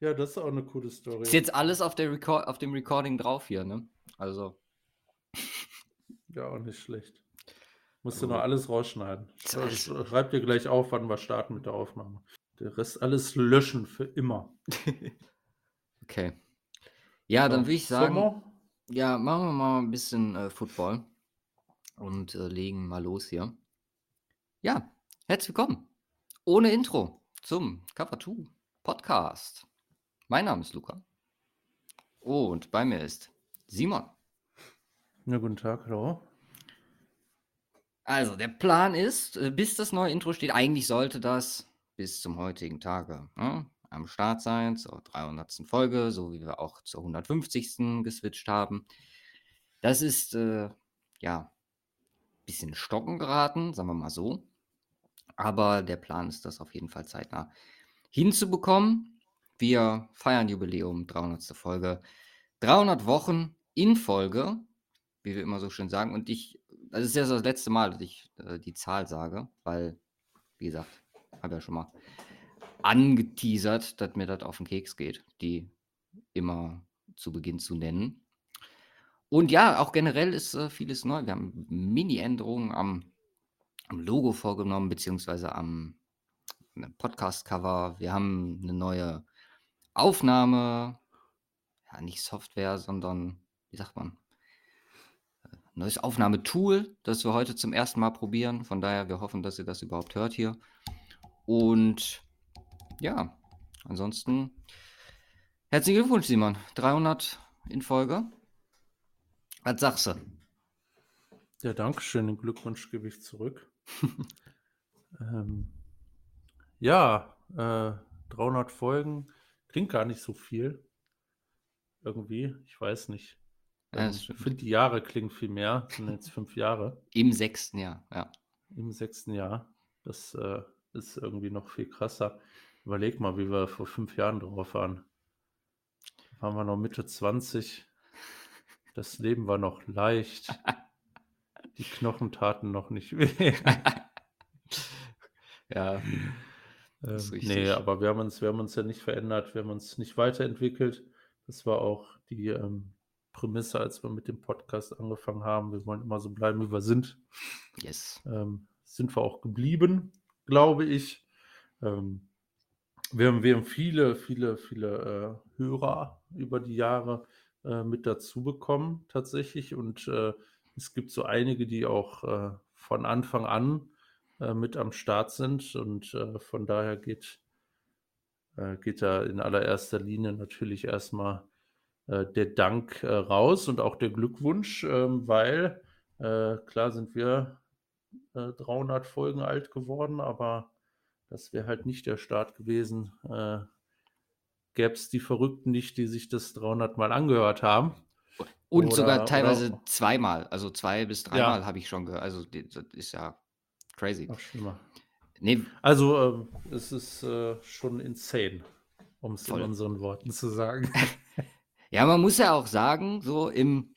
Ja, das ist auch eine coole Story. Ist jetzt alles auf, der Record auf dem Recording drauf hier, ne? Also. Ja, auch nicht schlecht. Musst du noch alles rausschneiden. Alles- Sch- Schreib dir gleich auf, wann wir starten mit der Aufnahme. Der Rest alles löschen für immer. Okay. Ja, dann würde ich sagen, Sommer? ja, machen wir mal ein bisschen äh, Football und äh, legen mal los hier. Ja, herzlich willkommen. Ohne Intro zum Cover 2 Podcast. Mein Name ist Luca. Und bei mir ist Simon. Ja, guten Tag, hallo. Also, der Plan ist, äh, bis das neue Intro steht, eigentlich sollte das bis zum heutigen Tage ne, am Start sein, zur 300. Folge, so wie wir auch zur 150. geswitcht haben. Das ist, äh, ja, ein bisschen stocken geraten, sagen wir mal so. Aber der Plan ist, das auf jeden Fall zeitnah hinzubekommen. Wir feiern Jubiläum, 300. Folge. 300 Wochen in Folge, wie wir immer so schön sagen. Und ich, das ist so das letzte Mal, dass ich äh, die Zahl sage, weil, wie gesagt, habe ja schon mal angeteasert, dass mir das auf den Keks geht, die immer zu Beginn zu nennen. Und ja, auch generell ist äh, vieles neu. Wir haben Mini-Änderungen am, am Logo vorgenommen, beziehungsweise am ne, Podcast-Cover. Wir haben eine neue Aufnahme, ja, nicht Software, sondern, wie sagt man, äh, neues Aufnahmetool, das wir heute zum ersten Mal probieren. Von daher, wir hoffen, dass ihr das überhaupt hört hier. Und ja, ansonsten herzlichen Glückwunsch, Simon. 300 in Folge. Was sagst du? Ja, danke schön. Den Glückwunsch gebe ich zurück. ähm, ja, äh, 300 Folgen klingt gar nicht so viel. Irgendwie, ich weiß nicht. Ja, Ähm, ich finde, die Jahre klingen viel mehr. Das sind jetzt fünf Jahre Im sechsten Jahr, ja. im sechsten Jahr. Das äh, ist irgendwie noch viel krasser. Überleg mal, wie wir vor fünf Jahren drauf waren. Da waren wir noch Mitte 20. Das Leben war noch leicht. Die Knochen taten noch nicht weh. Ja, Ähm, nee, aber wir haben uns, wir haben uns ja nicht verändert, wir haben uns nicht weiterentwickelt. Das war auch die ähm, Prämisse, als wir mit dem Podcast angefangen haben. Wir wollen immer so bleiben, wie wir sind. yes. Ähm, sind wir auch geblieben, glaube ich. Ähm, wir, haben, wir haben viele, viele, viele äh, Hörer über die Jahre äh, mit dazu bekommen, tatsächlich. Und äh, es gibt so einige, die auch äh, von Anfang an äh, mit am Start sind. Und äh, von daher geht, äh, geht da in allererster Linie natürlich erstmal äh, der Dank äh, raus und auch der Glückwunsch, ähm, weil klar sind wir äh, 300 Folgen alt geworden, aber das wäre halt nicht der Start gewesen. Äh, Gäbe es die Verrückten nicht, die sich das 300 Mal angehört haben. Und Oder- sogar oder- teilweise zweimal, also zwei bis Ja. dreimal habe ich schon gehört. Also das ist ja crazy. Noch schlimmer. Nee, Also, ähm, es ist äh, schon insane, um es in unseren Worten zu sagen. Ja, man muss ja auch sagen, so im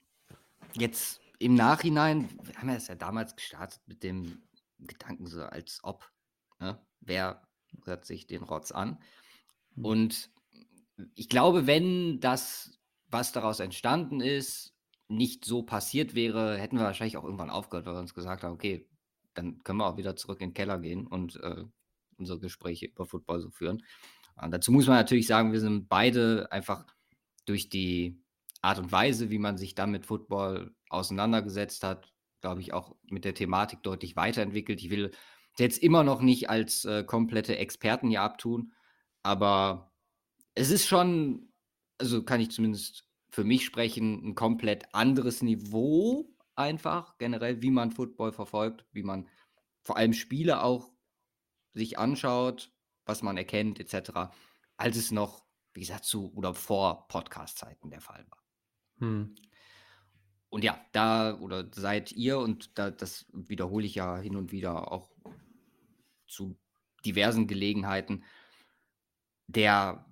jetzt im Nachhinein, wir haben ja das ja damals gestartet mit dem Gedanken, so als ob, ne? wer hört sich den Rotz an? Mhm. Und ich glaube, wenn das, was daraus entstanden ist, nicht so passiert wäre, hätten wir wahrscheinlich auch irgendwann aufgehört, weil wir uns gesagt haben, okay, dann können wir auch wieder zurück in den Keller gehen und äh, unsere Gespräche über Football so führen. Und dazu muss man natürlich sagen, wir sind beide einfach durch die Art und Weise, wie man sich dann mit Football auseinandergesetzt hat, glaube ich, auch mit der Thematik deutlich weiterentwickelt. Ich will jetzt immer noch nicht als äh, komplette Experten hier abtun, aber es ist schon, also kann ich zumindest für mich sprechen, ein komplett anderes Niveau einfach generell, wie man Football verfolgt, wie man vor allem Spiele auch sich anschaut, was man erkennt etc., als es noch, wie gesagt, zu oder vor Podcast-Zeiten der Fall war. Hm. Und ja, da oder seid ihr, und da, das wiederhole ich ja hin und wieder auch zu diversen Gelegenheiten, der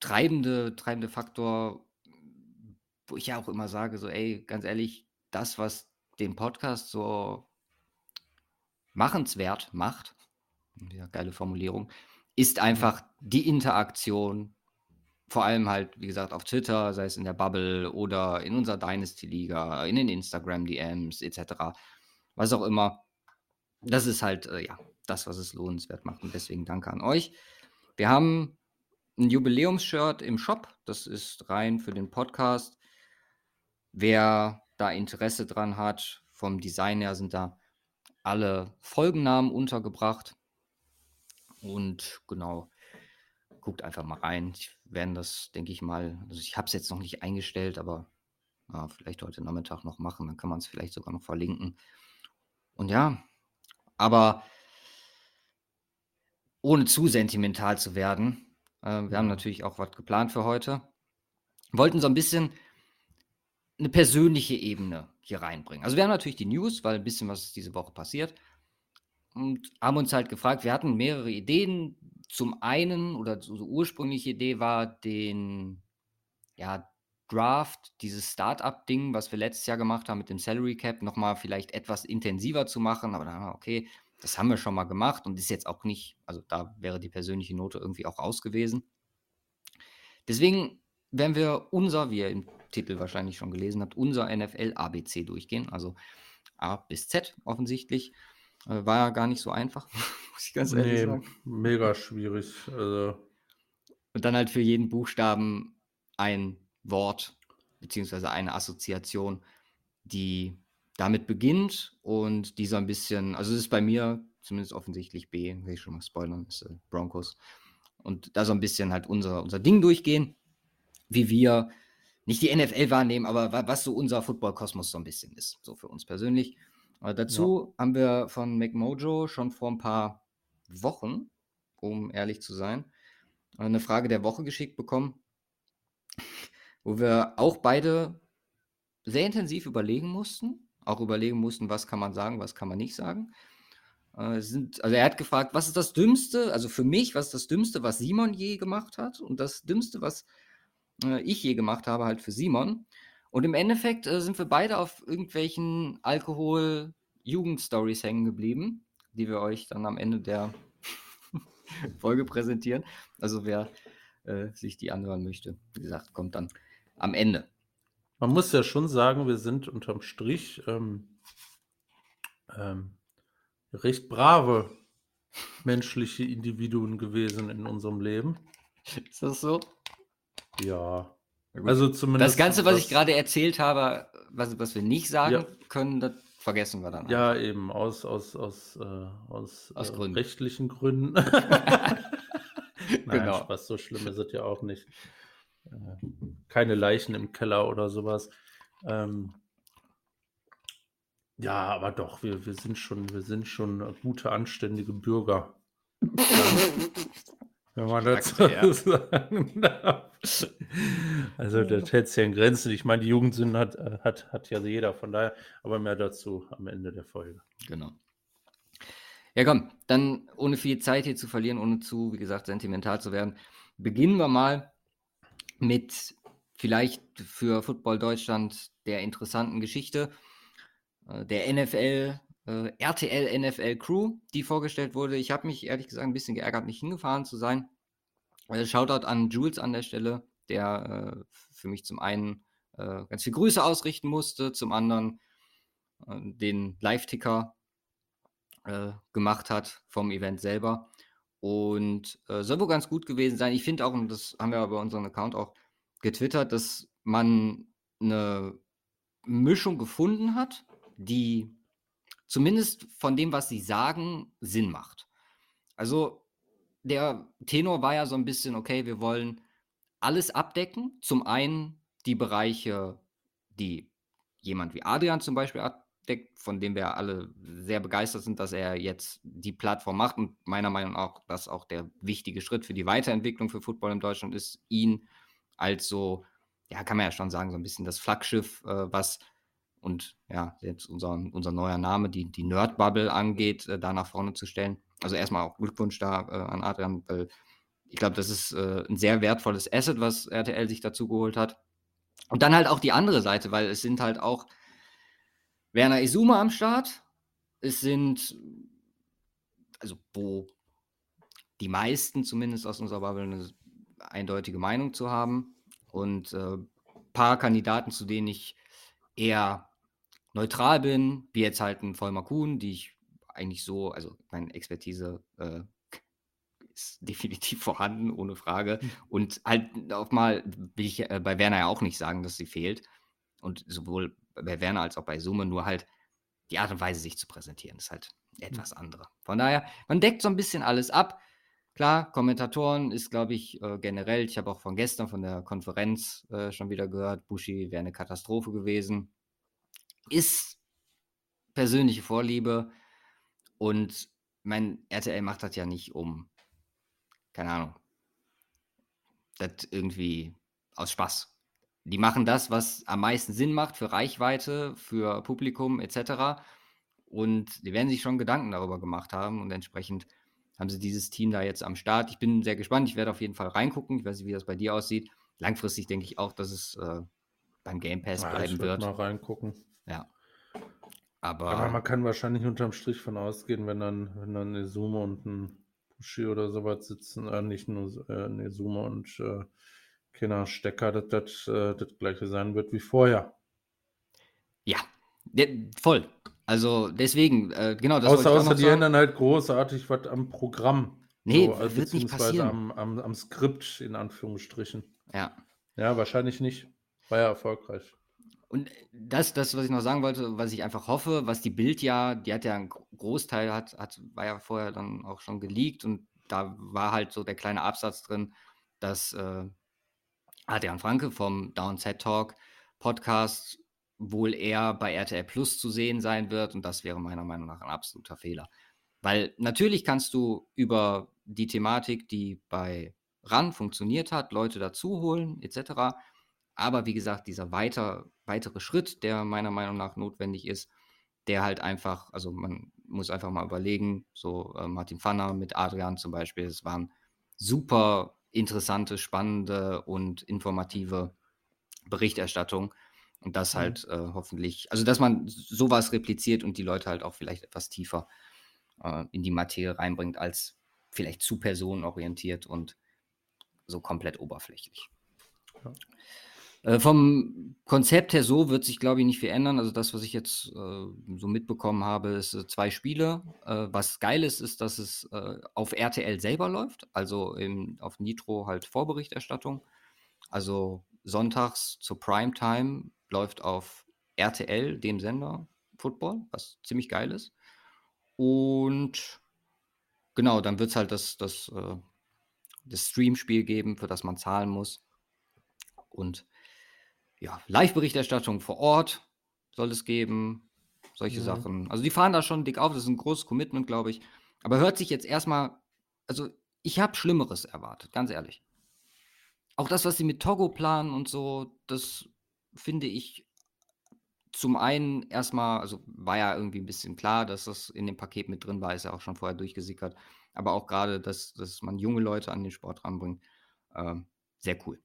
treibende, treibende Faktor, wo ich ja auch immer sage, so, ey, ganz ehrlich, das, was den Podcast so machenswert macht, ja, geile Formulierung, ist einfach die Interaktion vor allem halt, wie gesagt, auf Twitter, sei es in der Bubble oder in unserer Dynasty-Liga, in den Instagram-DMs etc. Was auch immer. Das ist halt, äh, ja, das, was es lohnenswert macht. Und deswegen danke an euch. Wir haben ein Jubiläumsshirt im Shop. Das ist rein für den Podcast. Wer da Interesse dran hat, vom Design her sind da alle Folgennamen untergebracht. Und genau, guckt einfach mal rein. Ich werde das, denke ich mal, also ich habe es jetzt noch nicht eingestellt, aber ja, vielleicht heute Nachmittag noch machen. Dann kann man es vielleicht sogar noch verlinken. Und ja, aber ohne zu sentimental zu werden, äh, wir haben natürlich auch was geplant für heute. Wollten so ein bisschen eine persönliche Ebene hier reinbringen. Also wir haben natürlich die News, weil ein bisschen was ist diese Woche passiert und haben uns halt gefragt, wir hatten mehrere Ideen. Zum einen, oder so, ursprüngliche Idee war, den ja, Draft, dieses Startup-Ding, was wir letztes Jahr gemacht haben mit dem Salary Cap, nochmal vielleicht etwas intensiver zu machen. Aber dann wir, okay, das haben wir schon mal gemacht und ist jetzt auch nicht, also da wäre die persönliche Note irgendwie auch raus gewesen. Deswegen werden wir unser, wie ihr im Titel wahrscheinlich schon gelesen habt, unser NFL ABC durchgehen. Also A bis Z offensichtlich. Äh, war ja gar nicht so einfach, muss ich ganz ehrlich nee, sagen. Mega schwierig. Also. Und dann halt für jeden Buchstaben ein Wort beziehungsweise eine Assoziation, die damit beginnt und die so ein bisschen, also es ist bei mir zumindest offensichtlich B, will ich schon mal spoilern, ist äh, Broncos. Und da so ein bisschen halt unser, unser Ding durchgehen, wie wir nicht die NFL wahrnehmen, aber was so unser Football-Kosmos so ein bisschen ist, so für uns persönlich. Aber dazu ja. haben wir von McMojo schon vor ein paar Wochen, um ehrlich zu sein, eine Frage der Woche geschickt bekommen, wo wir auch beide sehr intensiv überlegen mussten, auch überlegen mussten, was kann man sagen, was kann man nicht sagen. Äh, sind, also er hat gefragt, was ist das Dümmste, also für mich, was ist das Dümmste, was Simon je gemacht hat und das Dümmste, was äh, ich je gemacht habe, halt für Simon. Und im Endeffekt äh, sind wir beide auf irgendwelchen Alkohol-Jugend-Stories hängen geblieben, die wir euch dann am Ende der Folge präsentieren. Also wer äh, sich die anhören möchte, wie gesagt, kommt dann am Ende. Man muss ja schon sagen, wir sind unterm Strich ähm, ähm, recht brave menschliche Individuen gewesen in unserem Leben. Ist das so? Ja. Also zumindest. Das Ganze, was, was ich gerade erzählt habe, was, was wir nicht sagen ja. können, das vergessen wir dann. Ja, einfach. eben, aus, aus, aus, äh, aus, aus äh, Gründen. rechtlichen Gründen. Nein, genau. Spaß, so schlimm ist es ja auch nicht. Äh, keine Leichen im Keller oder sowas. Ähm, ja, aber doch, wir, wir sind schon, wir sind schon gute, anständige Bürger. Wenn man das so sagen darf. Also das hält sich in Grenzen. Ich meine, die Jugendsünden hat, hat, hat ja jeder, von daher, aber mehr dazu am Ende der Folge. Genau. Ja, komm, dann ohne viel Zeit hier zu verlieren, ohne zu, wie gesagt, sentimental zu werden, beginnen wir mal mit vielleicht für Football Deutschland der interessanten Geschichte äh, der NFL, äh, RTL NFL Crew, die vorgestellt wurde. Ich habe mich ehrlich gesagt ein bisschen geärgert, nicht hingefahren zu sein. Äh, Shoutout an Jules an der Stelle, der äh, für mich zum einen äh, ganz viel Grüße ausrichten musste, zum anderen äh, den Live-Ticker gemacht hat vom Event selber. Und soll wohl ganz gut gewesen sein. Ich finde auch, und das haben wir bei unserem Account auch getwittert, dass man eine Mischung gefunden hat, die zumindest von dem, was sie sagen, Sinn macht. Also der Tenor war ja so ein bisschen, okay, wir wollen alles abdecken. Zum einen die Bereiche, die jemand wie Adrian zum Beispiel abdeckt, von dem wir alle sehr begeistert sind, dass er jetzt die Plattform macht und meiner Meinung nach, dass auch der wichtige Schritt für die Weiterentwicklung für Football in Deutschland ist, ihn als so, ja, kann man ja schon sagen, so ein bisschen das Flaggschiff, äh, was und ja, jetzt unser, unser neuer Name, die, die Nerd-Bubble angeht, äh, da nach vorne zu stellen. Also erstmal auch Glückwunsch da äh, an Adrian, weil ich glaube, das ist äh, ein sehr wertvolles Asset, was RTL sich dazu geholt hat. Und dann halt auch die andere Seite, weil es sind halt auch Werner Izuma am Start. Es sind, also wo die meisten zumindest aus unserer Bubble eine eindeutige Meinung zu haben und ein äh, paar Kandidaten, zu denen ich eher neutral bin, wie jetzt halt ein Vollmer Kuhn, die ich eigentlich so, also meine Expertise äh, ist definitiv vorhanden, ohne Frage. Hm. Und halt auch mal will ich äh, bei Werner ja auch nicht sagen, dass sie fehlt. Und sowohl bei Werner als auch bei Summe, nur halt die Art und Weise, sich zu präsentieren, ist halt hm. etwas andere. Von daher, man deckt so ein bisschen alles ab. Klar, Kommentatoren ist, glaube ich, äh, generell, ich habe auch von gestern von der Konferenz äh, schon wieder gehört, Bushi wäre eine Katastrophe gewesen. Ist persönliche Vorliebe und mein RTL macht das ja nicht um, keine Ahnung, das irgendwie aus Spaß. Die machen das, was am meisten Sinn macht für Reichweite, für Publikum etc. Und die werden sich schon Gedanken darüber gemacht haben und entsprechend haben sie dieses Team da jetzt am Start. Ich bin sehr gespannt. Ich werde auf jeden Fall reingucken. Ich weiß nicht, wie das bei dir aussieht. Langfristig denke ich auch, dass es äh, beim Game Pass ja, bleiben ich wird. Mal reingucken. Ja. Aber, Aber, man kann wahrscheinlich unterm Strich von ausgehen, wenn dann, wenn dann eine Summe und ein Pushi oder sowas sitzen, äh, nicht nur äh, eine Summe und äh, Kinder Stecker, dass das äh, das gleiche sein wird wie vorher. Ja, voll. Also deswegen, äh, genau das Außer, außer die sagen. ändern halt großartig was am Programm. Nee, so, äh, wird nicht passieren. Am, am, am Skript, in Anführungsstrichen. Ja. Ja, wahrscheinlich nicht. War ja erfolgreich. Und das, das, was ich noch sagen wollte, was ich einfach hoffe, was die Bild ja, die hat ja einen Großteil, hat, hat, war ja vorher dann auch schon geleakt und da war halt so der kleine Absatz drin, dass äh, Adrian Franke vom Downset Talk Podcast wohl eher bei RTL Plus zu sehen sein wird. Und das wäre meiner Meinung nach ein absoluter Fehler. Weil natürlich kannst du über die Thematik, die bei RAN funktioniert hat, Leute dazu holen, etc. Aber wie gesagt, dieser weiter, weitere Schritt, der meiner Meinung nach notwendig ist, der halt einfach, also man muss einfach mal überlegen, so äh, Martin Pfanner mit Adrian zum Beispiel, es waren super interessante, spannende und informative Berichterstattung. Und das mhm. halt äh, hoffentlich, also dass man sowas repliziert und die Leute halt auch vielleicht etwas tiefer äh, in die Materie reinbringt, als vielleicht zu personenorientiert und so komplett oberflächlich. Ja. Äh, vom Konzept her so wird sich, glaube ich, nicht viel ändern. Also das, was ich jetzt äh, so mitbekommen habe, ist äh, zwei Spiele. Äh, was geil ist, ist, dass es äh, auf RTL selber läuft, also im, auf Nitro halt Vorberichterstattung. Also sonntags zur Primetime läuft auf RTL, dem Sender, Football, was ziemlich geil ist. Und genau, dann wird es halt das, das, das Stream-Spiel geben, für das man zahlen muss. Und ja, Live-Berichterstattung vor Ort soll es geben. Solche mhm. Sachen. Also die fahren da schon dick auf, das ist ein großes Commitment, glaube ich. Aber hört sich jetzt erstmal, also ich habe Schlimmeres erwartet, ganz ehrlich. Auch das, was sie mit Togo planen und so, das finde ich zum einen erstmal, also war ja irgendwie ein bisschen klar, dass das in dem Paket mit drin war, ist ja auch schon vorher durchgesickert. Aber auch gerade, dass, dass man junge Leute an den Sport ranbringt, äh, sehr cool.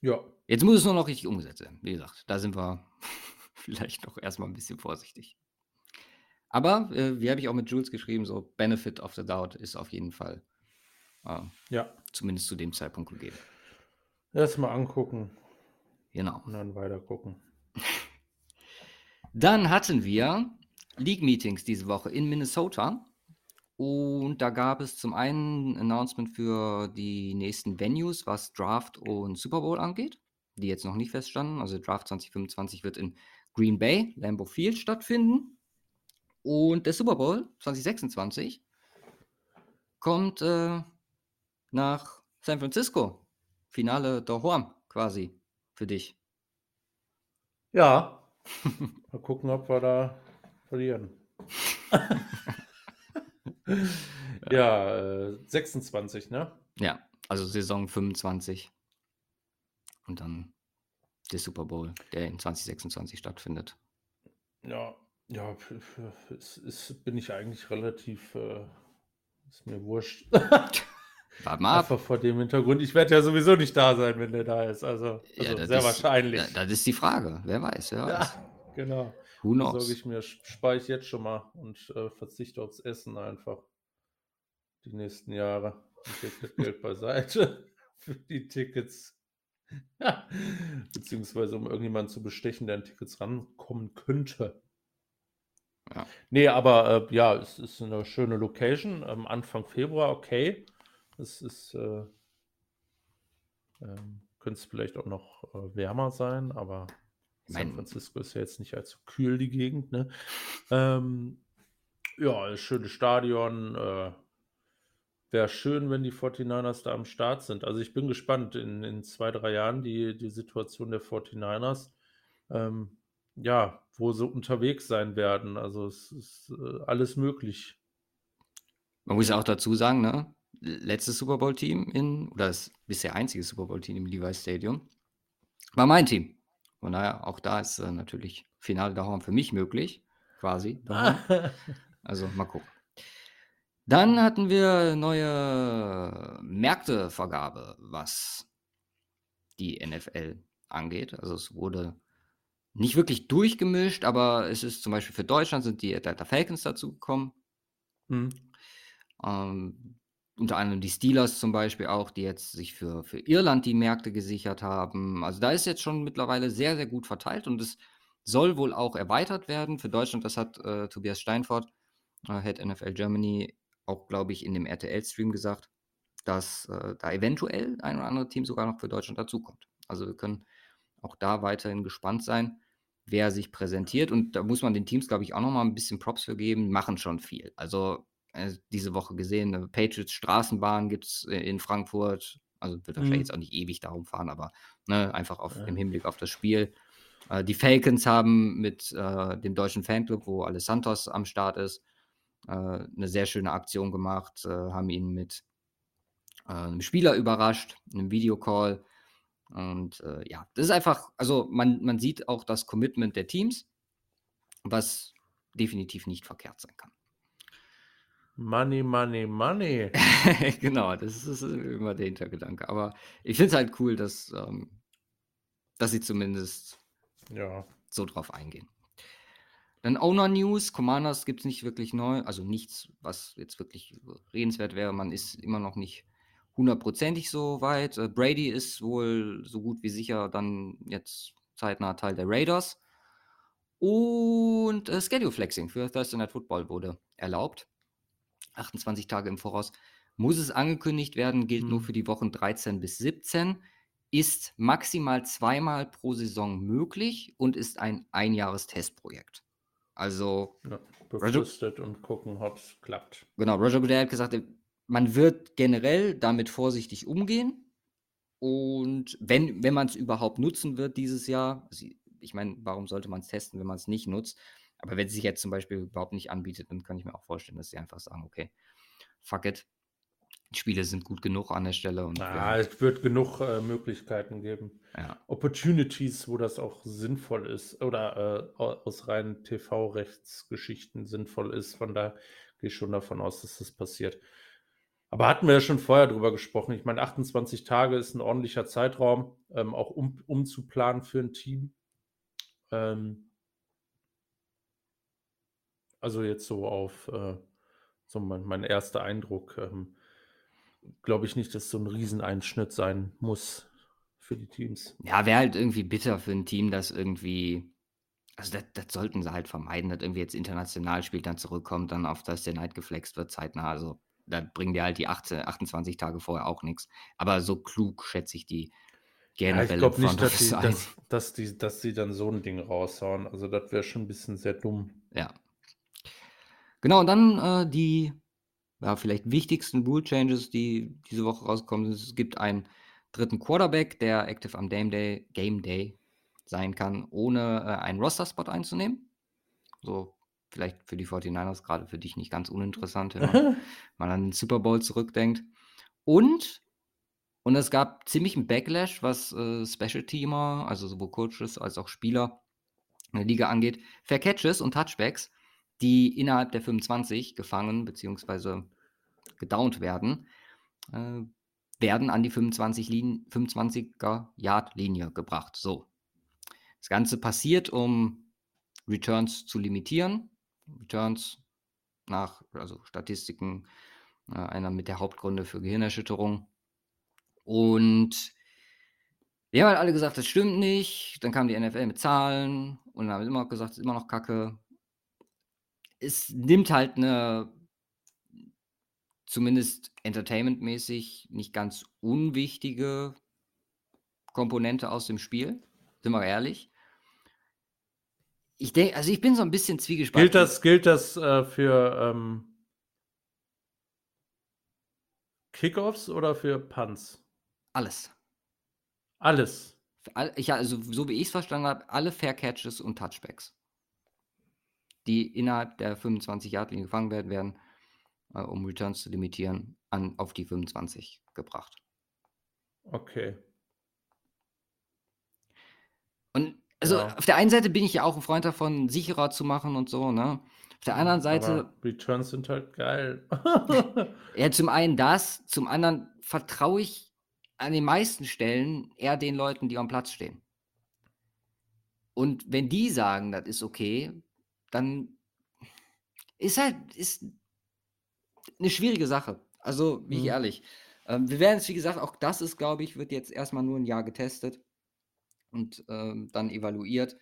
Ja. Jetzt muss es nur noch richtig umgesetzt werden. Wie gesagt, da sind wir vielleicht noch erstmal ein bisschen vorsichtig. Aber, äh, wie habe ich auch mit Jules geschrieben, so Benefit of the Doubt ist auf jeden Fall äh, ja. zumindest zu dem Zeitpunkt gegeben. Erstmal angucken. Genau. Und dann weiter gucken. Dann hatten wir League-Meetings diese Woche in Minnesota. Und da gab es zum einen ein Announcement für die nächsten Venues, was Draft und Super Bowl angeht, die jetzt noch nicht feststanden. Also Draft 2025 wird in Green Bay, Lambeau Field stattfinden. Und der Super Bowl 2026 kommt äh, nach San Francisco. Finale daheim quasi für dich. Ja. Mal gucken, ob wir da verlieren. ja, äh, 26, ne? Ja, also Saison 25. Und dann der Super Bowl, der in 2026 stattfindet. Ja, ja, es ist, bin ich eigentlich relativ, äh, ist mir wurscht. Warte mal ab. Vor dem Hintergrund. Ich werde ja sowieso nicht da sein, wenn der da ist. Also, ja, also sehr ist, wahrscheinlich. Ja, das ist die Frage. Wer weiß. Wer weiß. Ja, genau. Who knows? Sage ich mir, spare ich jetzt schon mal und äh, verzichte aufs Essen einfach. Die nächsten Jahre. und legt das Geld beiseite für die Tickets. Beziehungsweise um irgendjemanden zu bestechen, der an Tickets rankommen könnte. Ja. Nee, aber äh, ja, es ist eine schöne Location. Ähm, Anfang Februar, okay. Es ist, äh, ähm, könnte es vielleicht auch noch äh, wärmer sein, aber San Francisco ist ja jetzt nicht allzu kühl, die Gegend, ne? Ähm, ja, schönes Stadion. Äh, Wäre schön, wenn die 49ers da am Start sind. Also ich bin gespannt in, in zwei, drei Jahren die, die Situation der 49ers. Ähm, ja, wo sie unterwegs sein werden. Also es ist äh, alles möglich. man muss ja auch dazu sagen, ne? Letztes Super Bowl-Team in, oder das bisher einzige Super Bowl-Team im Levi Stadium, war mein Team. Von daher, auch da ist äh, natürlich Finale daheim für mich möglich, quasi. Also mal gucken. Dann hatten wir neue Märktevergabe, was die NFL angeht. Also es wurde nicht wirklich durchgemischt, aber es ist zum Beispiel für Deutschland sind die Atlanta Falcons dazu gekommen. Hm. Ähm, unter anderem die Steelers zum Beispiel auch, die jetzt sich für, für Irland die Märkte gesichert haben. Also da ist jetzt schon mittlerweile sehr, sehr gut verteilt und es soll wohl auch erweitert werden. Für Deutschland, das hat äh, Tobias Steinfort, äh, Head NFL Germany, auch, glaube ich, in dem RTL-Stream gesagt, dass äh, da eventuell ein oder andere Team sogar noch für Deutschland dazukommt. Also wir können auch da weiterhin gespannt sein, wer sich präsentiert. Und da muss man den Teams, glaube ich, auch nochmal ein bisschen Props für geben, machen schon viel. Also äh, diese Woche gesehen, äh, Patriots Straßenbahn gibt es äh, in Frankfurt. Also wird wahrscheinlich Mhm. jetzt auch nicht ewig darum fahren, aber ne, einfach auf, Ja. im Hinblick auf das Spiel. Äh, die Falcons haben mit äh, dem deutschen Fanclub, wo Alessandros Santos am Start ist, äh, eine sehr schöne Aktion gemacht, haben ihn mit einem Spieler überrascht, einem Videocall. Und ja, das ist einfach, also man, man sieht auch das Commitment der Teams, was definitiv nicht verkehrt sein kann. Money, money, money. genau, das ist immer der Hintergedanke. Aber ich finde es halt cool, dass, ähm, dass sie zumindest Ja. so drauf eingehen. Dann Owner News, Commanders gibt es nicht wirklich neu, also nichts, was jetzt wirklich redenswert wäre. Man ist immer noch nicht hundertprozentig so weit. Äh, Brady ist wohl so gut wie sicher dann jetzt zeitnah Teil der Raiders. Und äh, Schedule Flexing für Thursday Night Football wurde erlaubt. 28 Tage im Voraus muss es angekündigt werden, gilt nur Hm. für die Wochen 13 bis 17, ist maximal zweimal pro Saison möglich und ist ein Einjahrestestprojekt. Also, ja. Roger, Befristet und gucken, ob es klappt. genau, Roger Goodell hat gesagt, man wird generell damit vorsichtig umgehen. Und wenn, wenn man es überhaupt nutzen wird dieses Jahr, ich meine, warum sollte man es testen, wenn man es nicht nutzt? Aber wenn es sich jetzt zum Beispiel überhaupt nicht anbietet, dann kann ich mir auch vorstellen, dass sie einfach sagen, okay, fuck it. Die Spiele sind gut genug an der Stelle und Ah, es wird genug äh, Möglichkeiten geben. ja, Opportunities, wo das auch sinnvoll ist oder äh, au- aus reinen TV-Rechtsgeschichten sinnvoll ist. Von da gehe ich schon davon aus, dass das passiert. Aber hatten wir ja schon vorher drüber gesprochen. Ich meine, 28 Tage ist ein ordentlicher Zeitraum, ähm, auch um, umzuplanen für ein Team. Ähm, also jetzt so auf äh, so mein, mein erster Eindruck. Ähm, Glaube ich nicht, dass so ein Rieseneinschnitt sein muss für die Teams. ja wäre halt irgendwie bitter für ein Team, das irgendwie, also das, das sollten sie halt vermeiden, dass irgendwie jetzt international spielt, dann zurückkommt, dann auf das der Night geflext wird, zeitnah. Also da bringen dir halt die 18, 28 Tage vorher auch nichts. Aber so klug schätze ich die Ja, ich generell glaube nicht, dass sie, dass, dass, die, dass sie dann so ein Ding raushauen. Also das wäre schon ein bisschen sehr dumm. Ja. Genau, und dann äh, die ja, vielleicht wichtigsten Rule Changes, die diese Woche rauskommen. Es gibt einen dritten Quarterback, der active am Game Day, Game Day sein kann, ohne äh, einen Roster-Spot einzunehmen. So vielleicht für die 49ers, gerade für dich nicht ganz uninteressant, wenn man an den Super Bowl zurückdenkt. Und, und es gab ziemlich einen Backlash, was äh, Special-Teamer, also sowohl Coaches als auch Spieler in der Liga angeht. Fair Catches und Touchbacks, die innerhalb der 25 gefangen bzw. gedownt werden, äh, werden an die 25 Lin 25er Yard-Linie gebracht. So. Das Ganze passiert, um Returns zu limitieren. Returns nach, also Statistiken Äh, einer mit der Hauptgründe für Gehirnerschütterung. Und wir haben halt alle gesagt, das stimmt nicht. Dann kam die NFL mit Zahlen und dann haben immer gesagt, es ist immer noch Kacke. Es nimmt halt eine, zumindest entertainmentmäßig, nicht ganz unwichtige Komponente aus dem Spiel. Sind wir ehrlich. Ich denke, also ich bin so ein bisschen zwiegespalten. Gilt das, gilt das äh, für ähm, Kickoffs oder für Punts? Alles. Alles. All, ich, also, so wie ich es verstanden habe, alle Fair Catches und Touchbacks, die innerhalb der 25-Yard-Linie gefangen werden, werden, äh, um Returns zu limitieren, an, auf die 25 gebracht. Okay. Und also ja. auf der einen Seite bin ich ja auch ein Freund davon, sicherer zu machen und so, ne? Auf der anderen Seite. Aber Returns sind halt geil. ja, zum einen das, zum anderen vertraue ich an den meisten Stellen eher den Leuten, die am Platz stehen. Und wenn die sagen, das ist okay, dann ist halt ist eine schwierige Sache. Also, wie mhm. ich ehrlich. Ähm, wir werden es, wie gesagt, auch das ist, glaube ich, wird jetzt erstmal nur ein Jahr getestet und ähm, dann evaluiert.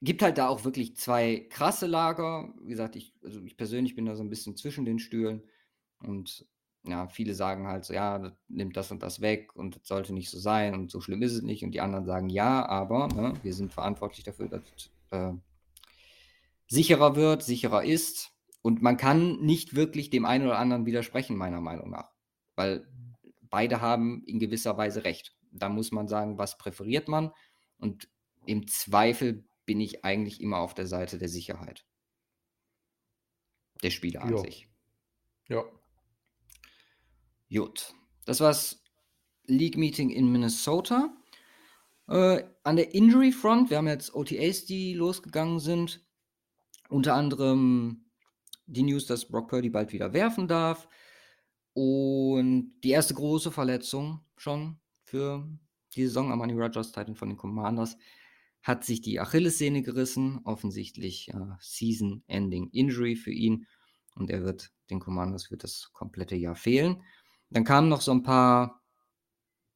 Gibt halt da auch wirklich zwei krasse Lager. Wie gesagt, ich, also ich persönlich bin da so ein bisschen zwischen den Stühlen. Und ja, viele sagen halt so, ja, das nimmt das und das weg und das sollte nicht so sein und so schlimm ist es nicht. Und die anderen sagen, ja, aber ne, wir sind verantwortlich dafür, dass äh, sicherer wird, sicherer ist. Und man kann nicht wirklich dem einen oder anderen widersprechen, meiner Meinung nach. Weil beide haben in gewisser Weise recht da muss man sagen, was präferiert man? Und im Zweifel bin ich eigentlich immer auf der Seite der Sicherheit. Der Spieler an jo. sich. Ja. Gut. Das war's League Meeting in Minnesota. Äh, an der Injury Front, wir haben jetzt OTAs, die losgegangen sind. Unter anderem die News, dass Brock Purdy bald wieder werfen darf. Und die erste große Verletzung schon für die Saison. Amani Rogers, Titan von den Commanders, hat sich die Achillessehne gerissen. Offensichtlich äh, Season-Ending Injury für ihn. Und er wird den Commanders für das komplette Jahr fehlen. Dann kamen noch so ein paar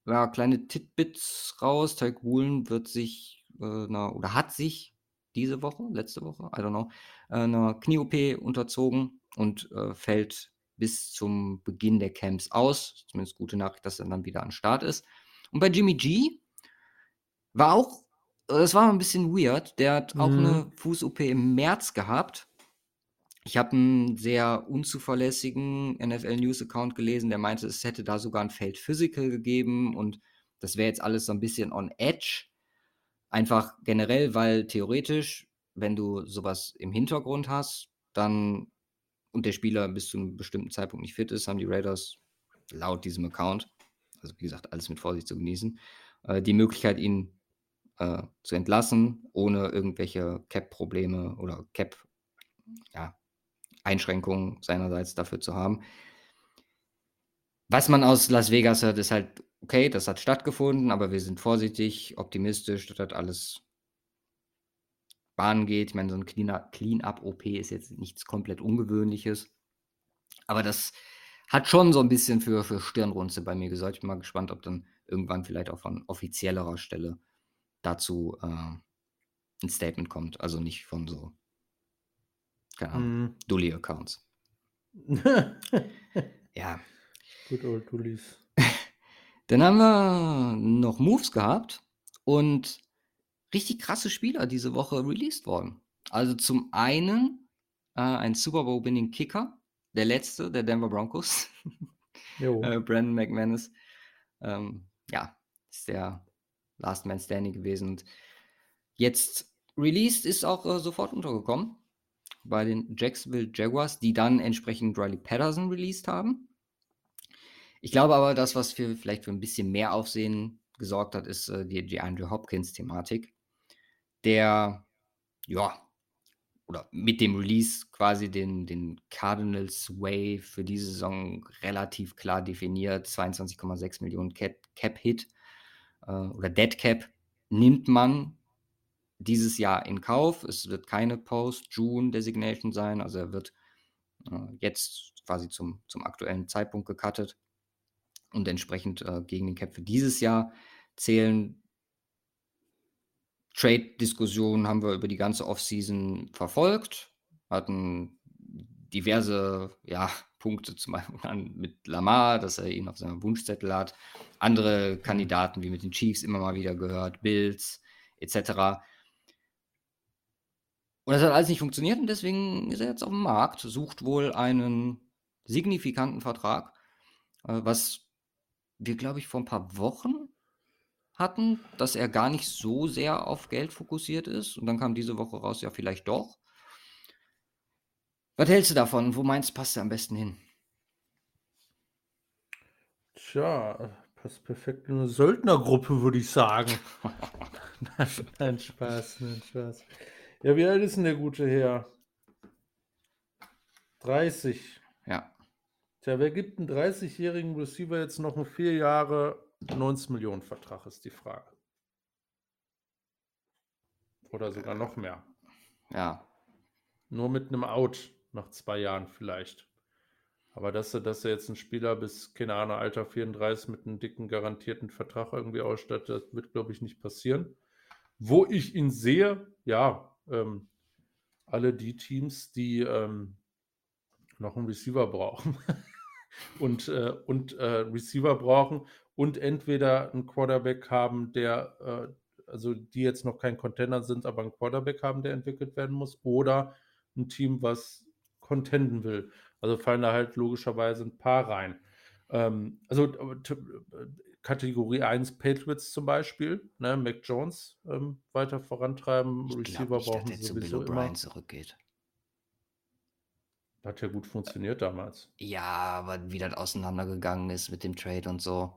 ja, kleine Titbits raus. Tyke Woolen wird sich äh, na, oder hat sich diese Woche, letzte Woche, I don't know, äh, einer Knie-OP unterzogen und äh, fällt bis zum Beginn der Camps aus. Zumindest gute Nachricht, dass er dann wieder an Start ist. Und bei Jimmy G war auch, das war ein bisschen weird. Der hat auch mhm. eine Fuß-OP im März gehabt. Ich habe einen sehr unzuverlässigen NFL News Account gelesen, der meinte, es hätte da sogar ein Feld Physical gegeben und das wäre jetzt alles so ein bisschen on edge. Einfach generell, weil theoretisch, wenn du sowas im Hintergrund hast, dann und der Spieler bis zu einem bestimmten Zeitpunkt nicht fit ist, haben die Raiders laut diesem Account also wie gesagt, alles mit Vorsicht zu genießen, äh, die Möglichkeit, ihn äh, zu entlassen, ohne irgendwelche Cap-Probleme oder Cap-Einschränkungen ja, seinerseits dafür zu haben. Was man aus Las Vegas hört, ist halt, okay, das hat stattgefunden, aber wir sind vorsichtig, optimistisch, das alles Bahn geht. Ich meine, so ein Clean-Up-OP ist jetzt nichts komplett Ungewöhnliches. Aber das hat schon so ein bisschen für, für Stirnrunze bei mir gesorgt. Ich bin mal gespannt, ob dann irgendwann vielleicht auch von offiziellerer Stelle dazu äh, ein Statement kommt. Also nicht von so, keine Ahnung, mm. Dully-Accounts. ja. Good old Dullies. Dann haben wir noch Moves gehabt und richtig krasse Spieler diese Woche released worden. Also zum einen äh, ein Super Bowl-Winning Kicker, der letzte der Denver Broncos, äh, Brandon McManus, ähm, ja, ist der Last Man Standing gewesen. Und jetzt released ist auch äh, sofort untergekommen bei den Jacksonville Jaguars, die dann entsprechend Riley Patterson released haben. Ich glaube aber, das, was für vielleicht für ein bisschen mehr Aufsehen gesorgt hat, ist äh, die, die Andrew Hopkins-Thematik, der ja oder mit dem Release quasi den, den Cardinals Way für diese Saison relativ klar definiert. 22,6 Millionen Cap-Hit äh, oder Dead Cap nimmt man dieses Jahr in Kauf. Es wird keine Post-June-Designation sein, also er wird Äh, jetzt quasi zum, zum aktuellen Zeitpunkt gecuttet und entsprechend äh, gegen den Cap für dieses Jahr zählen. Trade-Diskussionen haben wir über die ganze Offseason verfolgt, hatten diverse ja, Punkte zum Beispiel mit Lamar, dass er ihn auf seinem Wunschzettel hat, andere Kandidaten wie mit den Chiefs immer mal wieder gehört, Bills etc. Und das hat alles nicht funktioniert und deswegen ist er jetzt auf dem Markt, sucht wohl einen signifikanten Vertrag, äh, was wir, glaube ich, vor ein paar Wochen hatten, dass er gar nicht so sehr auf Geld fokussiert ist. Und dann kam diese Woche raus, ja, vielleicht doch. Was hältst du davon? Wo meinst du, passt er am besten hin? Tja, passt perfekt in eine Söldnergruppe, würde ich sagen. nein, Spaß, nein, Spaß. Ja, wie alt ist denn der gute Herr? 30. Ja. Tja, wer gibt einen 30-jährigen Receiver jetzt noch einen vier Jahre 90 Millionen Vertrag, ist die Frage. Oder sogar noch mehr. Ja. Nur mit einem Out nach zwei Jahren vielleicht. Aber dass er, dass er jetzt einen Spieler bis, keine Ahnung, Alter 34 mit einem dicken garantierten Vertrag irgendwie ausstattet, das wird, glaube ich, nicht passieren. Wo ich ihn sehe, ja, ähm, alle die Teams, die ähm, noch einen Receiver brauchen und, äh, und äh, Receiver brauchen und entweder einen Quarterback haben, der, äh, also die jetzt noch kein Contender sind, aber einen Quarterback haben, der entwickelt werden muss, oder ein Team, was contenden will. Also fallen da halt logischerweise ein paar rein. Ähm, also Kategorie 1 Patriots zum Beispiel, ne, Mac Jones ähm, weiter vorantreiben. Ich Receiver nicht, brauchen sie sowieso immer. zurückgeht. Hat ja gut funktioniert damals. Ja, aber wie das auseinandergegangen ist mit dem Trade und so.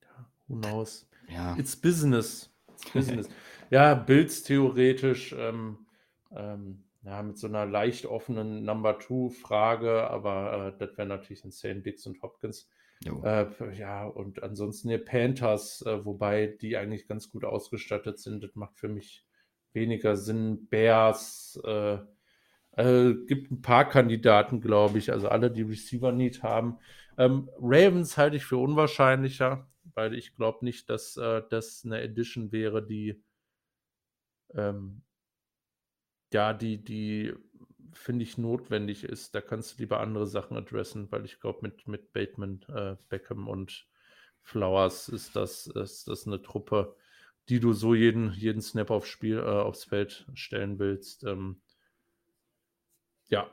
Ja, who knows? Ja. It's business. It's business. ja, Bills theoretisch ähm, ähm, ja, mit so einer leicht offenen Number Two Frage, aber äh, das wäre natürlich insane, Dix und Hopkins. Äh, ja, und ansonsten die Panthers, äh, wobei die eigentlich ganz gut ausgestattet sind. Das macht für mich weniger Sinn. Bears, äh, äh gibt ein paar Kandidaten, glaube ich, also alle, die Receiver-Need haben. Ähm, Ravens halte ich für unwahrscheinlicher, weil ich glaube nicht, dass äh, das eine Edition wäre, die ähm, ja, die, die finde ich, notwendig ist. Da kannst du lieber andere Sachen adressen, weil ich glaube, mit, mit Bateman, äh, Beckham und Flowers ist das, ist das eine Truppe, die du so jeden, jeden Snap aufs Spiel, äh, aufs Feld stellen willst. Ähm, ja.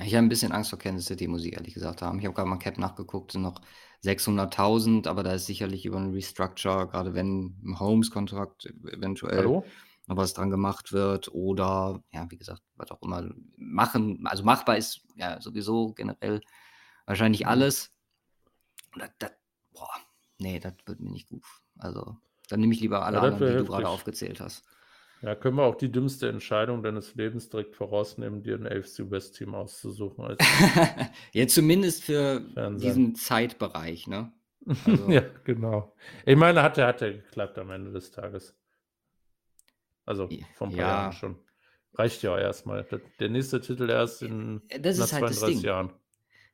Ich habe ein bisschen Angst vor Kansas City, muss ich ehrlich gesagt haben. Ich habe gerade mal Cap nachgeguckt, sind noch 600.000, aber da ist sicherlich über ein Restructure, gerade wenn im Holmes-Kontrakt eventuell. Hallo? Noch was dran gemacht wird oder, ja, wie gesagt, was auch immer machen. Also machbar ist ja sowieso generell wahrscheinlich mhm. alles. Das, das, boah, nee, das wird mir nicht gut. Also dann nehme ich lieber alle ja, anderen, die heftig. du gerade aufgezählt hast. Ja, können wir auch die dümmste Entscheidung deines Lebens direkt vorausnehmen, dir ein AFC West Team auszusuchen. ja, zumindest für Fernsehen. diesen Zeitbereich, ne? Also. ja, genau. Ich meine, hat ja, hat ja geklappt am Ende des Tages. Also paar ja. Jahren schon. Reicht ja erstmal. Der nächste Titel erst in äh, das ist halt 32 Jahren.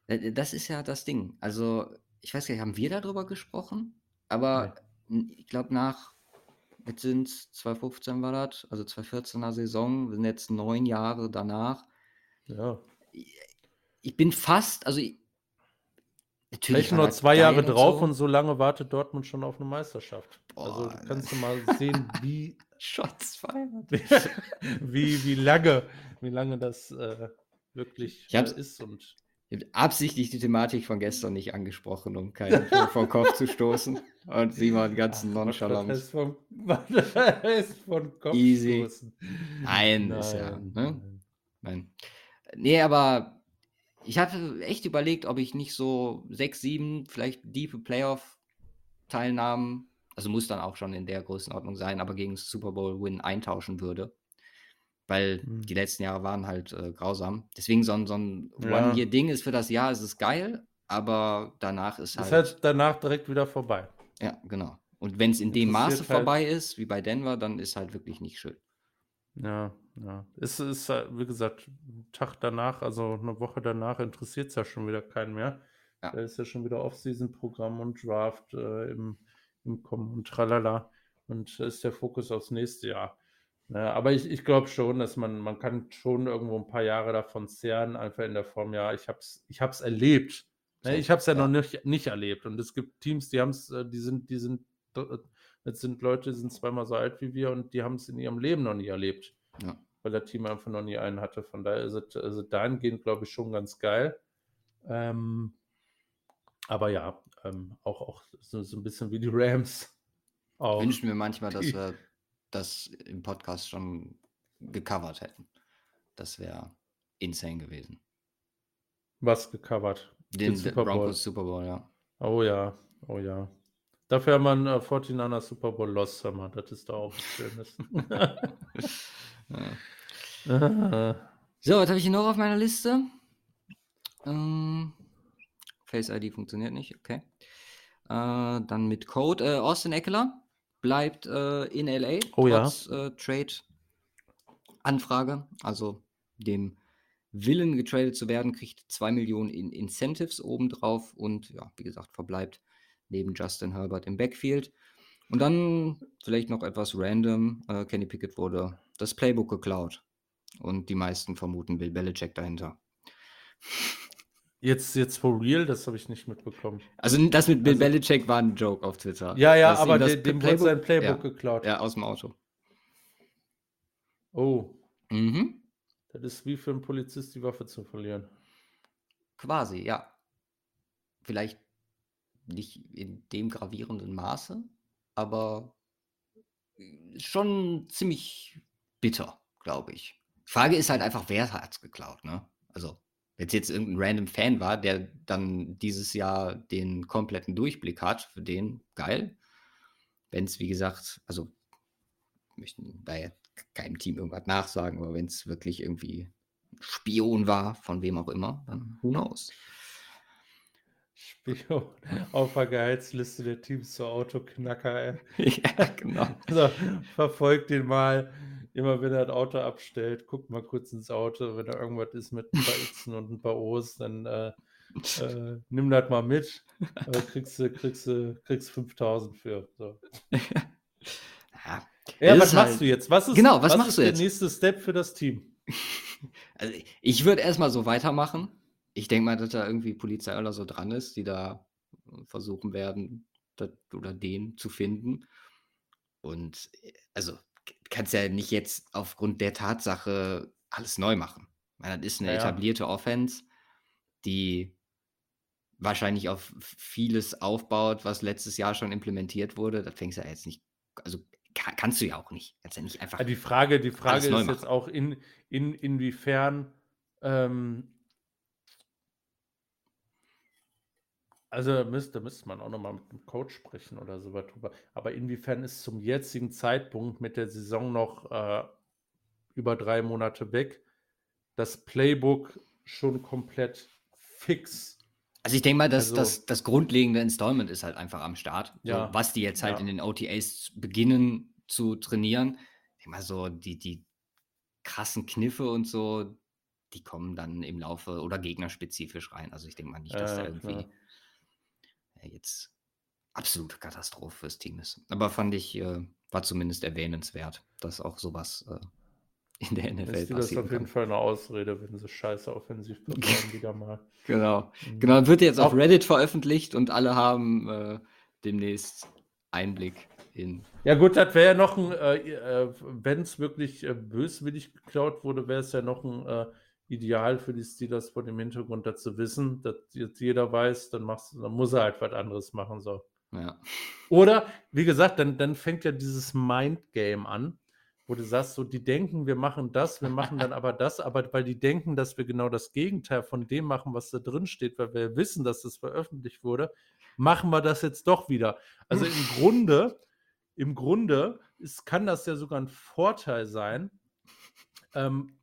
Äh, das ist ja das Ding. Also, ich weiß gar nicht, haben wir darüber gesprochen? Aber nee. ich glaube, nach, jetzt sind es 2015 war das, also 2014er Saison, sind jetzt neun Jahre danach. Ja. Ich bin fast, also ich, Natürlich Vielleicht nur zwei Jahre drauf und so. und so lange wartet Dortmund schon auf eine Meisterschaft. Boah, also kannst du mal sehen, wie Shots feiert. wie, wie lange, wie lange das äh, wirklich äh, ist und ich habe absichtlich die Thematik von gestern nicht angesprochen, um keinen vor den Kopf zu stoßen. Und sie waren ganz nonchalant. Das vom, heißt von Kopf Easy. stoßen? Nein, Nein. ist ja. Ne? Nein. Nee, aber ich hatte echt überlegt, ob ich nicht so sechs, sieben, vielleicht diepe Playoff-Teilnahmen also muss dann auch schon in der Größenordnung sein, aber gegen Super Bowl-Win eintauschen würde. Weil mhm. die letzten Jahre waren halt äh, grausam. Deswegen so ein, so ein ja. One-Year-Ding ist für das Jahr ist es geil, aber danach ist halt. Ist halt danach direkt wieder vorbei. Ja, genau. Und wenn es in dem Maße halt vorbei ist, wie bei Denver, dann ist halt wirklich nicht schön. Ja, ja. Es ist, äh, wie gesagt, 'n Tag danach, also eine Woche danach interessiert es ja schon wieder keinen mehr. Ja. Da ist ja schon wieder Off-Season-Programm und Draft, äh, im Kommen und tralala. Und ist der Fokus aufs nächste Jahr. Ne, aber ich ich glaube schon, dass man man kann schon irgendwo ein paar Jahre davon zehren, einfach in der Form, ja, ich habe es ich habe es erlebt. Ne, ich habe es ja noch Ja. nicht nicht erlebt. Und es gibt Teams, die haben es, äh, die sind die sind d das sind Leute, die sind zweimal so alt wie wir und die haben es in ihrem Leben noch nie erlebt, Ja. weil der Team einfach noch nie einen hatte. Von daher ist es also dahingehend, glaube ich, schon ganz geil. Ähm, aber ja, ähm, auch auch so so 'n bisschen wie die Rams auch. Wünschen mir manchmal, dass wir das im Podcast schon gecovert hätten. Das wäre insane gewesen. Was gecovert? Den Den Super Bowl. Broncos Super Bowl, ja. Oh ja, oh ja. Dafür haben wir 'n, äh, 49ers Super Bowl Loss, hör mal. Das ist doch auch was Schönes. Ja. Ah. So, was habe ich hier noch auf meiner Liste? Ähm, Face ID funktioniert nicht, okay. Äh, dann mit Code. Äh, Austin Eckler bleibt äh, in LA Oh ja. trotz äh, Trade-Anfrage. Also dem Willen getradet zu werden, kriegt 2 Millionen in Incentives obendrauf und ja, wie gesagt, verbleibt neben Justin Herbert im Backfield. Und dann vielleicht noch etwas random. Äh, Kenny Pickett wurde das Playbook geklaut. Und die meisten vermuten Bill Belichick dahinter. Jetzt jetzt for real? Das habe ich nicht mitbekommen. Also das mit Bill Also Belichick war ein Joke auf Twitter. Ja, ja, aber dem Playbook- wurde sein Playbook ja, geklaut. ja, aus dem Auto. Oh, Mhm. das ist wie für 'n Polizist die Waffe zu verlieren. Quasi, ja. Vielleicht nicht in dem gravierenden Maße, aber schon ziemlich bitter, glaube ich. Frage ist halt einfach, wer hat's geklaut, ne? Also, wenn's jetzt irgendein random Fan war, der dann dieses Jahr den kompletten Durchblick hat, für den geil. Wenn's, wie gesagt also, möchten da jetzt keinem Team irgendwas nachsagen, aber wenn's wirklich irgendwie Spion war, von wem auch immer, dann who knows? Spion auf der Gehaltsliste der Teams zur Autoknacker, ey. Ja, genau. So, verfolgt den mal. Immer wenn er das Auto abstellt, guckt mal kurz ins Auto. Wenn da irgendwas ist mit 'n paar Xen und 'n paar O's, dann, äh, äh, nimm das mal mit. Äh, kriegst du kriegst kriegst 5.000 für, so. Ja, Ja, was machst halt du jetzt? Was ist genau, was was machst ist du der jetzt? nächste Step für das Team? Also, ich würde erst mal so weitermachen. Ich denke mal, dass da irgendwie Polizei oder so dran ist, die da versuchen werden, das oder den zu finden. Und, äh, also, kannst ja nicht jetzt aufgrund der Tatsache alles neu machen. Ich meine, das ist 'ne Ja, etablierte Offense, die wahrscheinlich auf vieles aufbaut, was letztes Jahr schon implementiert wurde. Das fängst du ja jetzt nicht also, ka kannst du ja auch nicht. Kannst ja nicht einfach Ja, die Frage die Frage ist jetzt auch in in inwiefern, ähm also, da müsste da müsste man auch noch mal mit 'nem Coach sprechen oder so was drüber. Aber inwiefern ist zum jetzigen Zeitpunkt mit der Saison noch, äh, über 3 Monate weg, das Playbook schon komplett fix? Also, ich denke mal, dass Also das das grundlegende Installment ist halt einfach am Start. So, Ja, was die jetzt halt ja. in den OTAs beginnen zu trainieren. Ich denke mal so, die die krassen Kniffe und so, die kommen dann im Laufe oder gegnerspezifisch rein. Also, ich denke mal nicht, dass da Ja, irgendwie klar. Äh, jetzt absolute Katastrophe fürs Team ist. Aber fand ich, äh war zumindest erwähnenswert, dass auch so was, äh, in der NFL Ist dir das passieren auf jeden kann. Fall 'ne Ausrede, wenn sie scheiße offensiv performen wieder mal. Genau. Mhm. Genau, wird jetzt auf Reddit veröffentlicht und alle haben, äh, demnächst Einblick in Ja gut, das wäre ja noch 'n, äh, äh, wenn's wirklich, äh, böswillig geklaut wurde, wäre es ja noch 'n, äh, Ideal für die Steelers vor dem Hintergrund, das zu wissen, dass jetzt jeder weiß, dann machst du dann muss er halt was anderes machen, so. Ja. Oder wie gesagt, dann dann fängt ja dieses Mindgame an, wo du sagst so, die denken, wir machen das, wir machen dann aber das, aber weil die denken, dass wir genau das Gegenteil von dem machen, was da drin steht, weil wir wissen, dass das veröffentlicht wurde, machen wir das jetzt doch wieder. Also, im Grunde im Grunde ist kann das ja sogar 'n Vorteil sein, ähm,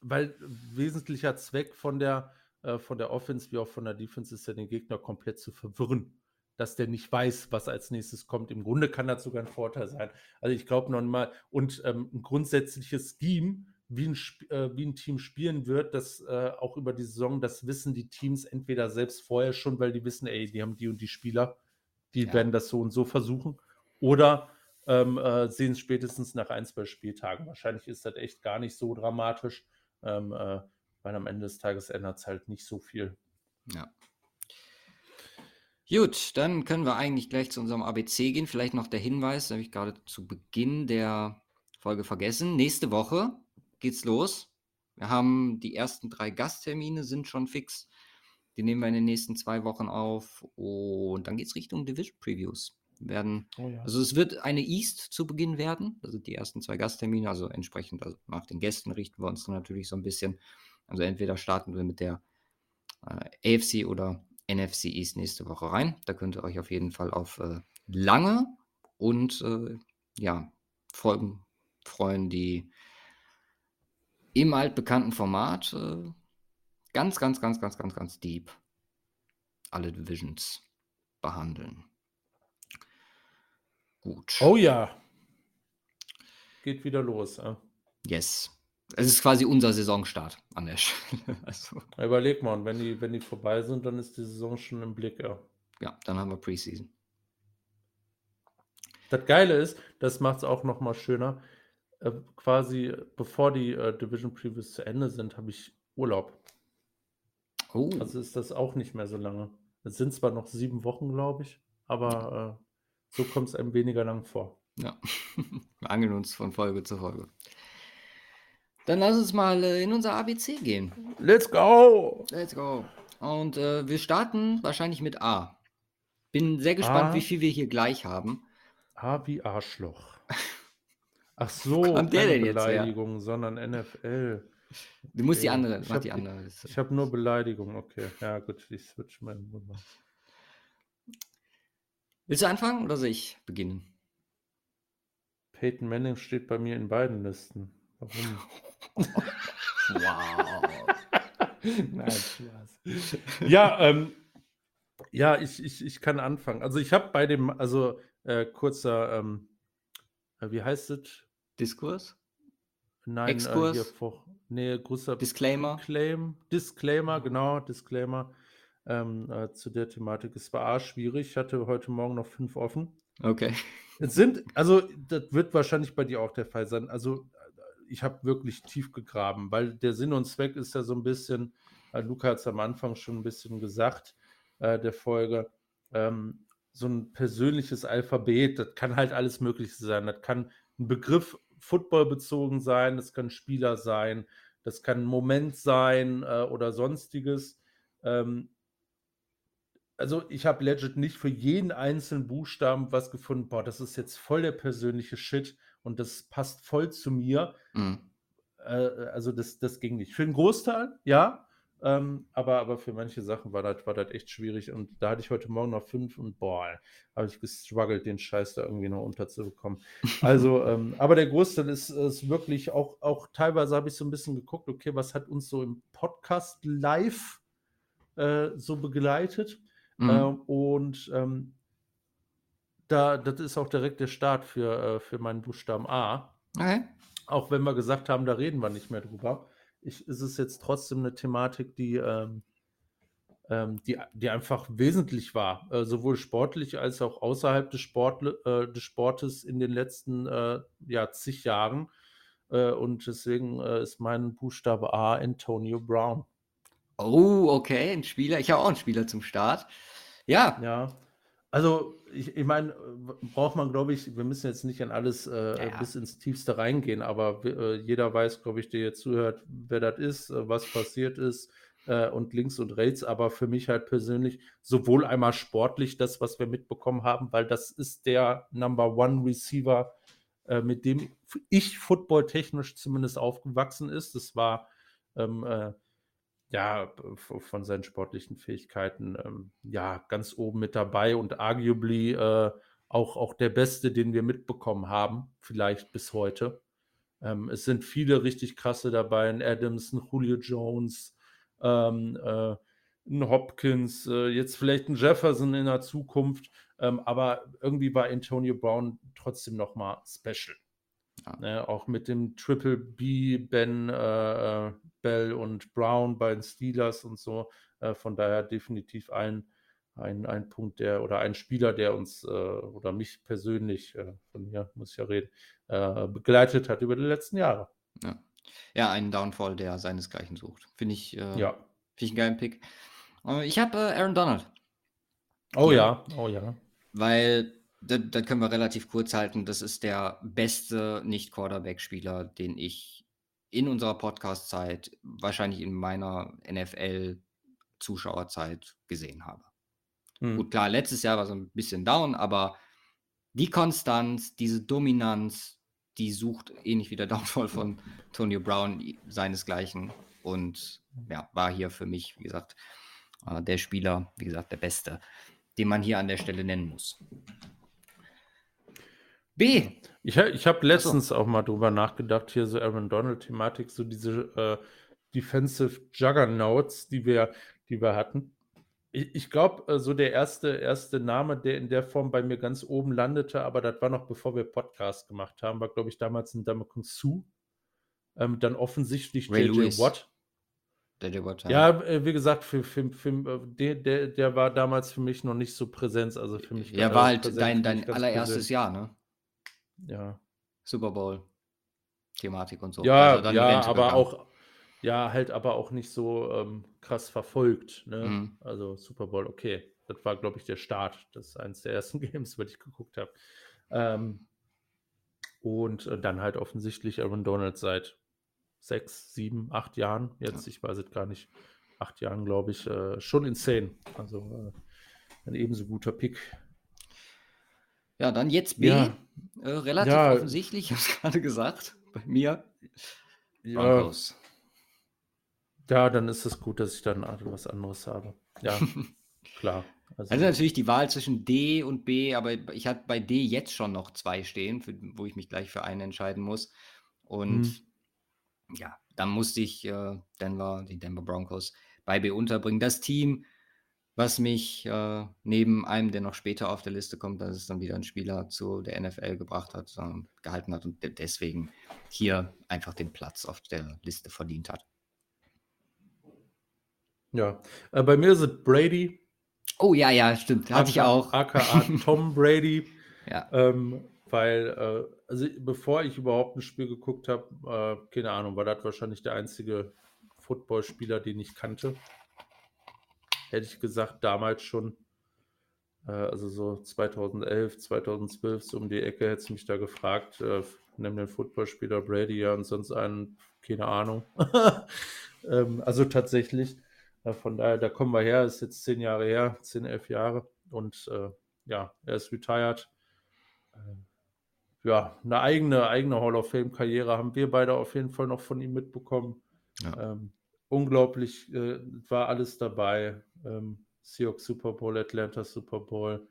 weil wesentlicher Zweck von der äh, von der Offense wie auch von der Defense ist ja, den Gegner komplett zu verwirren. dass der nicht weiß, was als nächstes kommt. Im Grunde kann das sogar ein Vorteil sein. Also ich glaube noch mal, und ähm, ein grundsätzliches Scheme, wie ein, äh, wie ein Team spielen wird, das äh, auch über die Saison, das wissen die Teams entweder selbst vorher schon, weil die wissen, ey, die haben die und die Spieler, die ja. werden das so und so versuchen, oder ähm, äh, sehen es spätestens nach ein, zwei Spieltagen. Wahrscheinlich ist das echt gar nicht so dramatisch, ähm, äh, weil am Ende des Tages ändert es halt nicht so viel. Ja. Gut, dann können wir eigentlich gleich zu unserem ABC gehen. Vielleicht noch der Hinweis, habe ich gerade zu Beginn der Folge vergessen. Nächste Woche geht's los. Wir haben die ersten drei Gasttermine sind schon fix. Die nehmen wir in den nächsten zwei Wochen auf und dann geht es Richtung Division Previews. Werden, oh ja. Also es wird eine East zu Beginn werden. Das sind die ersten zwei Gasttermine. Also entsprechend also nach den Gästen richten wir uns dann natürlich so ein bisschen. Also entweder starten wir mit der äh, AFC oder NFC East nächste Woche rein. Da könnt ihr euch auf jeden Fall auf äh, lange und äh, ja, Folgen freuen, die im altbekannten Format äh, ganz, ganz, ganz, ganz, ganz, ganz deep alle Divisions behandeln. Gut. Oh ja. Geht wieder los. Äh. Yes. Es ist quasi unser Saisonstart an der Stelle. Also. Überleg mal, wenn die, wenn die vorbei sind, dann ist die Saison schon im Blick, ja. Ja, dann haben wir Preseason. Das Geile ist, das macht es auch noch mal schöner. Äh, quasi bevor die äh, Division Previews zu Ende sind, habe ich Urlaub. Oh. Also ist das auch nicht mehr so lange. Es sind zwar noch sieben Wochen, glaube ich, aber äh, so kommt es einem weniger lang vor. Ja, wir angeln uns von Folge zu Folge. Dann lass uns mal äh, in unser ABC gehen. Let's go! Let's go. Und äh, wir starten wahrscheinlich mit A. Bin sehr gespannt, A. wie viel wir hier gleich haben. A wie Arschloch. Ach so, keine Beleidigung, jetzt sondern NFL. Du musst die andere, ich mach die andere. Ich, habe nur Beleidigung, okay. Ja, gut, ich switch meinen Wunder. Willst du anfangen oder soll ich beginnen? Peyton Manning steht bei mir in beiden Listen. Warum? wow. Nein, Spaß. Ja, ähm, ja, ich, ich, ich kann anfangen. Also ich habe bei dem, also äh, kurzer, ähm, äh, wie heißt es? Diskurs? Nein, Exkurs? Äh, hier vor, nee, großer Disclaimer. Claim, Disclaimer, genau, Disclaimer ähm, äh, zu der Thematik. Es war A, schwierig. Ich hatte heute Morgen noch fünf offen. Okay. Es sind, also das wird wahrscheinlich bei dir auch der Fall sein. Also ich habe wirklich tief gegraben, weil der Sinn und Zweck ist ja so ein bisschen, äh, Luca hat es am Anfang schon ein bisschen gesagt, äh, der Folge, ähm, so ein persönliches Alphabet, das kann halt alles Mögliche sein. Das kann ein Begriff Football bezogen sein, das kann Spieler sein, das kann ein Moment sein äh, oder sonstiges. Ähm, also ich habe legit nicht für jeden einzelnen Buchstaben was gefunden, boah, das ist jetzt voll der persönliche Shit und das passt voll zu mir. Mhm. Äh, also das, das ging nicht. Für den Großteil, ja, ähm, aber, aber für manche Sachen war das, war das echt schwierig. Und da hatte ich heute Morgen noch fünf und boah, habe ich gestruggelt, den Scheiß da irgendwie noch unterzubekommen. Also, ähm, aber der Großteil ist, ist wirklich auch, auch teilweise habe ich so ein bisschen geguckt, okay, was hat uns so im Podcast live äh, so begleitet? Mhm. Äh, und ähm, da, das ist auch direkt der Start für, äh, für meinen Buchstaben A. Okay. Auch wenn wir gesagt haben, da reden wir nicht mehr drüber ich, ist es jetzt trotzdem eine Thematik, die, ähm, ähm, die, die einfach wesentlich war, äh, sowohl sportlich als auch außerhalb des, Sport, äh, des Sportes in den letzten äh, ja, zig Jahren. Äh, und deswegen äh, ist mein Buchstabe A Antonio Brown. Oh, okay, ein Spieler. Ich habe auch einen Spieler zum Start. Ja. Ja. Also, ich, ich meine, braucht man, glaube ich, wir müssen jetzt nicht an alles äh, ja, ja. bis ins Tiefste reingehen, aber äh, jeder weiß, glaube ich, der jetzt zuhört, wer das ist, äh, was passiert ist äh, und links und rechts. Aber für mich halt persönlich sowohl einmal sportlich das, was wir mitbekommen haben, weil das ist der Number One Receiver, äh, mit dem ich footballtechnisch zumindest aufgewachsen ist. Das war ähm, äh, ja, von seinen sportlichen Fähigkeiten ähm, ja ganz oben mit dabei und arguably äh, auch, auch der Beste, den wir mitbekommen haben, vielleicht bis heute. Ähm, es sind viele richtig krasse dabei, ein Adams, ein Julio Jones, ähm, äh, ein Hopkins, äh, jetzt vielleicht ein Jefferson in der Zukunft, ähm, aber irgendwie war Antonio Brown trotzdem nochmal special. Ja. Ne, auch mit dem Triple B, Ben, äh, äh, Bell und Brown bei den Steelers und so. Äh, von daher definitiv ein, ein, ein Punkt, der oder ein Spieler, der uns äh, oder mich persönlich, äh, von mir muss ich ja reden, äh, begleitet hat über die letzten Jahre. Ja. ja, ein Downfall, der seinesgleichen sucht. Finde ich, ja. Find ich einen geilen Pick. ich habe Aaron Donald. Oh Hier. ja, oh ja. Weil da, da können wir relativ kurz halten. Das ist der beste Nicht-Quarterback-Spieler, den ich in unserer Podcast-Zeit, wahrscheinlich in meiner NFL-Zuschauerzeit gesehen habe. Hm. Gut, klar, letztes Jahr war so ein bisschen down, aber die Konstanz, diese Dominanz, die sucht ähnlich wie der Downfall von Tonio Brown seinesgleichen und ja, war hier für mich, wie gesagt, äh, der Spieler, wie gesagt, der Beste, den man hier an der Stelle nennen muss. B. Ich, ich habe letztens so. auch mal drüber nachgedacht, hier so Aaron Donald-Thematik, so diese äh, Defensive Juggernauts, die wir, die wir hatten. Ich, ich glaube, äh, so der erste, erste Name, der in der Form bei mir ganz oben landete, aber das war noch bevor wir Podcast gemacht haben, war, glaube ich, damals ein Damakun Su. Ähm, dann offensichtlich J.J. Watt. Der Watt, ja. ja, äh, wie gesagt, für, für, für, äh, der, der, der war damals für mich noch nicht so präsent. Also für mich ja, war halt dein, dein allererstes präsent. Jahr, ne? Ja. Super Bowl-Thematik und so. Ja, also ja, aber auch, ja, halt aber auch nicht so ähm, krass verfolgt. Ne? Mhm. Also Super Bowl, okay. Das war, glaube ich, der Start. Das ist eines der ersten Games, was ich geguckt habe. Ähm, und äh, dann halt offensichtlich Aaron Donald seit sechs, sieben, acht Jahren. Jetzt, ja. ich weiß es gar nicht, acht Jahren, glaube ich, äh, schon insane. Also äh, ein ebenso guter Pick ja, dann jetzt B. Ja. Äh, relativ ja. offensichtlich, ich habe es gerade gesagt, bei mir. Ja. Ja, dann ist es gut, dass ich dann was anderes habe. Ja, klar. Also, also, natürlich die Wahl zwischen D und B, aber ich hatte bei D jetzt schon noch zwei stehen, für, wo ich mich gleich für einen entscheiden muss. Und mhm. ja, dann musste ich äh, Denver, die Denver Broncos bei B unterbringen. Das Team, was mich äh, neben einem, der noch später auf der Liste kommt, dass es dann wieder ein Spieler zu der NFL gebracht hat, äh, gehalten hat und deswegen hier einfach den Platz auf der Liste verdient hat. Ja, äh, bei mir ist es Brady. Oh ja, ja, stimmt. Habe ich auch. AKA Tom Brady. ja. Ähm, weil, äh, also bevor ich überhaupt ein Spiel geguckt habe, äh, keine Ahnung, war das wahrscheinlich der einzige Footballspieler, den ich kannte hätte ich gesagt, damals schon, äh, also so 2011, 2012, so um die Ecke, hätte du mich da gefragt, äh, nimm den Footballspieler Brady ja und sonst einen, keine Ahnung. ähm, also tatsächlich, äh, von daher, da kommen wir her, ist jetzt zehn Jahre her, zehn, elf Jahre und äh, ja, er ist retired. Äh, ja, eine eigene, eigene Hall of Fame-Karriere haben wir beide auf jeden Fall noch von ihm mitbekommen. Ja. Ähm, unglaublich äh, war alles dabei. Ähm, Seahawks Super Bowl, Atlanta Super Bowl,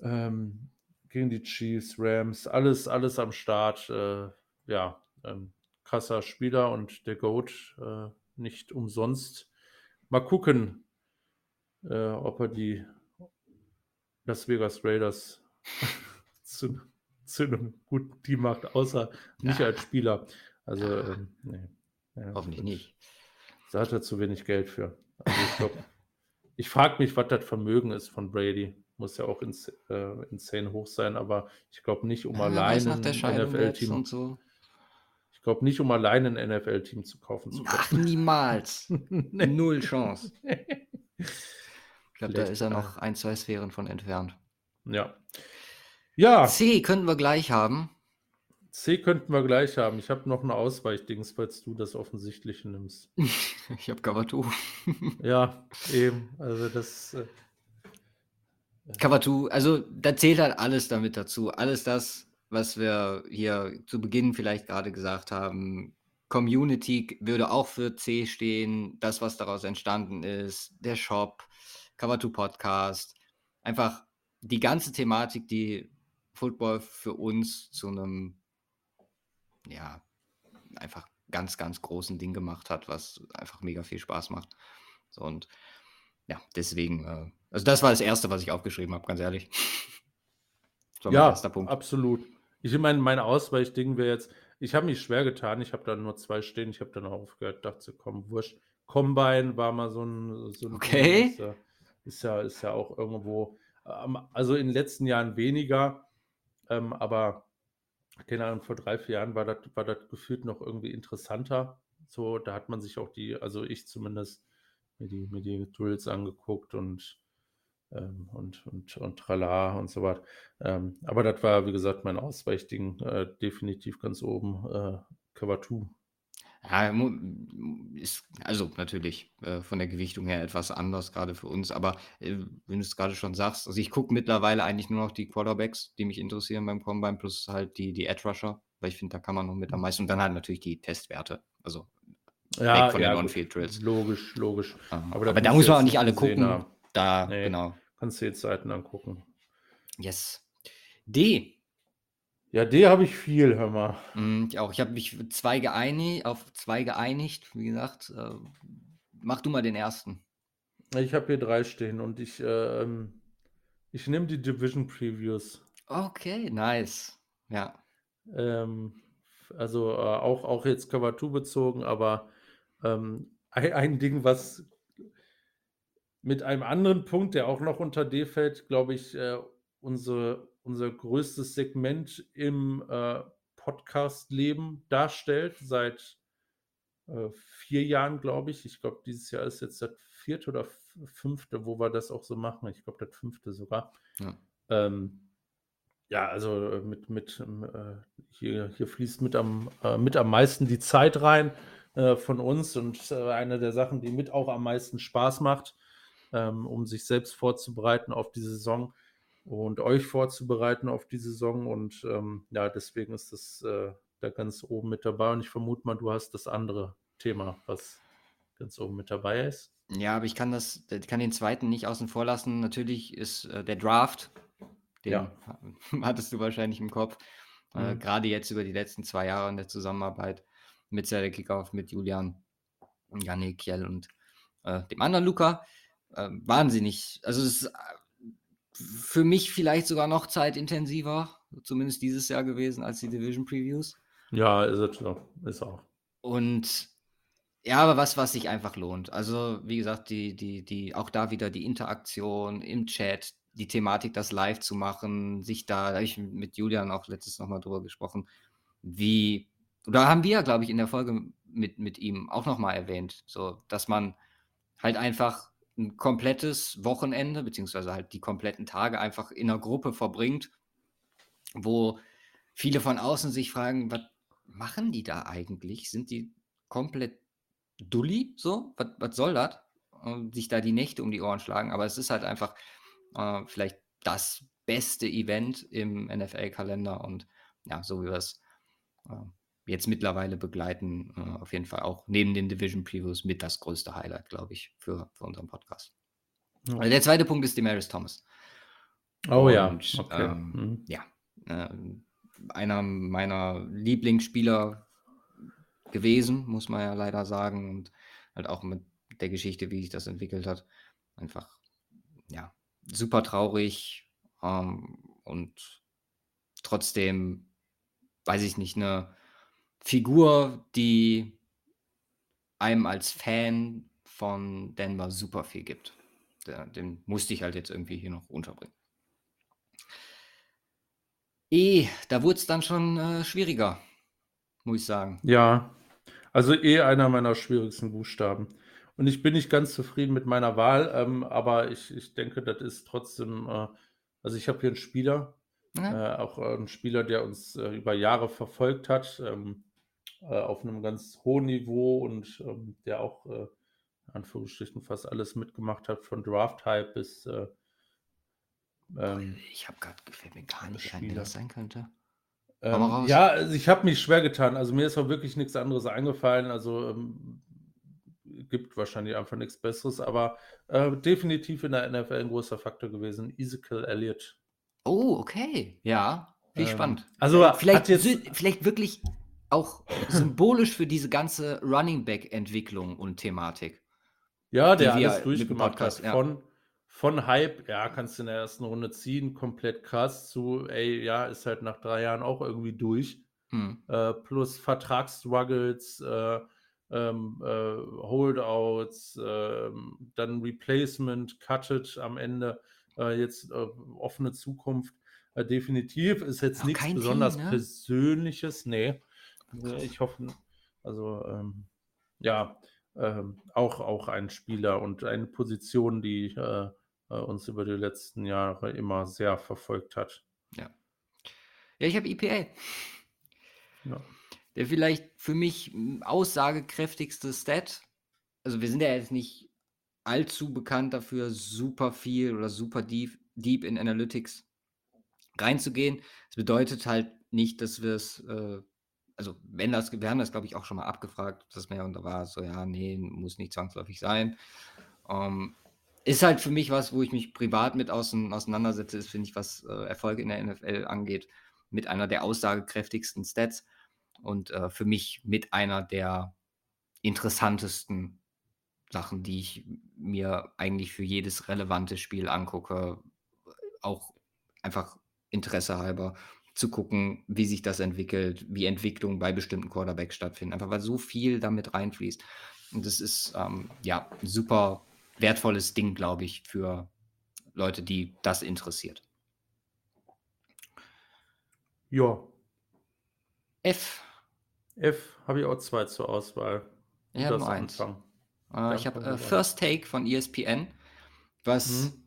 ähm, gegen die Chiefs, Rams, alles, alles am Start. Äh, ja, ähm, krasser Spieler und der Goat äh, nicht umsonst. Mal gucken, äh, ob er die Las Vegas Raiders zu, zu, einem guten Team macht, außer nicht ja. als Spieler. Also, ähm, nee. Ja, Hoffentlich nicht. Da hat er zu wenig Geld für. Also ich ich frage mich, was das Vermögen ist von Brady. Muss ja auch ins, äh, insane hoch sein, aber ich glaube nicht, um ja, allein ein NFL-Team. So. Ich glaube nicht, um allein ein NFL-Team zu kaufen zu können. Ach, niemals. nee. Null Chance. ich glaube, da ist er noch ein, zwei Sphären von entfernt. Ja. Ja. C könnten wir gleich haben. C könnten wir gleich haben. Ich habe noch ein Ausweichdings, falls du das Offensichtliche nimmst. ich habe Kavatu. ja, eben. Also das. Äh, Kavatu, also da zählt halt alles damit dazu. Alles das, was wir hier zu Beginn vielleicht gerade gesagt haben. Community würde auch für C stehen. Das, was daraus entstanden ist. Der Shop, Kavatu Podcast. Einfach die ganze Thematik, die Football für uns zu einem ja, einfach ganz, ganz großen Ding gemacht hat, was einfach mega viel Spaß macht. So, und ja, deswegen, äh, also das war das Erste, was ich aufgeschrieben habe, ganz ehrlich. Ja, absolut. Ich meine, mein Ausweichding wäre jetzt, ich habe mich schwer getan, ich habe da nur zwei stehen, ich habe dann auch aufgehört, dachte, komm, wurscht. Combine war mal so ein, so ein okay. Ist ja, ist ja, ist ja auch irgendwo, ähm, also in den letzten Jahren weniger, ähm, aber keine Ahnung, vor drei, vier Jahren war das, war das gefühlt noch irgendwie interessanter. So, da hat man sich auch die, also ich zumindest, mir die, mir die Drills angeguckt und ähm, und, und, und trala und so weiter. Ähm, aber das war, wie gesagt, mein Ausweichding äh, definitiv ganz oben, äh, Cover 2. Ja, ist also natürlich äh, von der Gewichtung her etwas anders, gerade für uns. Aber äh, wenn du es gerade schon sagst, also ich gucke mittlerweile eigentlich nur noch die Quarterbacks, die mich interessieren beim Combine, plus halt die, die Edge Rusher, weil ich finde, da kann man noch mit am meisten. Und dann halt natürlich die Testwerte. Also ja, weg von ja, den On-Field-Drills. Logisch, logisch. Aber, aber da muss man auch nicht alle gucken. Haben. Da, nee. genau. Kannst du jetzt Seiten angucken. Yes. D. Ja, D habe ich viel, hör mal. Mm, ich auch. Ich habe mich zwei geeinigt, auf zwei geeinigt. Wie gesagt, äh, mach du mal den ersten. Ich habe hier drei stehen und ich, äh, ich nehme die Division Previews. Okay, nice. Ja. Ähm, also äh, auch, auch jetzt Cover 2 bezogen, aber ähm, ein, ein Ding, was mit einem anderen Punkt, der auch noch unter D fällt, glaube ich, äh, unsere, unser größtes Segment im äh, Podcast-Leben darstellt, seit äh, vier Jahren, glaube ich. Ich glaube, dieses Jahr ist jetzt das vierte oder fünfte, wo wir das auch so machen. Ich glaube, das fünfte sogar. Ja, ähm, ja also äh, mit, mit äh, hier, hier fließt mit am, äh, mit am meisten die Zeit rein äh, von uns und eine der Sachen, die mit auch am meisten Spaß macht ähm, um sich selbst vorzubereiten auf die Saison und euch vorzubereiten auf die Saison. Und ähm, ja, deswegen ist das äh, da ganz oben mit dabei. Und ich vermute mal, du hast das andere Thema, was ganz oben mit dabei ist. Ja, aber ich kann das, kann den zweiten nicht außen vor lassen. Natürlich ist äh, der Draft, den ja. hattest du wahrscheinlich im Kopf. Äh, mhm. Äh, Gerade jetzt über die letzten zwei Jahre in der Zusammenarbeit mit Sarah Kickoff, mit Julian, Janik, Kiel und äh, dem anderen Luca äh, wahnsinnig. Also es ist für mich vielleicht sogar noch zeitintensiver, zumindest dieses Jahr gewesen, als die Division Previews. Ja, ist es so. Ist auch. Und ja, aber was, was sich einfach lohnt. Also, wie gesagt, die, die, die, auch da wieder die Interaktion im Chat, die Thematik, das live zu machen, sich da, da habe ich mit Julian auch letztes nochmal drüber gesprochen, wie, oder haben wir, ja, glaube ich, in der Folge mit, mit ihm auch nochmal erwähnt, so, dass man halt einfach ein komplettes Wochenende, beziehungsweise halt die kompletten Tage einfach in einer Gruppe verbringt, wo viele von außen sich fragen, was machen die da eigentlich? Sind die komplett dulli so? Was, was soll das? Sich da die Nächte um die Ohren schlagen. Aber es ist halt einfach äh, vielleicht das beste Event im NFL-Kalender und ja, so wie wir es äh, jetzt mittlerweile begleiten, äh, auf jeden Fall auch neben den Division Previews mit das größte Highlight, glaube ich, für, für unseren Podcast. Ja. Also der zweite Punkt ist Demaris Thomas. Oh Und, ja. Okay. Ähm, mhm. Ja. Äh, einer meiner Lieblingsspieler gewesen, muss man ja leider sagen. Und halt auch mit der Geschichte, wie sich das entwickelt hat. Einfach, ja, super traurig. Ähm, und trotzdem, weiß ich nicht, eine Figur, die einem als Fan von Denver super viel gibt. Den musste ich halt jetzt irgendwie hier noch unterbringen. E, da wurde es dann schon äh, schwieriger, muss ich sagen. Ja, also E einer meiner schwierigsten Buchstaben. Und ich bin nicht ganz zufrieden mit meiner Wahl, ähm, aber ich, ich denke, das ist trotzdem, äh, also ich habe hier einen Spieler, ja. äh, auch äh, einen Spieler, der uns äh, über Jahre verfolgt hat. Ähm, äh, auf einem ganz hohen Niveau und ähm, der auch äh, in Anführungsstrichen fast alles mitgemacht hat, von Draft-Hype bis. Äh, ähm, ich habe gerade gefällt mir gar nicht ein, wer das sein könnte. Ähm, ja, also ich habe mich schwer getan. Also mir ist auch wirklich nichts anderes eingefallen. Also ähm, gibt wahrscheinlich einfach nichts Besseres, aber äh, definitiv in der NFL ein großer Faktor gewesen. Ezekiel Elliott. Oh, okay. Ja, wie ähm, spannend. Also vielleicht, jetzt, vielleicht wirklich auch symbolisch für diese ganze Running Back Entwicklung und Thematik. Ja, der alles durchgemacht hat. Ja. Von, von Hype, ja, kannst du in der ersten Runde ziehen, komplett krass, zu, ey, ja, ist halt nach drei Jahren auch irgendwie durch. Hm. Äh, plus Vertragsstruggles, äh, ähm, äh, Holdouts, ähm, dann Replacement, Cutted am Ende, äh, jetzt äh, offene Zukunft. Äh, definitiv ist jetzt Auch nichts besonders Team, ne? Persönliches, nee. Ich hoffe, also ähm, ja, ähm, auch, auch ein Spieler und eine Position, die äh, äh, uns über die letzten Jahre immer sehr verfolgt hat. Ja, ich habe EPA. Ja. Der vielleicht für mich m, aussagekräftigste Stat. Also wir sind ja jetzt nicht allzu bekannt dafür, super viel oder super deep, deep in Analytics reinzugehen. Das bedeutet halt nicht, dass wir es, äh, also wenn das, wir haben das glaube ich auch schon mal abgefragt, dass mir und da war so, ja, nee, muss nicht zwangsläufig sein. Ähm, ist halt für mich was, wo ich mich privat mit auseinandersetze, ist, finde ich, was äh, Erfolge in der NFL angeht, mit einer der aussagekräftigsten Stats und äh, für mich mit einer der interessantesten Sachen, die ich mir eigentlich für jedes relevante Spiel angucke, auch einfach Interesse halber zu gucken, wie sich das entwickelt, wie Entwicklungen bei bestimmten Quarterbacks stattfinden, einfach weil so viel damit reinfließt. Und das ist ähm, ja ein super wertvolles Ding, glaube ich, für Leute, die das interessiert. Ja, F. F habe ich auch zwei zur Auswahl. Du Ich habe darfst nur eins. Äh, Ja, ich habe äh. First Take von ESPN, was Mhm.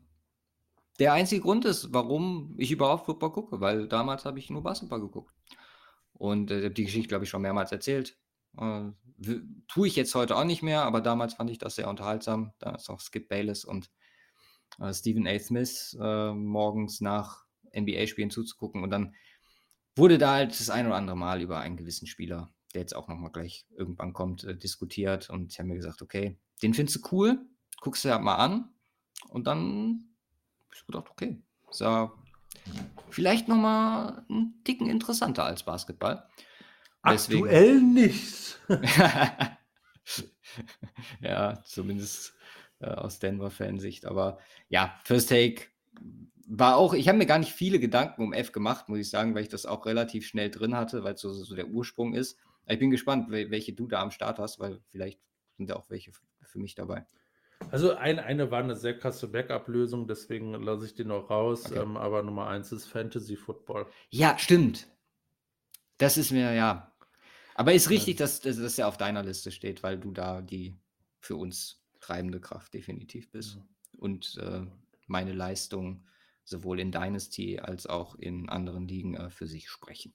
Der einzige Grund ist, warum ich überhaupt Football gucke, weil damals habe ich nur Basketball geguckt. Und äh, die Geschichte, glaube ich, schon mehrmals erzählt. Äh, tue ich jetzt heute auch nicht mehr, aber damals fand ich das sehr unterhaltsam. Da ist auch Skip Bayless und äh, Stephen A. Smith äh, morgens nach NBA-Spielen zuzugucken. Und dann wurde da halt das ein oder andere Mal über einen gewissen Spieler, der jetzt auch nochmal gleich irgendwann kommt, äh, diskutiert. Und ich habe mir gesagt, okay, den findest du cool, guckst du halt mal an. Und dann ich gedacht, okay, ist ja vielleicht nochmal einen Ticken interessanter als Basketball. Deswegen- Aktuell nicht. ja, zumindest äh, aus Denver-Fansicht. Aber ja, First Take war auch, ich habe mir gar nicht viele Gedanken um F gemacht, muss ich sagen, weil ich das auch relativ schnell drin hatte, weil es so, so der Ursprung ist. Ich bin gespannt, wel- welche du da am Start hast, weil vielleicht sind ja auch welche für mich dabei. Also ein, eine war eine sehr krasse Backup-Lösung, deswegen lasse ich den noch raus. Okay. Ähm, aber Nummer eins ist Fantasy Football. Ja, stimmt. Das ist mir, ja. Aber ist richtig, Ja. dass, dass, dass er auf deiner Liste steht, weil du da die für uns treibende Kraft definitiv bist. Ja. Und äh, meine Leistung sowohl in Dynasty als auch in anderen Ligen äh, für sich sprechen.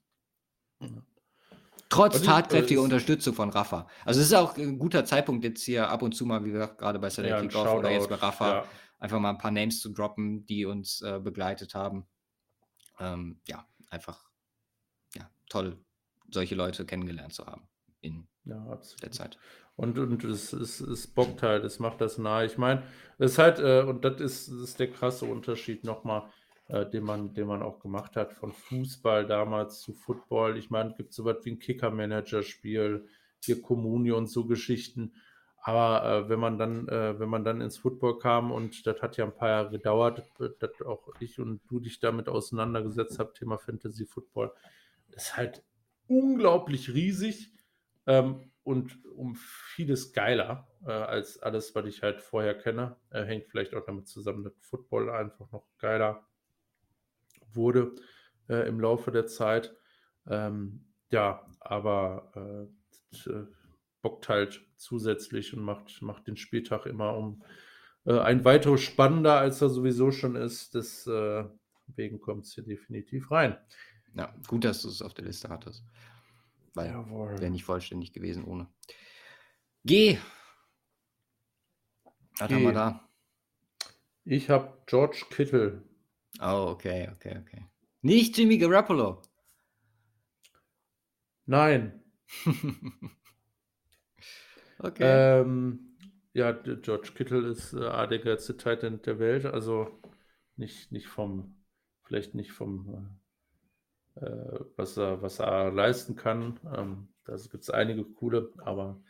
Ja. Trotz ich- tatkräftiger äh, Unterstützung von Rafa. Also es ist auch ein guter Zeitpunkt jetzt hier ab und zu mal, wie gesagt, gerade bei Sunday Ja, Kickoff oder jetzt bei Rafa, ja. einfach mal ein paar Names zu droppen, die uns äh, begleitet haben. Ähm, ja, einfach ja, toll, solche Leute kennengelernt zu haben in Ja, der. Zeit. Und, und es, es, es bockt halt, es macht das nahe. Ich meine, es ist halt, äh, und das ist, das ist der krasse Unterschied nochmal, äh, den, man, den man auch gemacht hat von Fußball damals zu Football. Ich meine, es gibt so was wie ein Kicker-Manager-Spiel, hier Kommuni und so Geschichten. Aber äh, wenn man dann, äh, wenn man dann ins Football kam und das hat ja ein paar Jahre gedauert, äh, dass auch ich und du dich damit auseinandergesetzt habt, Thema Fantasy Football, ist halt unglaublich riesig ähm, und um vieles geiler äh, als alles, was ich halt vorher kenne. Äh, hängt vielleicht auch damit zusammen, dass Football einfach noch geiler wurde äh, im Laufe der Zeit. Ähm, ja, aber äh, äh, bockt halt zusätzlich und macht, macht den Spieltag immer um äh, ein weiteres spannender, als er sowieso schon ist. Deswegen kommt es hier definitiv rein. Ja, gut, dass du es auf der Liste hattest. Weil wäre nicht vollständig gewesen ohne. G. Was haben wir da? Ich habe George Kittle. Oh, okay, okay, okay. Nicht Jimmy Garoppolo. Nein. okay. Ähm, ja, George Kittle ist äh, der geilste Tight End der Welt. Also nicht, nicht vom, vielleicht nicht vom, äh, äh, was er, was er leisten kann. Ähm, da gibt es einige coole, aber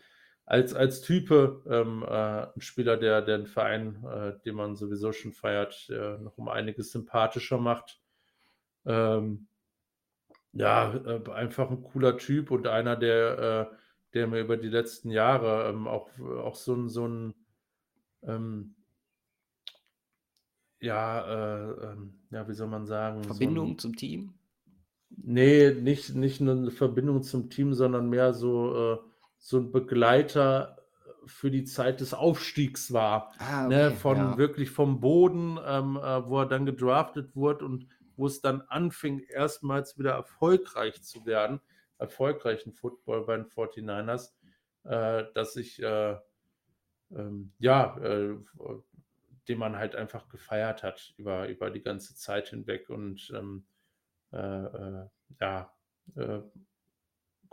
als, als Type ähm, äh, ein Spieler, der, der den Verein, äh, den man sowieso schon feiert, äh, noch um einiges sympathischer macht. Ähm, ja, äh, einfach ein cooler Typ und einer, der, äh, der mir über die letzten Jahre ähm, auch, auch so ein, so ein ähm, ja, äh, ähm, ja, wie soll man sagen? Verbindung so ein, zum Team? Nee, nicht, nicht nur eine Verbindung zum Team, sondern mehr so, so ein Begleiter für die Zeit des Aufstiegs war. Ah, Ne, okay, von ja. wirklich vom Boden, ähm, äh, wo er dann gedraftet wurde und wo es dann anfing, erstmals wieder erfolgreich zu werden, erfolgreichen Football bei den 49ers, äh, dass ich, äh, ähm, ja, äh, den man halt einfach gefeiert hat über, über die ganze Zeit hinweg und ähm, äh, äh, ja,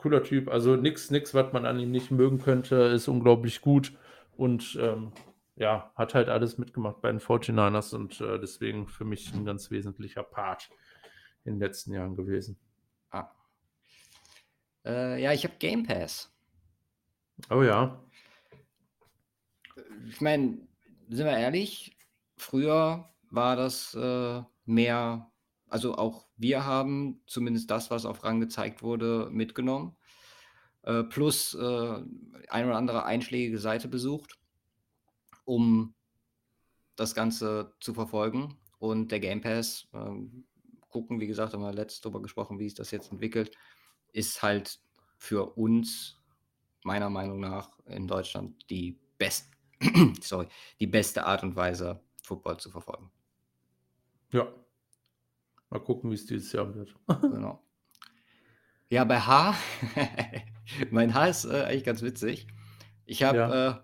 cooler Typ. Also nichts, nix, was man an ihm nicht mögen könnte, ist unglaublich gut und ähm, ja, hat halt alles mitgemacht bei den 49ers und äh, deswegen für mich ein ganz wesentlicher Part in den letzten Jahren gewesen. Ah. Äh, ja, ich habe Game Pass. Oh ja. Ich meine, sind wir ehrlich, früher war das äh, mehr, also auch wir haben zumindest das, was auf Rang gezeigt wurde, mitgenommen. Äh, plus äh, ein oder andere einschlägige Seite besucht, um das Ganze zu verfolgen. Und der Game Pass, ähm, gucken, wie gesagt, haben wir letztes darüber gesprochen, wie sich das jetzt entwickelt, ist halt für uns meiner Meinung nach in Deutschland die beste, sorry, die beste Art und Weise, Football zu verfolgen. Ja. Mal gucken, wie es dieses Jahr wird. Genau. Ja, bei H, mein H ist äh, eigentlich ganz witzig. Ich habe Ja. äh,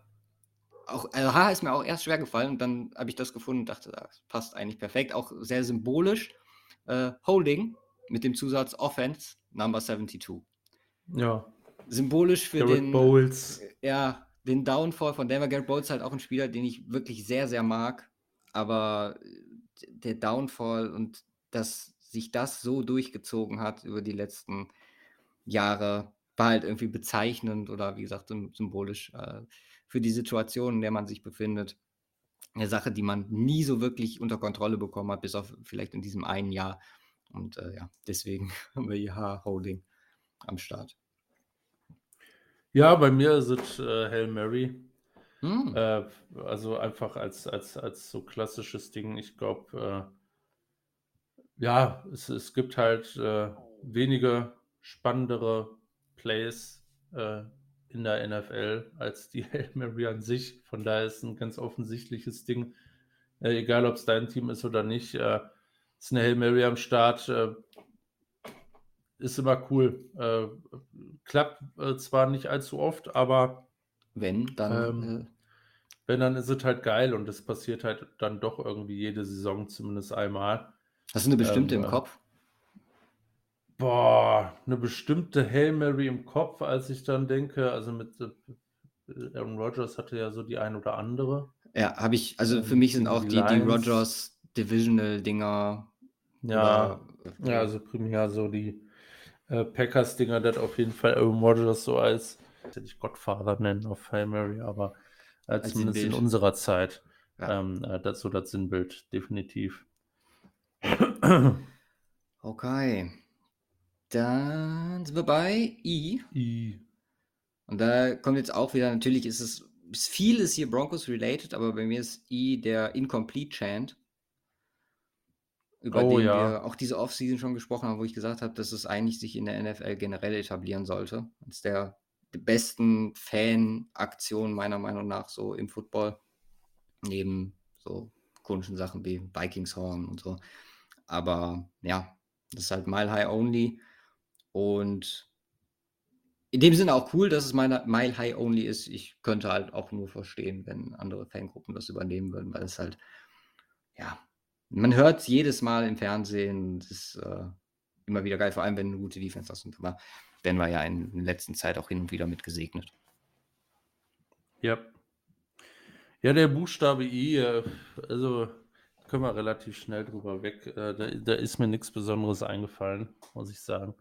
auch, also H ist mir auch erst schwer gefallen und dann habe ich das gefunden und dachte, das passt eigentlich perfekt. Auch sehr symbolisch. Äh, Holding mit dem Zusatz Offense Number 72. Ja. Symbolisch für Garrett den, Bowles. ja, den Downfall von Denver. Garrett Bowles ist halt auch ein Spieler, den ich wirklich sehr, sehr mag. Aber der Downfall und dass sich das so durchgezogen hat über die letzten Jahre, war halt irgendwie bezeichnend oder wie gesagt sym- symbolisch äh, für die Situation, in der man sich befindet. Eine Sache, die man nie so wirklich unter Kontrolle bekommen hat, bis auf vielleicht in diesem einen Jahr. Und äh, ja, deswegen haben wir hier H-Holding am Start. Ja, bei mir ist es äh, Hail Mary. Hm. Äh, also einfach als, als, als so klassisches Ding. Ich glaube, äh, ja, es, es gibt halt äh, wenige spannendere Plays äh, in der NFL als die Hail Mary an sich. Von daher ist es ein ganz offensichtliches Ding. Äh, egal, ob es dein Team ist oder nicht. Äh, ist eine Hail Mary am Start. Äh, ist immer cool. Äh, klappt äh, zwar nicht allzu oft, aber Wenn, dann ähm, äh, wenn, dann ist es halt geil und es passiert halt dann doch irgendwie jede Saison zumindest einmal. Hast du eine bestimmte Ähm, im Kopf? Boah, eine bestimmte Hail Mary im Kopf, als ich dann denke, also mit äh, Aaron Rodgers hatte ja so die ein oder andere. Ja, habe ich, also für Ähm, mich sind auch die die, die. Rogers Divisional-Dinger Ja, oder ja, also primär so die äh, Packers-Dinger, das auf jeden Fall Aaron Rodgers so als, hätte ich Godfather nennen auf Hail Mary, aber äh, Als zumindest in Sinnbild. unserer Zeit Ja. ähm, äh, das so das Sinnbild, definitiv. Okay. Dann sind wir bei I. I. Und da kommt jetzt auch wieder, natürlich ist es, ist vieles hier Broncos related, aber bei mir ist I der Incomplete Chant, über Oh den ja. wir auch diese Offseason schon gesprochen haben, wo ich gesagt habe, dass es eigentlich sich in der NFL generell etablieren sollte. Als der besten Fan-Aktionen meiner Meinung nach so im Football. Neben so komischen Sachen wie Vikings Horn und so. Aber ja, das ist halt Mile High Only. Und in dem Sinne auch cool, dass es meine Mile High Only ist. Ich könnte halt auch nur verstehen, wenn andere Fangruppen das übernehmen würden, weil es halt, ja, man hört es jedes Mal im Fernsehen. Das ist äh, immer wieder geil, vor allem wenn eine gute Defense hast. Und da werden wir ja in der letzten Zeit auch hin und wieder mit gesegnet. Ja. Ja, der Buchstabe I, äh, also können wir relativ schnell drüber weg. Äh, da, da ist mir nichts Besonderes eingefallen, muss ich sagen.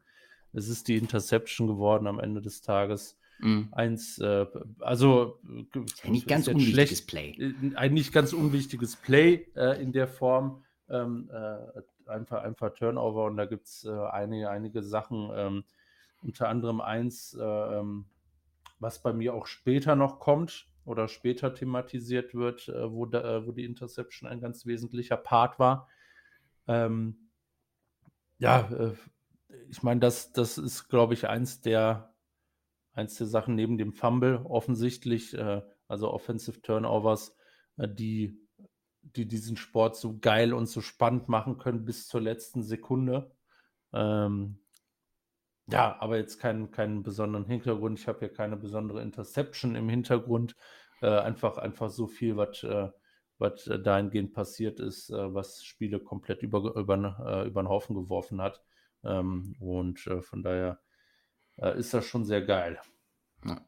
Es ist die Interception geworden am Ende des Tages. Mhm. Eins, äh, also ein nicht ganz unwichtiges schlecht, Play. Ein nicht ganz unwichtiges Play äh, in der Form. Ähm, äh, einfach, einfach Turnover und da gibt es äh, einige, einige Sachen, ähm, unter anderem eins, äh, ähm, was bei mir auch später noch kommt oder später thematisiert wird, äh, wo, da, wo die Interception ein ganz wesentlicher Part war. Ähm, ja, ich meine, das, das ist, glaube ich, eins der, eins der Sachen neben dem Fumble offensichtlich, äh, also Offensive Turnovers, äh, die, die diesen Sport so geil und so spannend machen können bis zur letzten Sekunde. Ähm, ja, aber jetzt keinen, keinen besonderen Hintergrund. Ich habe hier keine besondere Interception im Hintergrund. Äh, einfach, einfach so viel, was äh, was äh, dahingehend passiert ist, äh, was Spiele komplett über, über, äh, über den Haufen geworfen hat. Ähm, und von daher ist das schon sehr geil. Ja.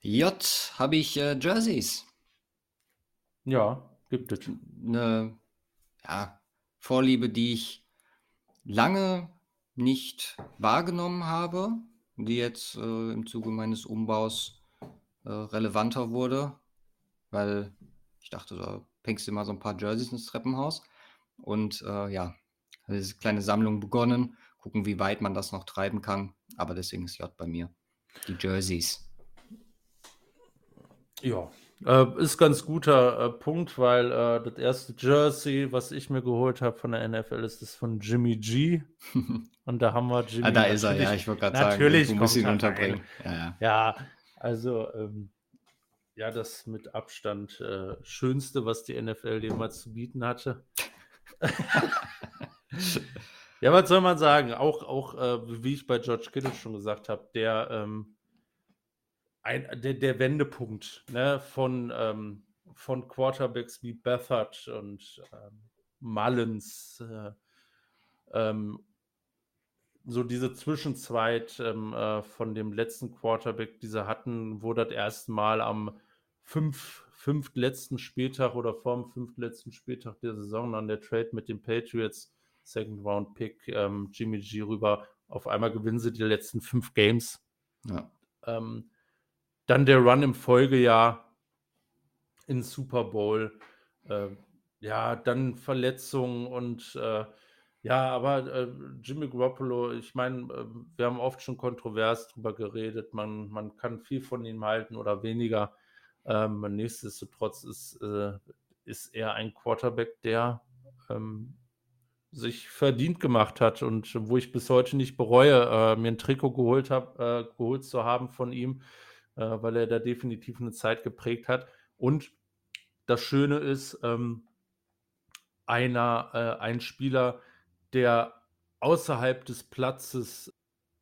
J habe ich äh, Jerseys. Ja, gibt es. Eine ja, Vorliebe, die ich lange nicht wahrgenommen habe, die jetzt äh, im Zuge meines Umbaus äh, relevanter wurde, weil ich dachte, da fängst du mal so ein paar Jerseys ins Treppenhaus. Und äh, ja, diese kleine Sammlung begonnen. Gucken, wie weit man das noch treiben kann. Aber deswegen ist J bei mir. Die Jerseys. Ja, äh, ist ganz guter äh, Punkt, weil äh, das erste Jersey, was ich mir geholt habe von der NFL, ist das von Jimmy G. Und da haben wir Jimmy. ah, da ist er, ja, ich wollte gerade sagen, natürlich muss ihn unterbringen. Ja, ja. ja, also ähm, ja, das mit Abstand äh, schönste, was die NFL jemals zu bieten hatte. ja, was soll man sagen? Auch, auch äh, wie ich bei George Kittle schon gesagt habe, der, ähm, ein, der, der Wendepunkt ne, von, ähm, von Quarterbacks wie Bethard und ähm, Mullins, äh, ähm, so diese Zwischenzeit ähm, äh, von dem letzten Quarterback, die sie hatten, wo das erste Mal am fünf, fünftletzten Spieltag oder vorm fünftletzten Spieltag der Saison dann der Trade mit den Patriots, Second Round Pick, ähm, Jimmy G rüber. Auf einmal gewinnen sie die letzten fünf Games. Ja. Ähm, dann der Run im Folgejahr in Super Bowl. Äh, ja, dann Verletzungen und äh, ja, aber äh, Jimmy Garoppolo, ich meine, äh, wir haben oft schon kontrovers drüber geredet. Man, man kann viel von ihm halten oder weniger. Ähm, nichtsdestotrotz ist, äh, ist er ein Quarterback, der ähm, sich verdient gemacht hat und wo ich bis heute nicht bereue, äh, mir ein Trikot geholt, hab, geholt zu haben von ihm, weil er da definitiv eine Zeit geprägt hat. Und das Schöne ist, ähm, einer, äh, ein Spieler, der außerhalb des Platzes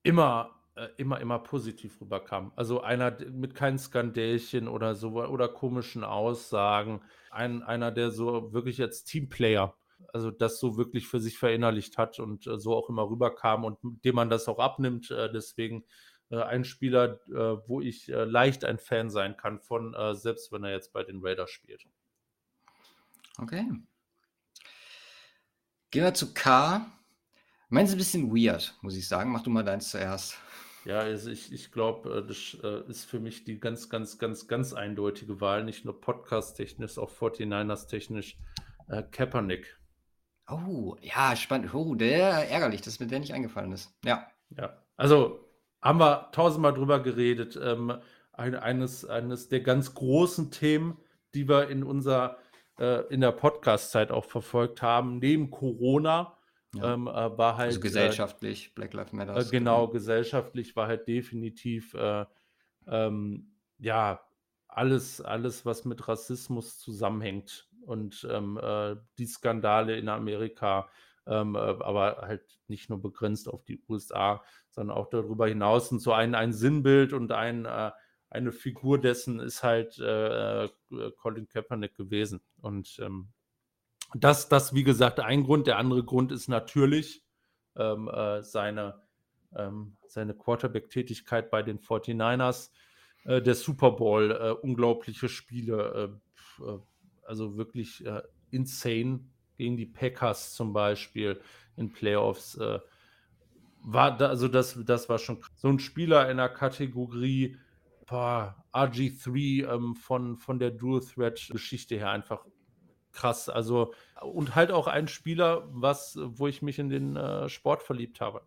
immer äh, immer, immer positiv rüberkam. Also einer mit keinen Skandälchen oder so oder komischen Aussagen. Ein, einer, der so wirklich als Teamplayer, also das so wirklich für sich verinnerlicht hat und äh, so auch immer rüberkam und dem man das auch abnimmt. Äh, deswegen äh, ein Spieler, äh, wo ich äh, leicht ein Fan sein kann von, selbst wenn er jetzt bei den Raiders spielt. Okay. Gehen wir zu K. Meins ist ein bisschen weird, muss ich sagen. Mach du mal deins zuerst. Ja, also ich, ich glaube, äh, das äh, ist für mich die ganz, ganz, ganz, ganz eindeutige Wahl, nicht nur podcast-technisch, auch 49ers-technisch. Äh, Kaepernick. Oh, ja, spannend. Oh, der ärgerlich, dass mir der nicht eingefallen ist. Ja. Ja, also haben wir tausendmal drüber geredet. Ähm, ein, eines, eines der ganz großen Themen, die wir in unserer, äh, in der Podcast-Zeit auch verfolgt haben, neben Corona ja. Ähm, äh, war halt. Also gesellschaftlich, äh, Black Lives Matter. Äh, genau, genau, gesellschaftlich war halt definitiv, äh, ähm, ja, alles, alles, was mit Rassismus zusammenhängt und ähm, äh, die Skandale in Amerika, ähm, äh, aber halt nicht nur begrenzt auf die USA, sondern auch darüber hinaus. Und so ein, ein Sinnbild und ein, eine Figur dessen ist halt Colin Kaepernick gewesen. Und ähm, das, das, wie gesagt, ein Grund. Der andere Grund ist natürlich ähm, äh, seine, ähm, seine Quarterback-Tätigkeit bei den 49ers. Äh, der Super Bowl, äh, unglaubliche Spiele, äh, äh, also wirklich äh, insane gegen die Packers zum Beispiel in Playoffs. war da, also das, das war schon so ein Spieler in der Kategorie boah, RG3 ähm, von, von der Dual Threat Geschichte her einfach krass. Also und halt auch ein Spieler, was, wo ich mich in den äh, Sport verliebt habe.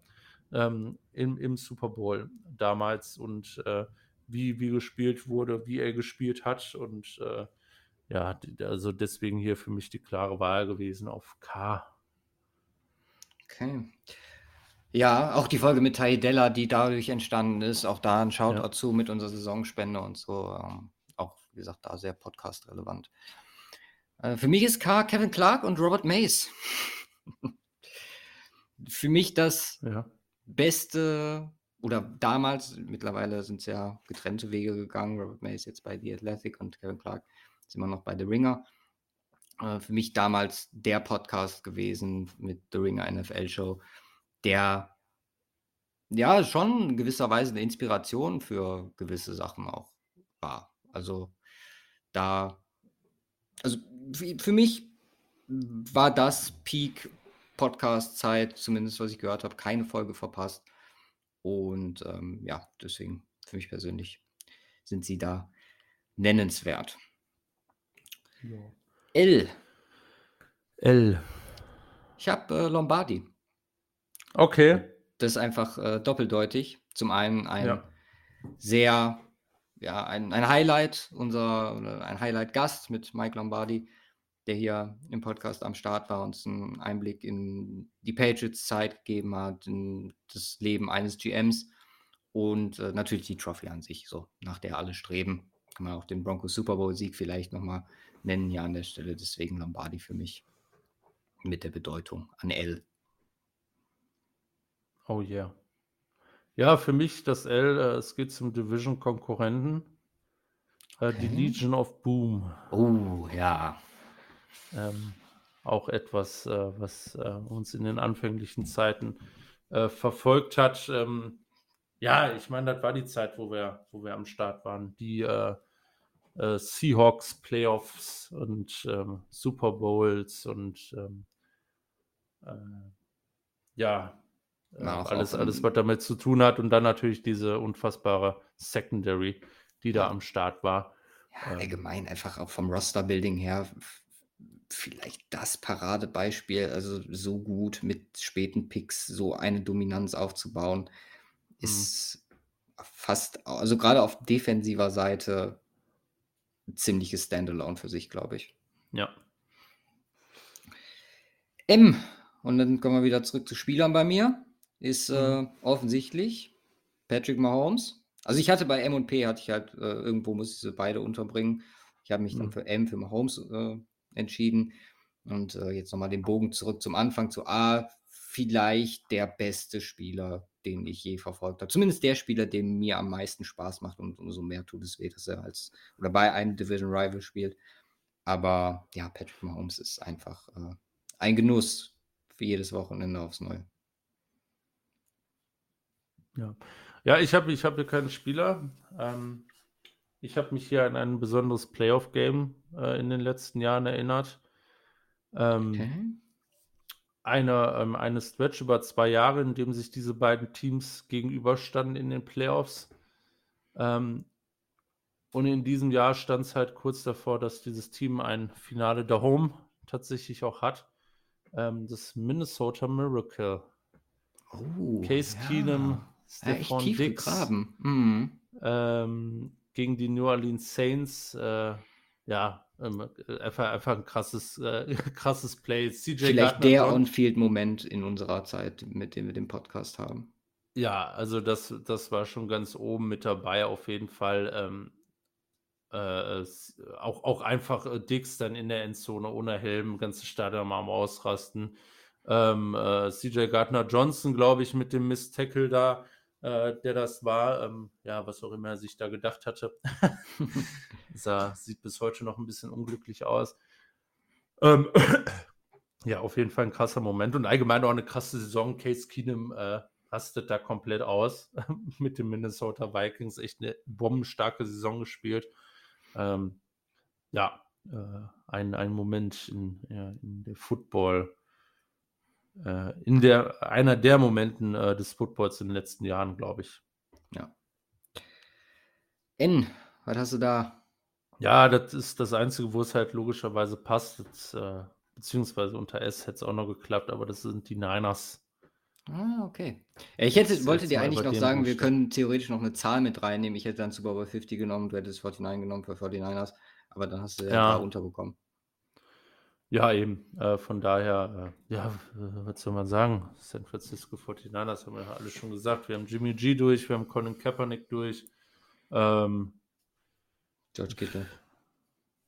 Ähm, im, im Super Bowl damals und äh, wie, wie gespielt wurde, wie er gespielt hat und äh, ja, also deswegen hier für mich die klare Wahl gewesen auf K. Okay. Ja, auch die Folge mit Della, die dadurch entstanden ist, auch da ein Shoutout ja. zu mit unserer Saisonspende und so. Ähm, auch, wie gesagt, da sehr podcast-relevant. Äh, für mich ist K Kevin Clark und Robert Mays. für mich das ja. beste, oder damals, mittlerweile sind es ja getrennte Wege gegangen. Robert Mays jetzt bei The Athletic und Kevin Clark ist immer noch bei The Ringer. Äh, für mich damals der Podcast gewesen mit The Ringer NFL Show der ja schon in gewisser Weise eine Inspiration für gewisse Sachen auch war. Also da, also für mich war das Peak Podcast-Zeit, zumindest was ich gehört habe, keine Folge verpasst. Und ähm, ja, deswegen für mich persönlich sind sie da nennenswert. Ja. L. L. Ich habe äh, Lombardi. Okay. Das ist einfach äh, doppeldeutig. Zum einen ein ja. sehr, ja, ein, ein Highlight, unser, ein Highlight-Gast mit Mike Lombardi, der hier im Podcast am Start war, uns einen Einblick in die Patriots-Zeit gegeben hat, in das Leben eines GMs und äh, natürlich die Trophy an sich, so nach der alle streben. Kann man auch den Broncos Super Bowl-Sieg vielleicht nochmal nennen, ja, an der Stelle. Deswegen Lombardi für mich mit der Bedeutung an L. Oh yeah. Ja, für mich das L, äh, es geht zum Division-Konkurrenten. Äh, Die Legion of Boom. Oh, ja. Ähm, auch etwas, äh, was äh, uns in den anfänglichen Zeiten äh, verfolgt hat. Ähm, ja, ich meine, das war die Zeit, wo wir, wo wir am Start waren. Die äh, äh, Seahawks Playoffs und ähm, Super Bowls und ähm, äh, ja, ja, alles, alles, was damit zu tun hat. Und dann natürlich diese unfassbare Secondary, die da am Start war. Ja, ähm. allgemein einfach auch vom Roster-Building her vielleicht das Paradebeispiel, also so gut mit späten Picks so eine Dominanz aufzubauen, mhm. ist mhm. fast, also gerade auf defensiver Seite, ziemliches Standalone für sich, glaube ich. Ja. M, und dann kommen wir wieder zurück zu Spielern bei mir ist äh, mhm. offensichtlich Patrick Mahomes. Also ich hatte bei M und P hatte ich halt äh, irgendwo muss ich sie beide unterbringen. Ich habe mich mhm. dann für M für Mahomes äh, entschieden und äh, jetzt nochmal den Bogen zurück zum Anfang zu A. Vielleicht der beste Spieler, den ich je verfolgt habe. Zumindest der Spieler, der mir am meisten Spaß macht und umso mehr tut es weh, dass er als oder bei einem Division Rival spielt. Aber ja, Patrick Mahomes ist einfach äh, ein Genuss für jedes Wochenende aufs Neue. Ja, ja ich habe ich hab hier keinen Spieler. Ähm, ich habe mich hier an ein besonderes Playoff-Game äh, in den letzten Jahren erinnert. Ähm, okay. Eine, ähm, eine Stretch über zwei Jahre, in dem sich diese beiden Teams gegenüberstanden in den Playoffs. Ähm, und in diesem Jahr stand es halt kurz davor, dass dieses Team ein Finale der Home tatsächlich auch hat. Ähm, das Minnesota Miracle. Oh, Case ja. Keenum Stefan ja, Dix mhm. ähm, gegen die New Orleans Saints. Äh, ja, ähm, einfach, einfach ein krasses, äh, krasses Play. CJ Vielleicht Gardner der On-Field-Moment in unserer Zeit, mit dem wir den Podcast haben. Ja, also das, das war schon ganz oben mit dabei, auf jeden Fall. Ähm, äh, auch, auch einfach äh, Dix dann in der Endzone ohne Helm, ganze Stadion mal am Ausrasten. Ähm, äh, CJ Gardner Johnson, glaube ich, mit dem Miss-Tackle da äh, der das war. Ähm, ja, was auch immer er sich da gedacht hatte. sah, sieht bis heute noch ein bisschen unglücklich aus. Ähm, ja, auf jeden Fall ein krasser Moment und allgemein auch eine krasse Saison. Case Keenum äh, rastet da komplett aus mit den Minnesota Vikings. Echt eine bombenstarke Saison gespielt. Ähm, ja, äh, ein, ein Moment in, ja, in der Football- äh, in der einer der Momenten, äh, des Footballs in den letzten Jahren, glaube ich. Ja. N, was hast du da? Ja, das ist das Einzige, wo es halt logischerweise passt. Jetzt, äh, beziehungsweise unter S hätte es auch noch geklappt, aber das sind die Niners. Ah, okay. Ich hätte, wollte dir eigentlich noch sagen, wir können theoretisch noch eine Zahl mit reinnehmen. Ich hätte dann Super Bowl 50 genommen, du hättest 49 genommen für 49ers, aber dann hast du ja, ja. unterbekommen. Ja, eben. Äh, von daher, äh, ja, was soll man sagen? San Francisco 49ers haben wir ja alle schon gesagt. Wir haben Jimmy G durch, wir haben Colin Kaepernick durch. Ähm, George Kittle.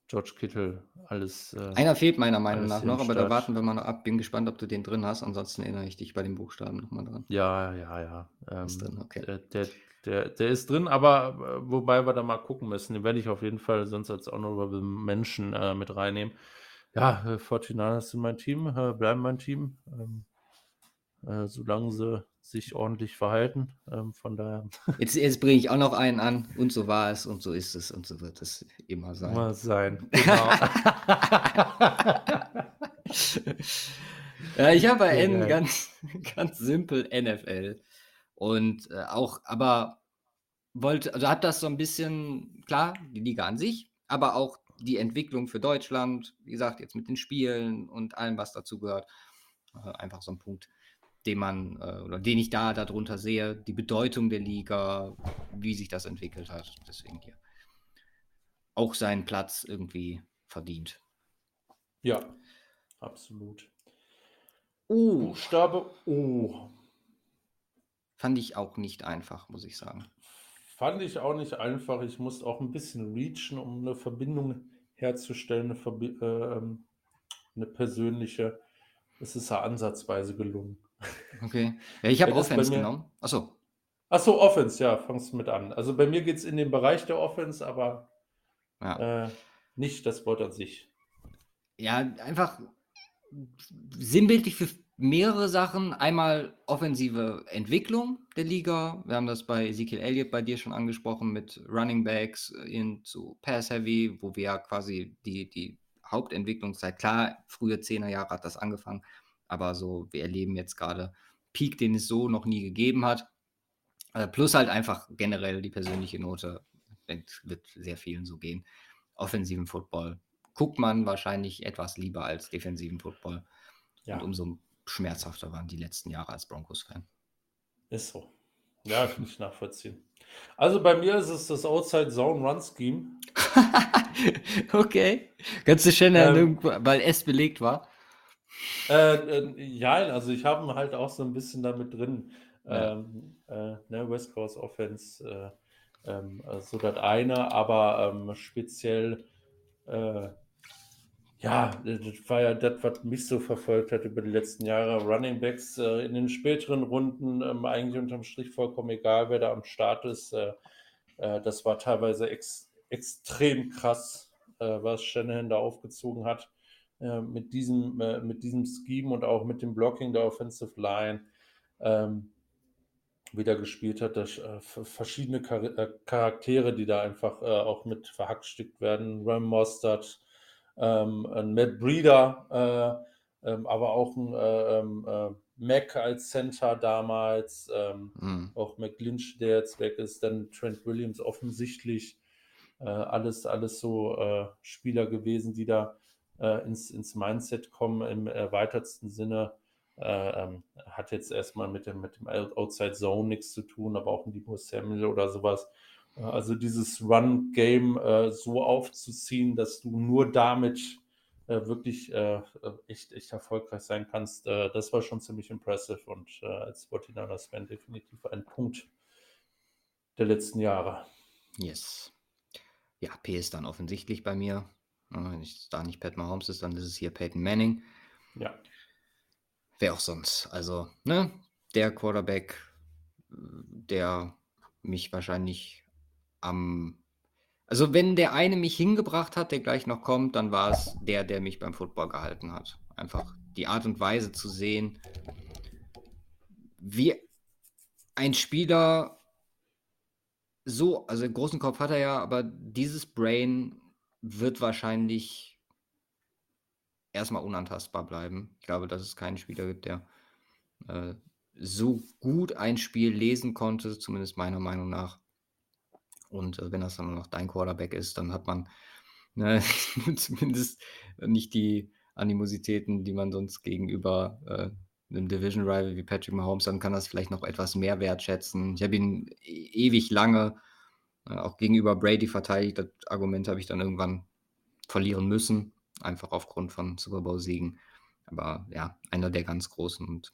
George Kittle, alles. Äh, Einer fehlt meiner Meinung nach noch, aber da warten wir mal noch ab. Bin gespannt, ob du den drin hast. Ansonsten erinnere ich dich bei den Buchstaben nochmal dran. Ja, ja, ja. Ähm, ist drin, okay. Der, der, der, der, ist drin, aber äh, wobei wir da mal gucken müssen. Den werde ich auf jeden Fall sonst als Honorable Menschen äh, mit reinnehmen. Ja, äh, 49ers sind mein Team, äh, bleiben mein Team. Ähm, äh, solange sie sich ordentlich verhalten. Ähm, von daher. Jetzt, jetzt bringe ich auch noch einen an und so war es und so ist es und so wird es immer sein. Immer sein. Genau. ja, ich habe bei N ganz, ganz simpel NFL. Und äh, auch, aber wollte, also hat das so ein bisschen, klar, die Liga an sich, aber auch die Entwicklung für Deutschland, wie gesagt, jetzt mit den Spielen und allem, was dazu gehört. Äh, einfach so ein Punkt, den man äh, oder den ich da darunter sehe, die Bedeutung der Liga, wie sich das entwickelt hat. Deswegen hier auch seinen Platz irgendwie verdient. Ja, absolut. Oh, Buchstabe O. Fand ich auch nicht einfach, muss ich sagen. Fand ich auch nicht einfach. Ich musste auch ein bisschen reachen, um eine Verbindung herzustellen, eine, Verbi äh, ähm, eine persönliche. Es ist ja ansatzweise gelungen. Okay. Ja, ich habe Offense genommen. Achso. Achso, Offense, ja, fangst mit an. Also bei mir geht es in den Bereich der Offense, aber ja. äh, nicht das Wort an sich. Ja, einfach sinnbildlich für mehrere Sachen. Einmal offensive Entwicklung der Liga. Wir haben das bei Ezekiel Elliott bei dir schon angesprochen mit Running Backs in zu Pass Heavy, wo wir ja quasi die, die Hauptentwicklungszeit, klar, frühe 10er Jahre hat das angefangen, aber so, wir erleben jetzt gerade Peak, den es so noch nie gegeben hat. Äh, plus halt einfach generell die persönliche Note, wird sehr vielen so gehen. Offensiven Football guckt man wahrscheinlich etwas lieber als defensiven Football. Ja. Und umso schmerzhafter waren die letzten Jahre als Broncos-Fan. Ist so. Ja, kann ich nachvollziehen. Also bei mir ist es das Outside Zone Run Scheme. okay. Ganz du schön, ähm, weil es belegt war? Äh, äh, ja, also ich habe halt auch so ein bisschen damit drin. Ja. Ähm, äh, ne, West Coast Offense, äh, ähm, so das eine, aber ähm, speziell, äh, ja, das war ja das, was mich so verfolgt hat über die letzten Jahre. Running Backs äh, in den späteren Runden, ähm, eigentlich unterm Strich vollkommen egal, wer da am Start ist. das war teilweise ex extrem krass, was Shanahan da aufgezogen hat. Äh, mit, diesem, äh, mit diesem Scheme und auch mit dem Blocking der Offensive Line ähm, wieder gespielt hat. Das, äh, verschiedene Char äh, Charaktere, die da einfach äh, auch mit verhackstückt werden. Ram Mostert, ähm, ein Matt Breeder, ähm, aber auch ein ähm, Mac als Center damals, mhm. auch McLinch, der jetzt weg ist, dann Trent Williams offensichtlich. alles, alles so Spieler gewesen, die da äh, ins, ins Mindset kommen im erweitertsten Sinne. Äh, ähm, hat jetzt erstmal mit dem, mit dem Outside Zone nichts zu tun, aber auch ein Debo Samuel oder sowas. Äh, also dieses Run-Game äh, so aufzuziehen, dass du nur damit äh, wirklich äh, echt, echt erfolgreich sein kannst, das war schon ziemlich impressive und als 49ers-Fan definitiv ein Punkt der letzten Jahre. Yes. Ja, P ist dann offensichtlich bei mir. Wenn es da nicht Pat Mahomes ist, dann ist es hier Peyton Manning. Ja. Wer auch sonst. Also, ne, der Quarterback, der mich wahrscheinlich am. Also, wenn der eine mich hingebracht hat, der gleich noch kommt, dann war es der, der mich beim Football gehalten hat. Einfach die Art und Weise zu sehen, wie ein Spieler so, also einen großen Kopf hat er ja, aber dieses Brain wird wahrscheinlich erstmal unantastbar bleiben. Ich glaube, dass es keinen Spieler gibt, der äh, so gut ein Spiel lesen konnte, zumindest meiner Meinung nach. Und äh, wenn das dann noch dein Quarterback ist, dann hat man ne, zumindest nicht die Animositäten, die man sonst gegenüber äh, einem Division Rival wie Patrick Mahomes, dann kann das vielleicht noch etwas mehr wertschätzen. Ich habe ihn e ewig lange äh, auch gegenüber Brady verteidigt. Das Argument habe ich dann irgendwann verlieren müssen, einfach aufgrund von Super Bowl-Siegen. Aber ja, einer der ganz großen und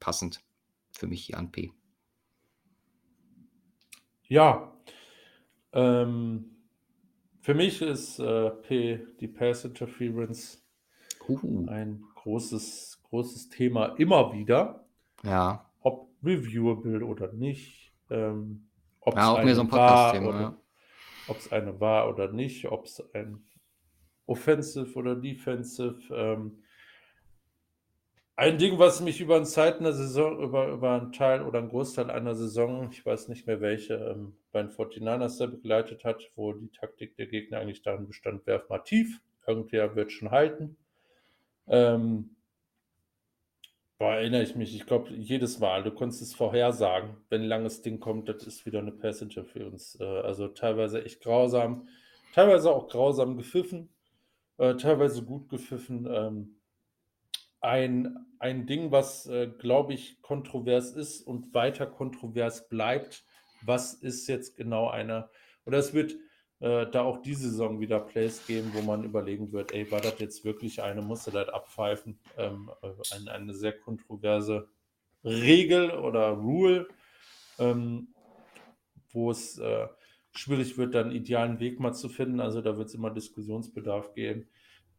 passend für mich hier an P. Ja, ähm, für mich ist äh, P die Pass Interference uh. ein großes, großes Thema immer wieder. Ja. Ob reviewable oder nicht. Ähm, ja, auch mehr so ein Podcast-Thema. Ja. Ob es eine war oder nicht, ob es ein Offensive oder Defensive. Ähm, ein Ding, was mich über einen Zeit einer Saison, über, über einen Teil oder einen Großteil einer Saison, ich weiß nicht mehr welche, ähm, bei den 49ers da begleitet hat, wo die Taktik der Gegner eigentlich darin bestand, werf mal tief, irgendwer wird schon halten. Ähm, da erinnere ich mich, ich glaube, jedes Mal, du konntest es vorhersagen, wenn ein langes Ding kommt, das ist wieder eine Passenger für uns. Also teilweise echt grausam, teilweise auch grausam gepfiffen, äh, teilweise gut gepfiffen. Ähm, ein, ein Ding, was, äh, glaube ich, kontrovers ist und weiter kontrovers bleibt. Was ist jetzt genau eine, oder es wird äh, da auch diese Saison wieder Plays geben, wo man überlegen wird, ey, war das jetzt wirklich eine, musste das abpfeifen? Ähm, äh, eine, eine, sehr kontroverse Regel oder Rule, ähm, wo es äh, schwierig wird, dann einen idealen Weg mal zu finden. Also da wird es immer Diskussionsbedarf geben.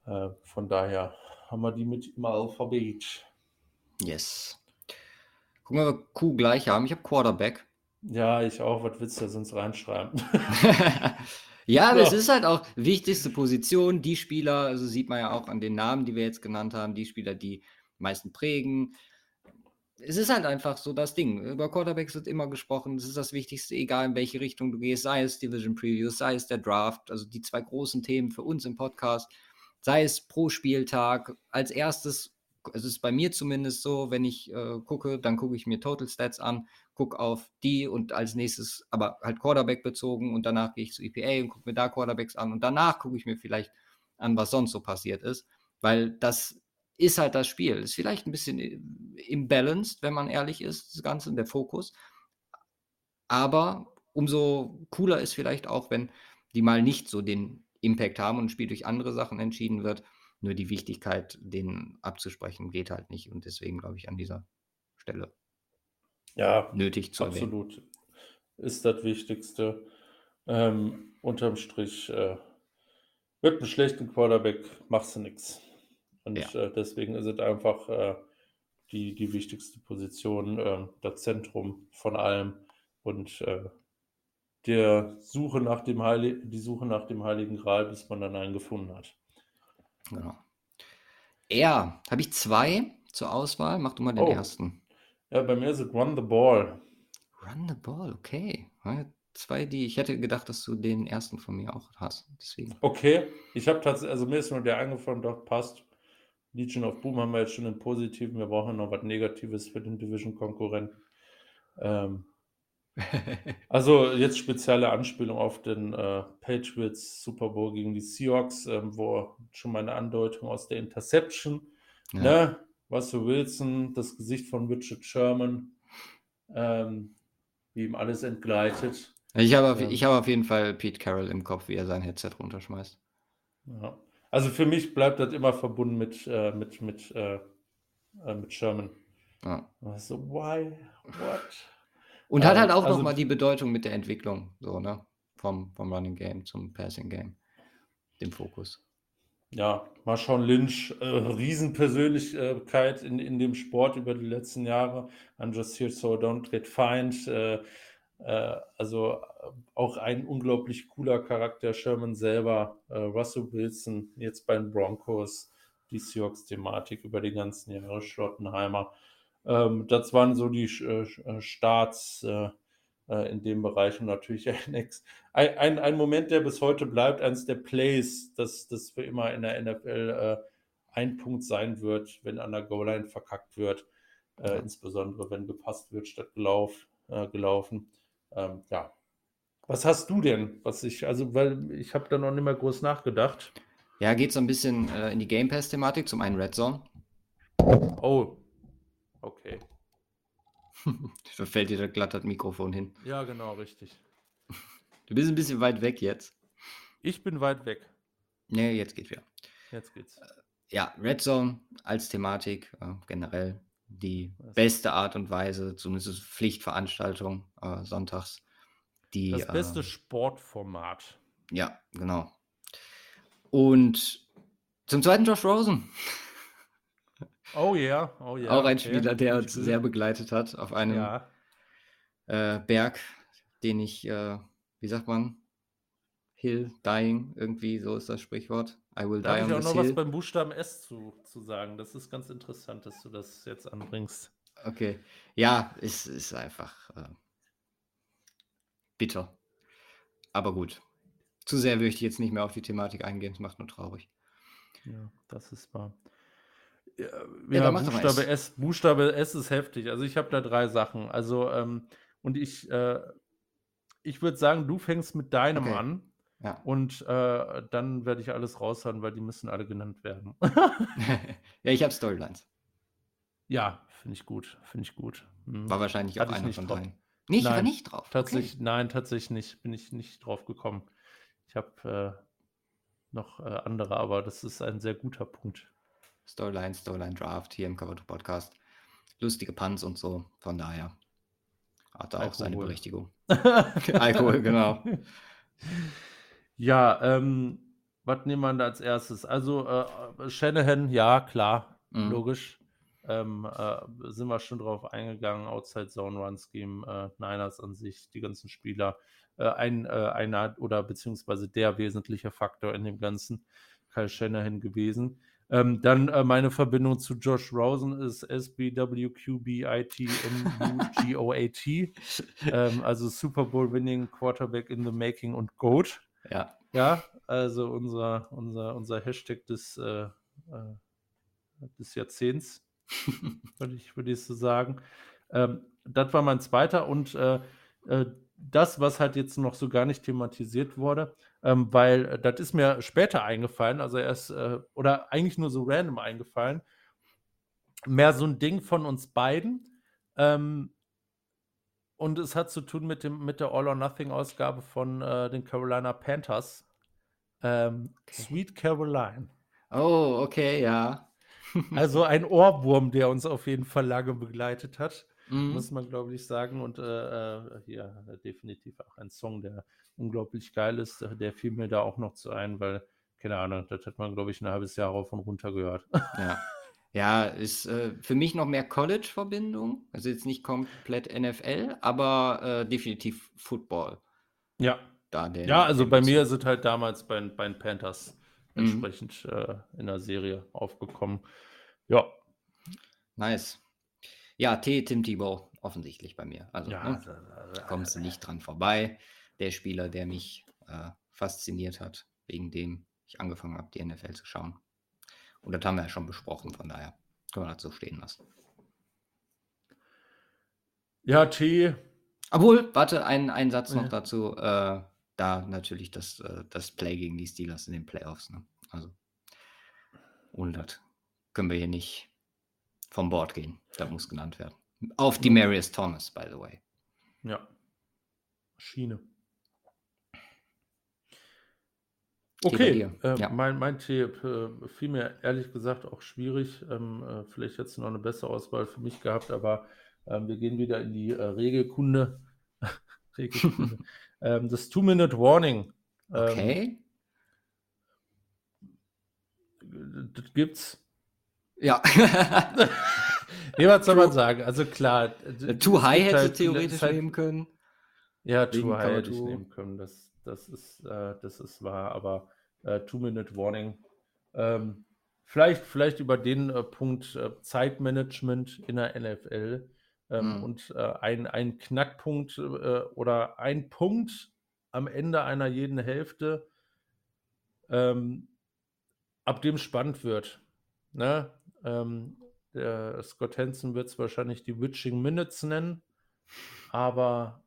Äh, von daher haben wir die mit im Alphabet. Yes. Gucken wir, ob Q gleich haben. Ich habe Quarterback. Ja, ich auch. Was willst du sonst reinschreiben? ja, das ist halt auch wichtigste Position. Die Spieler, also sieht man ja auch an den Namen, die wir jetzt genannt haben, die Spieler, die meisten prägen. Es ist halt einfach so das Ding. Über Quarterbacks wird immer gesprochen. Das ist das Wichtigste, egal in welche Richtung du gehst, sei es Division Previews, sei es der Draft, also die zwei großen Themen für uns im Podcast sei es pro Spieltag. Als erstes, es ist bei mir zumindest so, wenn ich äh, gucke, dann gucke ich mir Total Stats an, gucke auf die und als nächstes, aber halt Quarterback bezogen und danach gehe ich zu EPA und gucke mir da Quarterbacks an und danach gucke ich mir vielleicht an, was sonst so passiert ist, weil das ist halt das Spiel. Ist vielleicht ein bisschen äh, imbalanced, wenn man ehrlich ist, das Ganze, der Fokus. Aber umso cooler ist vielleicht auch, wenn die mal nicht so den Impact haben und ein Spiel durch andere Sachen entschieden wird. Nur die Wichtigkeit, den abzusprechen, geht halt nicht. Und deswegen glaube ich an dieser Stelle ja, nötig zu absolut. erwähnen. Ist das Wichtigste. Ähm, unterm Strich äh, wird einen schlechten Quarterback, machst du nichts. Und ja. äh, deswegen ist es einfach äh, die, die wichtigste Position, äh, das Zentrum von allem. Und äh, der Suche nach dem Heil die Suche nach dem Heiligen Gral, bis man dann einen gefunden hat. Genau. Er, habe ich zwei zur Auswahl? Mach du mal den oh. ersten. Ja, bei mir ist es Run the Ball. Run the Ball, okay. Zwei, die ich hätte gedacht, dass du den ersten von mir auch hast. Deswegen. Okay, ich habe tatsächlich, also mir ist nur der eingefallen, doch passt. Legion of Boom haben wir jetzt schon im Positiven. Wir brauchen noch was Negatives für den Division-Konkurrenten. Ähm, also jetzt spezielle Anspielung auf den äh, Patriots Super Bowl gegen die Seahawks, ähm, wo schon meine Andeutung aus der Interception, ja. ne? Russell Wilson, das Gesicht von Richard Sherman, ähm, wie ihm alles entgleitet. Ich habe auf, ähm, hab auf jeden Fall Pete Carroll im Kopf, wie er sein Headset runterschmeißt. Ja. Also für mich bleibt das immer verbunden mit, äh, mit, mit, äh, äh mit Sherman. Ja. Also, why? What? Und hat halt auch also, nochmal die Bedeutung mit der Entwicklung, so, ne? Vom, vom Running Game zum Passing Game. Dem Fokus. Ja, Marshawn Lynch, äh, Riesenpersönlichkeit in, in dem Sport über die letzten Jahre. I'm just here so don't get fined. Äh, äh, also auch ein unglaublich cooler Charakter. Sherman selber, äh, Russell Wilson, jetzt bei den Broncos, die Seahawks-Thematik über die ganzen Jahre, Schlottenheimer. Ähm, das waren so die äh, äh, Starts äh, in dem Bereich und natürlich ein, ein, ein, Moment, der bis heute bleibt, eines der Plays, das, das für immer in der NFL ein Punkt sein wird, wenn an der Goal-Line verkackt wird. äh, Ja. insbesondere wenn gepasst wird statt gelauf, äh, gelaufen. Ähm, ja. Was hast du denn? Was ich, also, weil ich habe da noch nicht mehr groß nachgedacht. Ja, geht so ein bisschen äh, in die Game Pass-Thematik. Zum einen Red Zone. Oh, okay. Da fällt dir da glatt das Mikrofon hin. Ja, genau, richtig. Du bist ein bisschen weit weg jetzt. Ich bin weit weg. Nee, jetzt geht wieder. Jetzt geht's. Ja, Red Zone als Thematik äh, generell die Was? beste Art und Weise, zumindest Pflichtveranstaltung äh, sonntags. Die, Das beste äh, Sportformat. Ja, genau. Und zum zweiten Josh Rosen. Oh ja, oh ja. auch ein okay. Spieler, der uns sehr begleitet hat auf einem Ja, äh, Berg, den ich, äh, wie sagt man? Hill, dying, irgendwie, so ist das Sprichwort. I will da die habe on ich auch noch was hill. beim Buchstaben S zu, zu sagen. Das ist ganz interessant, dass du das jetzt anbringst. Okay. Ja, es ist einfach äh, bitter. Aber gut. Zu sehr möchte ich jetzt nicht mehr auf die Thematik eingehen, es macht nur traurig. Ja, das ist wahr. Ja, Ja, Buchstabe S. Buchstabe S ist heftig. Also ich habe da drei Sachen. Also, ähm, und ich, äh, ich würde sagen, du fängst mit deinem Okay. an Ja. und äh, dann werde ich alles raushauen, weil die müssen alle genannt werden. ja, ich habe Storylines. ja, finde ich gut. Finde ich gut. Mhm. War wahrscheinlich auch Hatte ich einer von drauf. dreien. Nicht, war Nein, nicht drauf. Okay. Tatsächlich, nein, tatsächlich nicht. Bin ich nicht drauf gekommen. Ich habe äh, noch äh, andere, aber das ist ein sehr guter Punkt. Storyline, Storyline Draft hier im Cover 2 Podcast. Lustige Punts und so. Von daher hat er auch seine. Berechtigung. Alkohol, genau. Ja, ähm, was nehmen wir da als erstes? Also äh, Shanahan, ja, klar, Mhm. logisch. Ähm, äh, sind wir schon drauf eingegangen, Outside Zone Run Scheme, äh, Niners an sich, die ganzen Spieler. Äh, ein, äh, einer oder beziehungsweise der wesentliche Faktor in dem Ganzen, Kyle Shanahan gewesen. Ähm, dann äh, meine Verbindung zu Josh Rosen ist SBWQBITMUGOAT, ähm, also Super Bowl Winning Quarterback in the Making und GOAT. Ja. Ja, also unser, unser, unser Hashtag des, äh, äh, des Jahrzehnts, würde ich, würde ich so sagen. Ähm, das war mein zweiter und äh, äh, das, was halt jetzt noch so gar nicht thematisiert wurde, ähm, weil äh, das ist mir später eingefallen, also erst, äh, oder eigentlich nur so random eingefallen, mehr so ein Ding von uns beiden. Ähm, und es hat zu tun mit, dem, mit der All-or-Nothing-Ausgabe von äh, den Carolina Panthers. Ähm, Sweet Caroline. Oh, okay, ja. Also ein Ohrwurm, der uns auf jeden Fall lange begleitet hat, Mhm. muss man, glaube ich, sagen. Und äh, äh, hier äh, definitiv auch ein Song, der unglaublich geil ist. Äh, Der fiel mir da auch noch zu ein, weil, keine Ahnung, das hat man, glaube ich, ein halbes Jahr rauf und runter gehört. Ja. Ja, ist äh, für mich noch mehr College-Verbindung. Also jetzt nicht komplett NFL, aber äh, definitiv Football. ja. Da der, Ja, also bei mir sind halt damals bei, bei den Panthers Mhm. entsprechend äh, in der Serie aufgekommen. Ja, Nice. Ja, T. Tim Tebow, offensichtlich bei mir. Also ja, ne, da- da- kommst du nicht dran vorbei. Der Spieler, der mich äh, fasziniert hat, wegen dem ich angefangen habe, die NFL zu schauen. Und das haben wir ja schon besprochen, von daher können wir das so stehen lassen. Ja, T. Obwohl, warte, ein, ein Satz noch Ja. dazu. Äh, da natürlich das, äh, das Play gegen die Steelers in den Playoffs. Ne? Also, ohne das können wir hier nicht vom Board gehen. Das muss genannt werden. Auf die Marius Thomas, by the way. Ja. Schiene. Okay, äh, Ja. mein, mein Tipp äh, fiel mir ehrlich gesagt auch schwierig. Ähm, äh, vielleicht hättest du noch eine bessere Auswahl für mich gehabt, aber ähm, wir gehen wieder in die äh, Regelkunde. Regelkunde. ähm, das Two-Minute-Warning. Ähm, Okay. das gibt's. Ja. Nee, was soll man sagen? Also klar. d- Too High hätte halt- theoretisch halt- nehmen können. Ja, Too High hätte ich nehmen können. Das, das, ist, äh, das ist wahr, aber äh, Two-Minute-Warning. Ähm, vielleicht, vielleicht über den äh, Punkt äh, Zeitmanagement in der NFL ähm, Mhm. und äh, ein, ein Knackpunkt äh, oder ein Punkt am Ende einer jeden Hälfte, ähm, ab dem spannend wird. Ne? Ähm, Der Scott Hansen wird es wahrscheinlich die Witching Minutes nennen. Aber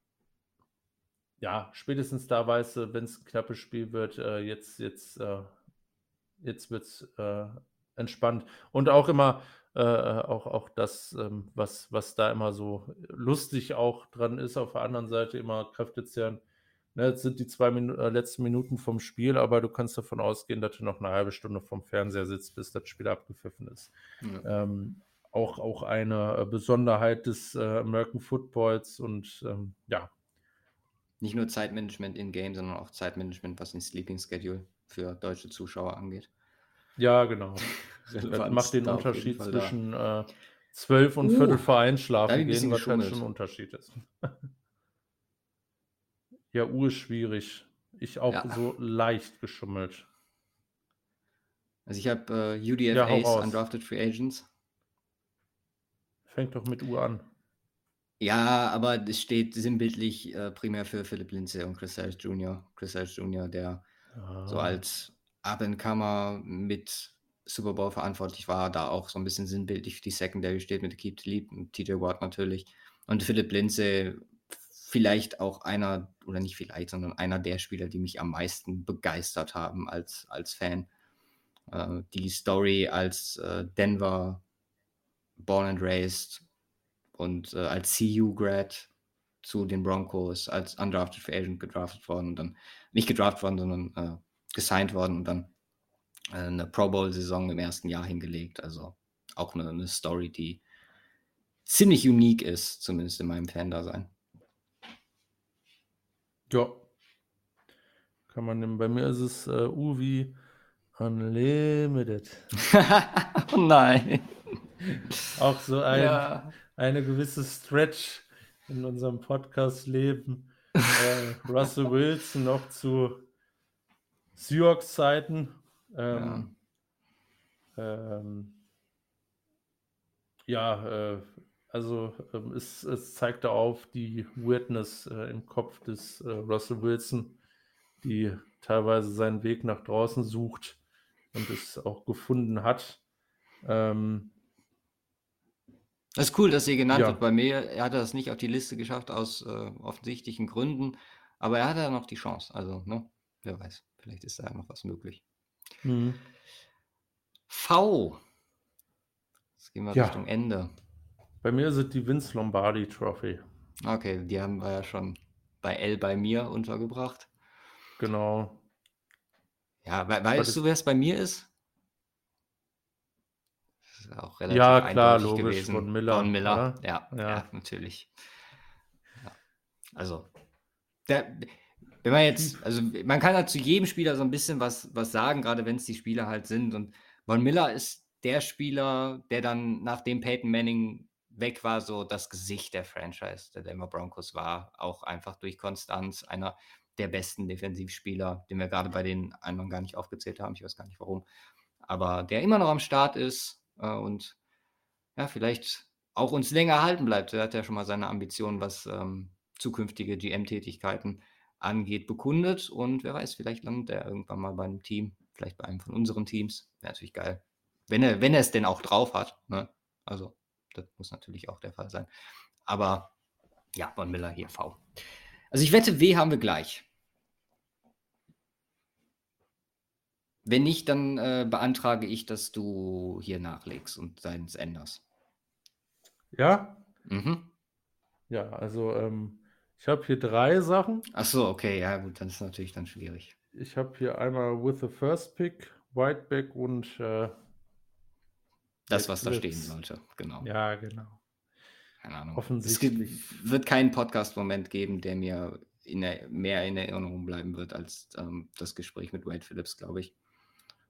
ja, spätestens da weißt du, wenn es ein knappes Spiel wird, äh, jetzt, jetzt, äh, jetzt wird es äh, entspannt. Und auch immer, äh, auch, auch das, ähm, was, was da immer so lustig auch dran ist, auf der anderen Seite immer kräftezehrend. Ne, jetzt sind die zwei Minu äh, letzten Minuten vom Spiel, aber du kannst davon ausgehen, dass du noch eine halbe Stunde vom Fernseher sitzt, bis das Spiel abgepfiffen ist. Ja. Ähm, auch, auch eine äh, Besonderheit des äh, American Footballs und ähm, ja. Nicht nur Zeitmanagement in-game, sondern auch Zeitmanagement, was den Sleeping Schedule für deutsche Zuschauer angeht. Ja, genau. das macht den Unterschied zwischen äh, 12 und uh, Viertel vor einschlafen gehen, was schon ein Unterschied ist. ja, U ist schwierig. Ich auch ja. so leicht geschummelt. Also ich habe äh, UDFAs, ja, Undrafted Free Agents. Fängt doch mit U an. Ja, aber es steht sinnbildlich äh, primär für Philipp Lindsay und Chris Harris Jr. Chris Harris Jr., der ah. so als Up-and-Comer mit Super Bowl verantwortlich war, da auch so ein bisschen sinnbildlich für die Secondary steht mit Keep Leap und TJ Watt natürlich. Und Philipp Lindsay vielleicht auch einer, oder nicht vielleicht, sondern einer der Spieler, die mich am meisten begeistert haben als, als Fan. Äh, die Story als äh, Denver born and raised und äh, als CU-Grad zu den Broncos, als undrafted Free Agent gedraftet worden und dann nicht gedraftet worden, sondern äh, gesigned worden und dann äh, eine Pro Bowl-Saison im ersten Jahr hingelegt. Also auch eine, eine Story, die ziemlich unique ist, zumindest in meinem Fan-Dasein. Ja. Kann man nehmen. Bei mir ist es äh, Uvi Unlimited. oh nein. Auch so ein, ja. eine gewisse Stretch in unserem Podcast-Leben. äh, Russell Wilson noch zu Seahawks-Zeiten. Ähm, ja, ähm, ja äh, also ähm, es, es zeigte auf die Weirdness äh, im Kopf des äh, Russell Wilson, die teilweise seinen Weg nach draußen sucht und es auch gefunden hat. Ähm, das ist cool, dass sie genannt ja. wird. Bei mir, er hat das nicht auf die Liste geschafft aus äh, offensichtlichen Gründen, aber er hat ja noch die Chance. Also, ne, wer weiß, vielleicht ist da ja noch was möglich. Mhm. V. Jetzt gehen wir ja. Richtung Ende. Bei mir sind die Vince Lombardi Trophy. Okay, die haben wir ja schon bei L bei mir untergebracht. Genau. Ja, we weißt du, wer es bei mir ist? Das ist auch relativ ja, klar, logisch, gewesen. Von Miller. Von Miller, ja, ja, ja, natürlich. Ja. Also, der, wenn man jetzt, also man kann halt zu jedem Spieler so ein bisschen was, was sagen, gerade wenn es die Spieler halt sind. Und Von Miller ist der Spieler, der dann, nachdem Peyton Manning weg war, so das Gesicht der Franchise der Denver Broncos war, auch einfach durch Konstanz einer der besten Defensivspieler, den wir gerade bei den anderen gar nicht aufgezählt haben. Ich weiß gar nicht warum. Aber der immer noch am Start ist äh, und ja, vielleicht auch uns länger erhalten bleibt. Er hat ja schon mal seine Ambitionen, was ähm, zukünftige GM-Tätigkeiten angeht, bekundet. Und wer weiß, vielleicht landet er irgendwann mal bei einem Team, vielleicht bei einem von unseren Teams. Wäre natürlich geil. Wenn er, wenn er es denn auch drauf hat. Ne? Also das muss natürlich auch der Fall sein. Aber ja, Von Miller hier V. Also ich wette, W haben wir gleich. Wenn nicht, dann äh, beantrage ich, dass du hier nachlegst und deins änderst. Ja? Mhm. Ja, also ähm, ich habe hier drei Sachen. Ach so, okay, ja gut, dann ist natürlich dann schwierig. Ich habe hier einmal with the first pick, Whiteback und äh, das, was da stehen sollte, genau. Ja, genau. Keine Ahnung. Offensichtlich. Es wird keinen Podcast-Moment geben, der mir in der, mehr in Erinnerung bleiben wird als ähm, das Gespräch mit Wade Phillips, glaube ich.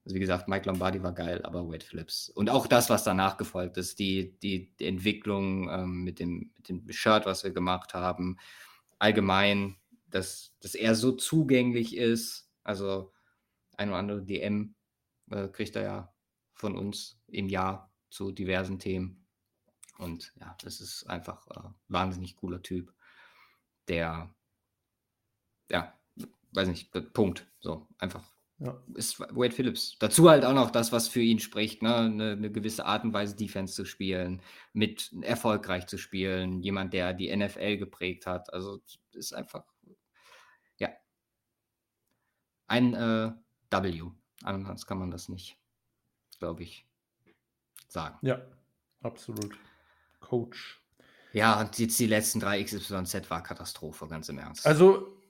Also wie gesagt, Mike Lombardi war geil, aber Wade Phillips. Und auch das, was danach gefolgt ist, die, die, Entwicklung ähm, mit, dem, mit dem Shirt, was wir gemacht haben, allgemein, dass, dass er so zugänglich ist. Also ein oder andere DM äh, kriegt er ja von uns im Jahr zu diversen Themen. Und ja, das ist einfach äh, wahnsinnig cooler Typ, der, ja, weiß nicht, Punkt. So, einfach ja. ist Wade Phillips. Dazu halt auch noch das, was für ihn spricht, ne? eine, eine gewisse Art und Weise Defense zu spielen, mit erfolgreich zu spielen, jemand, der die NFL geprägt hat. Also ist einfach, ja, ein äh, W. Anders kann man das nicht, glaube ich, sagen. Ja, absolut. Coach. Ja, und jetzt die letzten drei XYZ war Katastrophe, ganz im Ernst. Also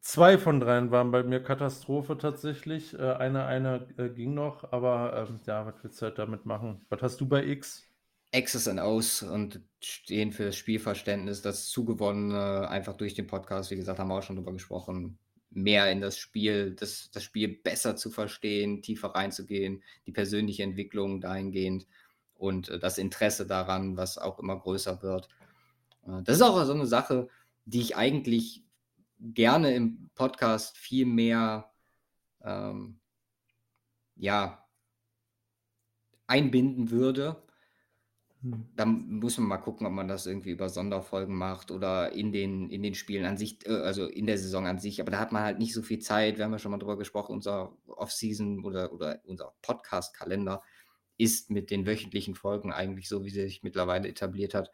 Zwei von dreien waren bei mir Katastrophe tatsächlich. Äh, eine, eine äh, ging noch, aber ähm, ja, was willst du halt damit machen? Was hast du bei X? X's und O's und stehen für das Spielverständnis, das Zugewonnene, einfach durch den Podcast, wie gesagt, haben wir auch schon drüber gesprochen, mehr in das Spiel, das, das Spiel besser zu verstehen, tiefer reinzugehen, die persönliche Entwicklung dahingehend und äh, das Interesse daran, was auch immer größer wird. Äh, das ist auch so eine Sache, die ich eigentlich gerne im Podcast viel mehr ähm, ja, einbinden würde. Hm. Dann muss man mal gucken, ob man das irgendwie über Sonderfolgen macht oder in den, in den Spielen an sich, äh, also in der Saison an sich. Aber da hat man halt nicht so viel Zeit. Wir haben ja schon mal drüber gesprochen, unser Off-Season oder, oder unser Podcast-Kalender ist mit den wöchentlichen Folgen eigentlich so, wie sie sich mittlerweile etabliert hat,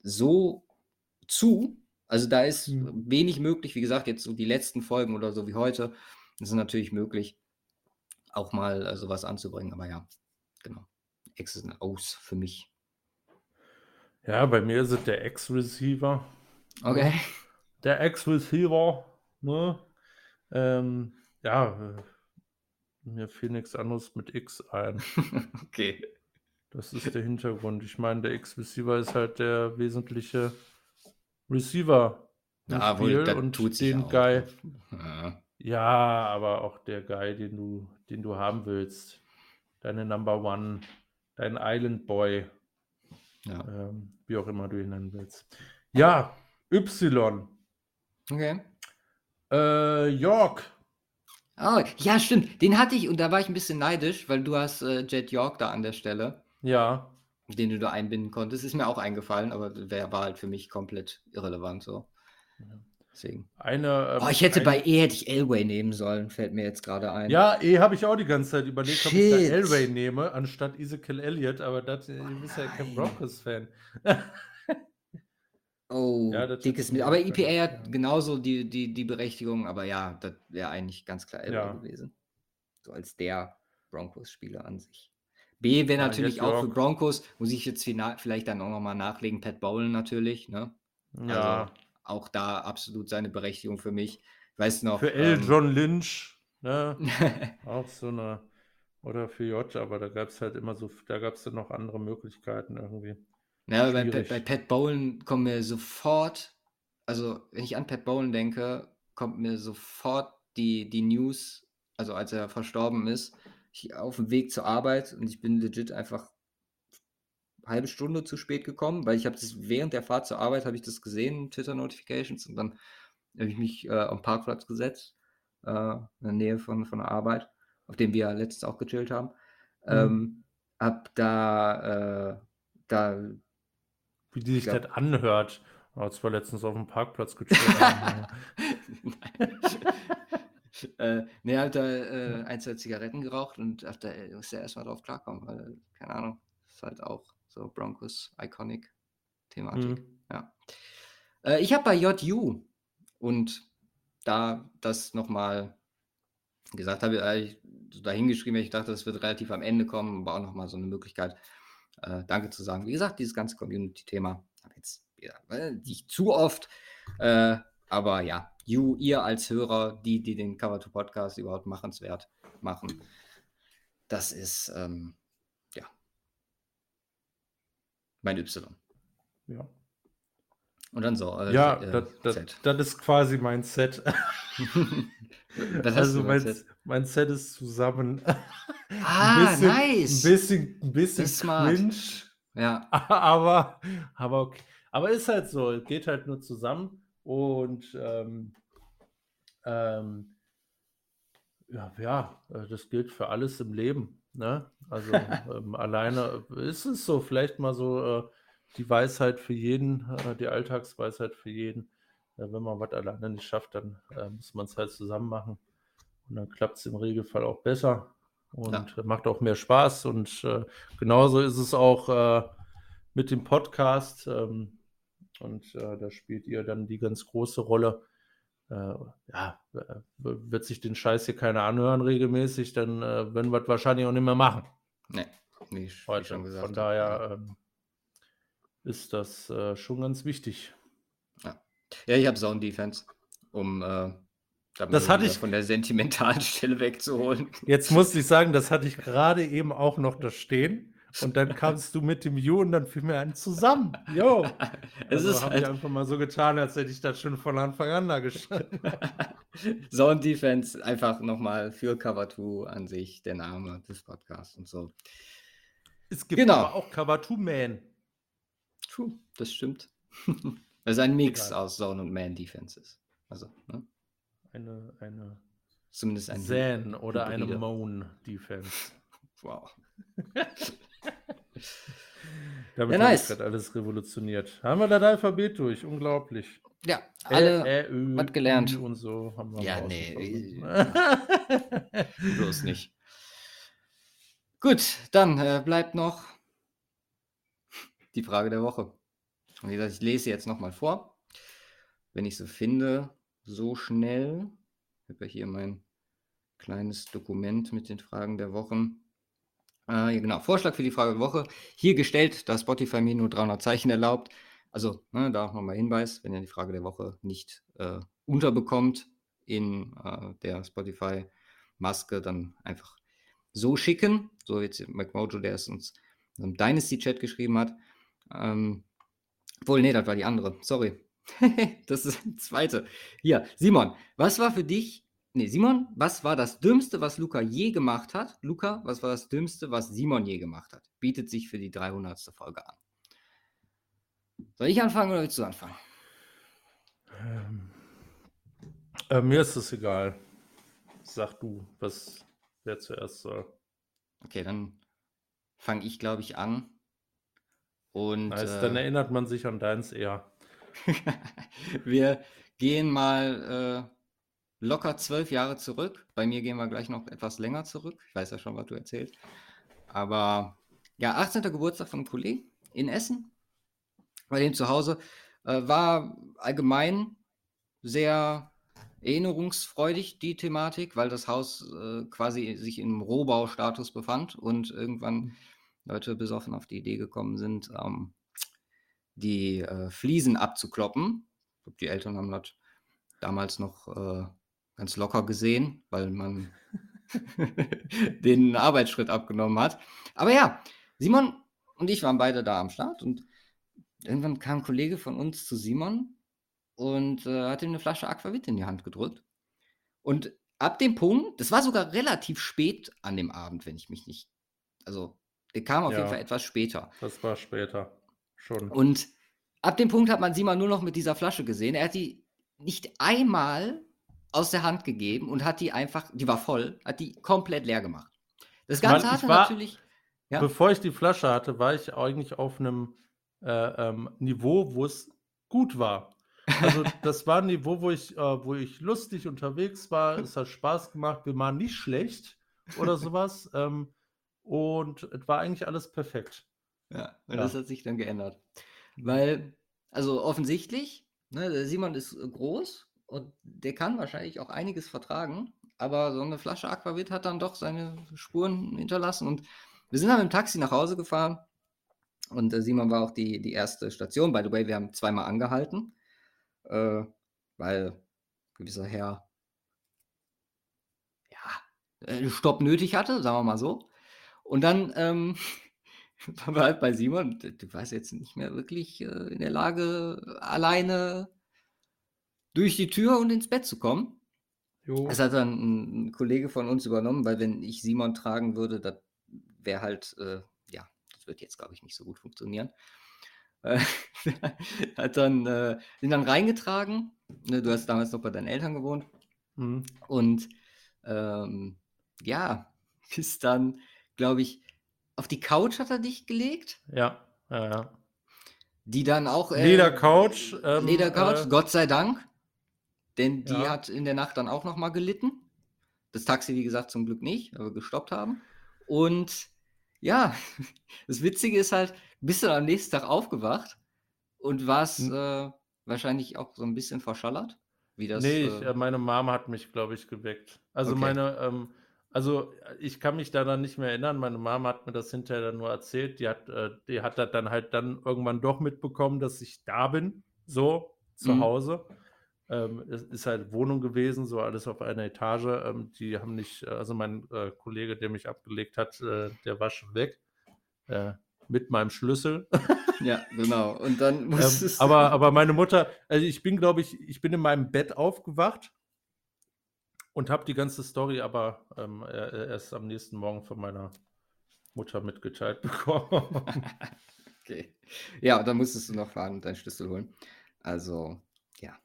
so zu, also da ist mhm. wenig möglich. Wie gesagt, jetzt so die letzten Folgen oder so wie heute, das ist natürlich möglich, auch mal äh, sowas anzubringen. Aber ja, genau. X ist ein Aus für mich. Ja, bei mir ist es der X-Receiver. Okay. Der X-Receiver, ne? Ähm, ja, mir fiel nichts anderes mit X ein. okay. Das ist der Hintergrund. Ich meine, der X-Receiver ist halt der wesentliche Receiver ja, wohl, und tut den Guy. Ja. ja. aber auch der Guy, den du, den du haben willst. Deine Number One, dein Island Boy. Ja. Ähm, wie auch immer du ihn nennen willst. Ja, Y. Okay. Äh, York. Oh, ja, stimmt. Den hatte ich und da war ich ein bisschen neidisch, weil du hast äh, Jet York da an der Stelle. Ja den du da einbinden konntest. Ist mir auch eingefallen, aber der war halt für mich komplett irrelevant so. Deswegen. Eine, ähm, oh, ich hätte ein... bei E hätte ich Elway nehmen sollen, fällt mir jetzt gerade ein. Ja, E habe ich auch die ganze Zeit überlegt, Shit. ob ich da Elway nehme, anstatt Ezekiel Elliott, aber das, du bist ja kein Broncos-Fan. oh, ja, dickes mit. Aber EPA hat ja. genauso die, die, die Berechtigung, aber ja, das wäre eigentlich ganz klar Elway ja. gewesen. So als der Broncos-Spieler an sich. B wäre natürlich auch für Broncos, muss ich jetzt vielleicht dann auch nochmal nachlegen, Pat Bowlen natürlich, ne? Ja. Also auch da absolut seine Berechtigung für mich. Weißt noch. Für L. Ähm, John Lynch, ne? auch so eine, oder für J, aber da gab es halt immer so, da gab es dann noch andere Möglichkeiten irgendwie. Ja, bei, bei, Pat Bowlen kommen mir sofort, also wenn ich an Pat Bowlen denke, kommt mir sofort die, die News, also als er verstorben ist, ich auf dem Weg zur Arbeit und ich bin legit einfach halbe Stunde zu spät gekommen, weil ich habe das während der Fahrt zur Arbeit habe ich das gesehen, Twitter Notifications und dann habe ich mich äh, am Parkplatz gesetzt, äh, in der Nähe von, von der Arbeit, auf dem wir letztens auch gechillt haben. Mhm. Ähm, hab da, äh, da wie die sich das anhört. Oh, zwar letztens auf dem Parkplatz gechillt haben. äh, ne, hat da äh, ein, zwei Zigaretten geraucht und da muss er erstmal drauf klarkommen, weil, keine Ahnung, ist halt auch so Broncos Iconic Thematik. Mhm. Ja. Äh, ich habe bei JU und da das nochmal gesagt habe, äh, ich so dahingeschrieben, ich dachte, das wird relativ am Ende kommen, aber auch nochmal so eine Möglichkeit, äh, Danke zu sagen. Wie gesagt, dieses ganze Community-Thema habe jetzt ja, ne, nicht zu oft, äh, aber ja, you, ihr als Hörer, die, die den Cover to Podcast überhaupt machenswert machen. Das ist, ähm, ja, mein Y. Ja. Und dann so. Äh, ja, äh, das, das, das, ist quasi mein Set. also mein, Set? mein Set ist zusammen. Ah, bisschen, nice. Ein bisschen, ein bisschen cringe. Ja. Aber, aber okay. Aber ist halt so, geht halt nur zusammen. Und ähm, ähm, ja, ja, äh, das gilt für alles im Leben. Ne? Also ähm, alleine ist es so, vielleicht mal so äh, die Weisheit für jeden, äh, die Alltagsweisheit für jeden. Äh, wenn man was alleine nicht schafft, dann äh, muss man es halt zusammen machen. Und dann klappt es im Regelfall auch besser und Ja. äh, macht auch mehr Spaß. Und äh, genauso ist es auch äh, mit dem Podcast. Ähm, und äh, da spielt ihr dann die ganz große Rolle. Äh, ja, wird sich den Scheiß hier keiner anhören regelmäßig, dann äh, werden wir es wahrscheinlich auch nicht mehr machen Nee, wie, ich- heute. schon gesagt. Von daher ähm, ist das äh, schon ganz wichtig. Ja, ich habe Zone Defense, um äh, da Das hatte ich- von der sentimentalen Stelle wegzuholen. Jetzt muss ich sagen, das hatte ich gerade eben auch noch da stehen. Und dann kamst du mit dem You und dann fiel mir ein zusammen. Jo. Es Also ist habe ich halt einfach mal so getan, als hätte ich das schon von Anfang an da gestanden. Zone Defense einfach nochmal für Cover 2 an sich, der Name des Podcasts und so. Es gibt Genau. aber auch Cover 2 Man. True, das stimmt. Das ist ein Mix Egal. aus Zone und Man Defenses. Also, ne? Eine, eine zumindest ein Zen oder eine Hybride. Moan Defense. Wow. Damit Ja, nice. gerade alles revolutioniert. Haben wir das Alphabet durch? Unglaublich. Ja, alle Ä, Ä, Ö, was gelernt. Und so haben wir Ja, nee, bloß nicht. Gut, dann äh, bleibt noch die Frage der Woche. Und wie gesagt, ich lese jetzt nochmal vor. Wenn ich sie finde, so schnell. Ich habe ja hier mein kleines Dokument mit den Fragen der Wochen. Äh, genau, Vorschlag für die Frage der Woche. Hier gestellt, da Spotify mir nur 300 Zeichen erlaubt. Also, ne, da auch nochmal Hinweis, wenn ihr die Frage der Woche nicht äh, unterbekommt in äh, der Spotify-Maske, dann einfach so schicken. So jetzt McMojo, der es uns im Dynasty-Chat geschrieben hat. Ähm, obwohl, nee, das war die andere. Sorry. das ist die zweite. Hier, Simon, was war für dich, nee, Simon, was war das Dümmste, was Luca je gemacht hat? Luca, was war das Dümmste, was Simon je gemacht hat? Bietet sich für die 300. Folge an. Soll ich anfangen oder willst du anfangen? Ähm, äh, mir ist es egal. Sag du, was wer zuerst soll. Okay, dann fange ich, glaube ich, an. Und Nice, äh, dann erinnert man sich an deins eher. wir gehen mal äh, locker zwölf Jahre zurück. Bei mir gehen wir gleich noch etwas länger zurück. Ich weiß ja schon, was du erzählst. Aber ja, 18. Geburtstag von einem Kollegen in Essen. Bei dem zu Hause äh, war allgemein sehr erinnerungsfreudig die Thematik, weil das Haus äh, quasi sich im Rohbaustatus befand und irgendwann Leute besoffen auf die Idee gekommen sind, ähm, die äh, Fliesen abzukloppen. Die Eltern haben das damals noch äh, ganz locker gesehen, weil man den Arbeitsschritt abgenommen hat. Aber ja, Simon und ich waren beide da am Start und irgendwann kam ein Kollege von uns zu Simon und äh, hat ihm eine Flasche Aquavit in die Hand gedrückt. Und ab dem Punkt, das war sogar relativ spät an dem Abend, wenn ich mich nicht, also der kam auf jeden Ja. Fall etwas später. Das war später schon. Und ab dem Punkt hat man Simon nur noch mit dieser Flasche gesehen. Er hat die nicht einmal aus der Hand gegeben und hat die einfach, die war voll, hat die komplett leer gemacht. Das Mann, Ganze ich hatte war- natürlich. Ja. Bevor ich die Flasche hatte, war ich eigentlich auf einem äh, ähm, Niveau, wo es gut war. Also das war ein Niveau, wo ich, äh, wo ich lustig unterwegs war. Es hat Spaß gemacht. Wir waren nicht schlecht oder sowas. ähm, und es war eigentlich alles perfekt. Ja, und Ja. das hat sich dann geändert. Weil, also offensichtlich, ne, der Simon ist groß und der kann wahrscheinlich auch einiges vertragen, aber so eine Flasche Aquavit hat dann doch seine Spuren hinterlassen und wir sind dann dem Taxi nach Hause gefahren und äh, Simon war auch die, die erste Station. By the way, wir haben zweimal angehalten, äh, weil gewisser Herr ja, äh, Stopp nötig hatte, sagen wir mal so. Und dann ähm, wir halt bei Simon. Du, du warst jetzt nicht mehr wirklich äh, in der Lage, alleine durch die Tür und ins Bett zu kommen. Jo. Das hat dann ein, Kollege von uns übernommen, weil wenn ich Simon tragen würde, das wäre halt, äh, ja, das wird jetzt, glaube ich, nicht so gut funktionieren. Äh, hat dann, äh, sind dann reingetragen. Ne, du hast damals noch bei deinen Eltern gewohnt. Mhm. Und ähm, ja, ist dann, glaube ich, auf die Couch hat er dich gelegt, Ja, ja, ja. die dann auch. äh, Ledercouch, ähm, Ledercouch, äh, Gott sei Dank. Denn die ja. hat in der Nacht dann auch nochmal gelitten. Das Taxi, wie gesagt, zum Glück nicht, weil wir gestoppt haben. Und ja, das Witzige ist halt, bist du am nächsten Tag aufgewacht und warst Hm. äh, wahrscheinlich auch so ein bisschen verschallert? Wie das, Nee, ich, äh, äh, meine Mama hat mich, glaube ich, geweckt. Also Okay. meine, ähm, also äh, ich kann mich daran nicht mehr erinnern. Meine Mama hat mir das hinterher dann nur erzählt. Die hat, äh, die hat das dann halt dann irgendwann doch mitbekommen, dass ich da bin, so zu Mhm. Hause. Ähm, es ist halt Wohnung gewesen, so alles auf einer Etage. Ähm, die haben nicht, äh, also mein äh, Kollege, der mich abgelegt hat, äh, der war schon weg äh, mit meinem Schlüssel. Ja, genau. Und dann Ähm, musstest du- aber, aber meine Mutter, also ich bin, glaube ich, ich bin in meinem Bett aufgewacht und habe die ganze Story aber ähm, äh, erst am nächsten Morgen von meiner Mutter mitgeteilt bekommen. Okay. Ja, und dann musstest du noch fahren und deinen Schlüssel holen. Also, ja.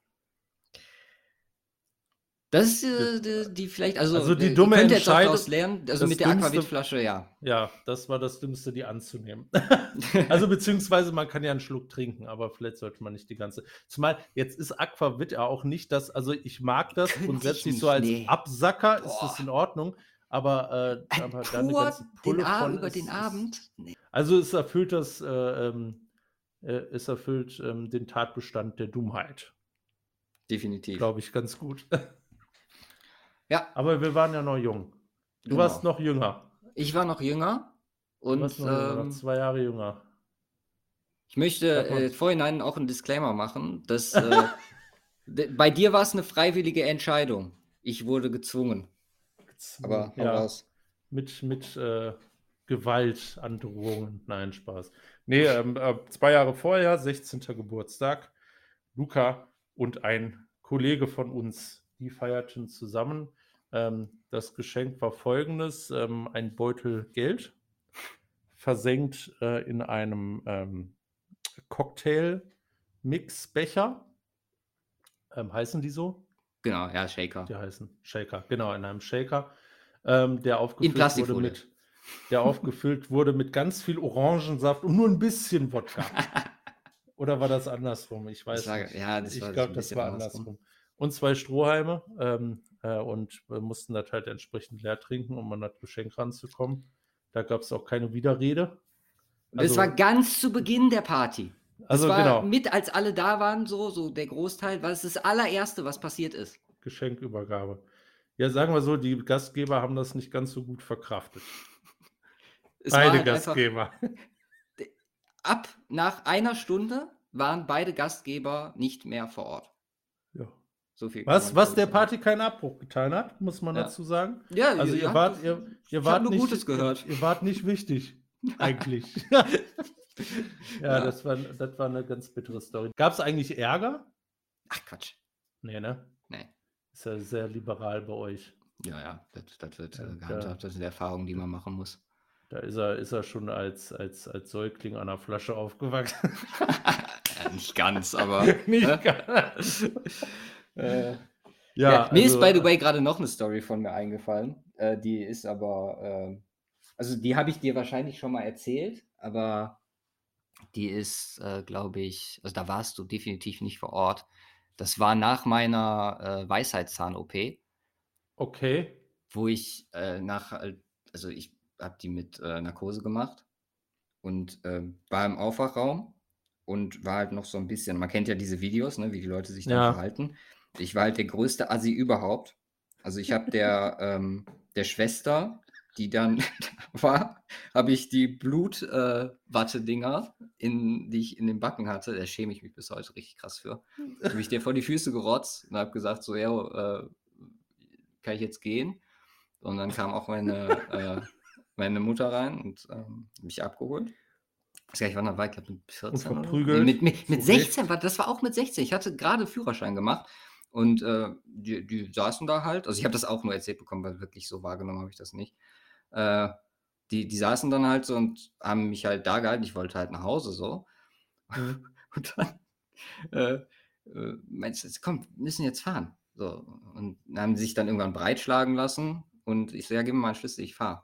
Das ist äh, die, die vielleicht, also, Also die äh, dumme jetzt auch Entscheidung- daraus lernen, also mit der Aquavit-Flasche, ja. ja, das war das Dümmste, die anzunehmen. also beziehungsweise man kann ja einen Schluck trinken, aber vielleicht sollte man nicht die ganze. Zumal jetzt ist Aquavit ja auch nicht das, also ich mag das Könnte ich grundsätzlich so nicht, als nee. Absacker ist das Boah. in Ordnung, aber, äh, aber da eine ganze den Pulle A von über ist- den Abend. Nee. Also es erfüllt das, äh, ähm, äh, es erfüllt ähm, den Tatbestand der Dummheit, Definitiv. glaube ich, ganz gut. Ja, Aber wir waren ja noch jung. Du Genau. warst noch jünger. ich war noch jünger Du und warst noch, jünger, noch ähm, zwei Jahre jünger. ich möchte äh, vorhinein auch einen Disclaimer machen, dass äh, bei dir war es eine freiwillige Entscheidung. Ich wurde gezwungen. Aber hau ja, raus. mit, mit äh, Gewalt, Androhungen. Nein, Spaß. Nee, ähm, äh, zwei Jahre vorher, 16. Geburtstag, Luca und ein Kollege von uns, die feierten zusammen. Ähm, das Geschenk war folgendes: ähm, ein Beutel Geld, versenkt äh, in einem ähm, Cocktail-Mix-Becher. Ähm, heißen die so? Genau, ja, Shaker. Die heißen Shaker, genau, in einem Shaker, ähm, der aufgefüllt wurde mit, der aufgefüllt wurde mit ganz viel Orangensaft und nur ein bisschen Wodka. Oder war das andersrum? Ich weiß Das war- nicht. ja, ich glaube, das war andersrum. andersrum. Und zwei Strohhalme ähm, äh, und wir mussten das halt entsprechend leer trinken, um an das Geschenk ranzukommen. Da gab es auch keine Widerrede. Und das Also- war ganz zu Beginn der Party. Das Also war genau, mit, als alle da waren, so, so der Großteil, war es das allererste, was passiert ist. Geschenkübergabe. Ja, sagen wir so, die Gastgeber haben das nicht ganz so gut verkraftet. Es Beide halt einfach, Gastgeber. ab nach einer Stunde waren beide Gastgeber nicht mehr vor Ort. So viel. Was, was der. Party keinen Abbruch getan hat, muss man Ja. dazu sagen. Ja, Also ihr ja, wart, ihr, ihr wart nur nicht, Gutes gehört. Ihr, ihr wart nicht wichtig, eigentlich. ja, Ja. Das, war, das war eine ganz bittere Story. Gab es eigentlich Ärger? Ach Quatsch. Nee, ne? Nee. Ist ja sehr liberal bei euch. Ja, ja, das, das wird äh, gehandhabt. Das sind Erfahrungen, die man machen muss. Da ist er, ist er schon als, als, als Säugling an der Flasche aufgewachsen. Ja, nicht ganz, aber. nicht äh, ganz. Äh, ja, Ja, mir ist, also, by the way, gerade noch eine Story von mir eingefallen. Äh, die ist aber, ähm, also die habe ich dir wahrscheinlich schon mal erzählt, aber die ist, äh, glaube ich, also da warst du definitiv nicht vor Ort. Das war nach meiner äh, Weisheitszahn-OP, Okay. wo ich äh, nach, äh, also ich habe die mit äh, Narkose gemacht und ähm, war im Aufwachraum und war halt noch so ein bisschen, man kennt ja diese Videos, ne, wie die Leute sich dann Ja. verhalten. Ich war halt der größte Assi überhaupt. Also ich habe der, ähm, der Schwester, die dann da war, habe ich die Blutwatte-Dinger, in, die ich in den Backen hatte, da schäme ich mich bis heute richtig krass für, habe ich dir vor die Füße gerotzt und habe gesagt, so, ja, äh, kann ich jetzt gehen? Und dann kam auch meine, äh, meine Mutter rein und ähm, mich abgeholt. Ich weiß gar nicht, wann war, ich glaube mit 14 oder? Nee, mit, mit, mit Zu Recht? 16, war, das war auch mit 16. Ich hatte gerade Führerschein gemacht und äh, die, die saßen da halt. Also ich habe das auch nur erzählt bekommen, weil wirklich so wahrgenommen habe ich das nicht. Äh, die, die saßen dann halt so und haben mich halt da gehalten. Ich wollte halt nach Hause so. Mhm. Und dann äh, äh, meinst du, komm, wir müssen jetzt fahren. So, und haben sie sich dann irgendwann breitschlagen lassen und ich so, ja, gib mir mal einen Schlüssel, ich fahre.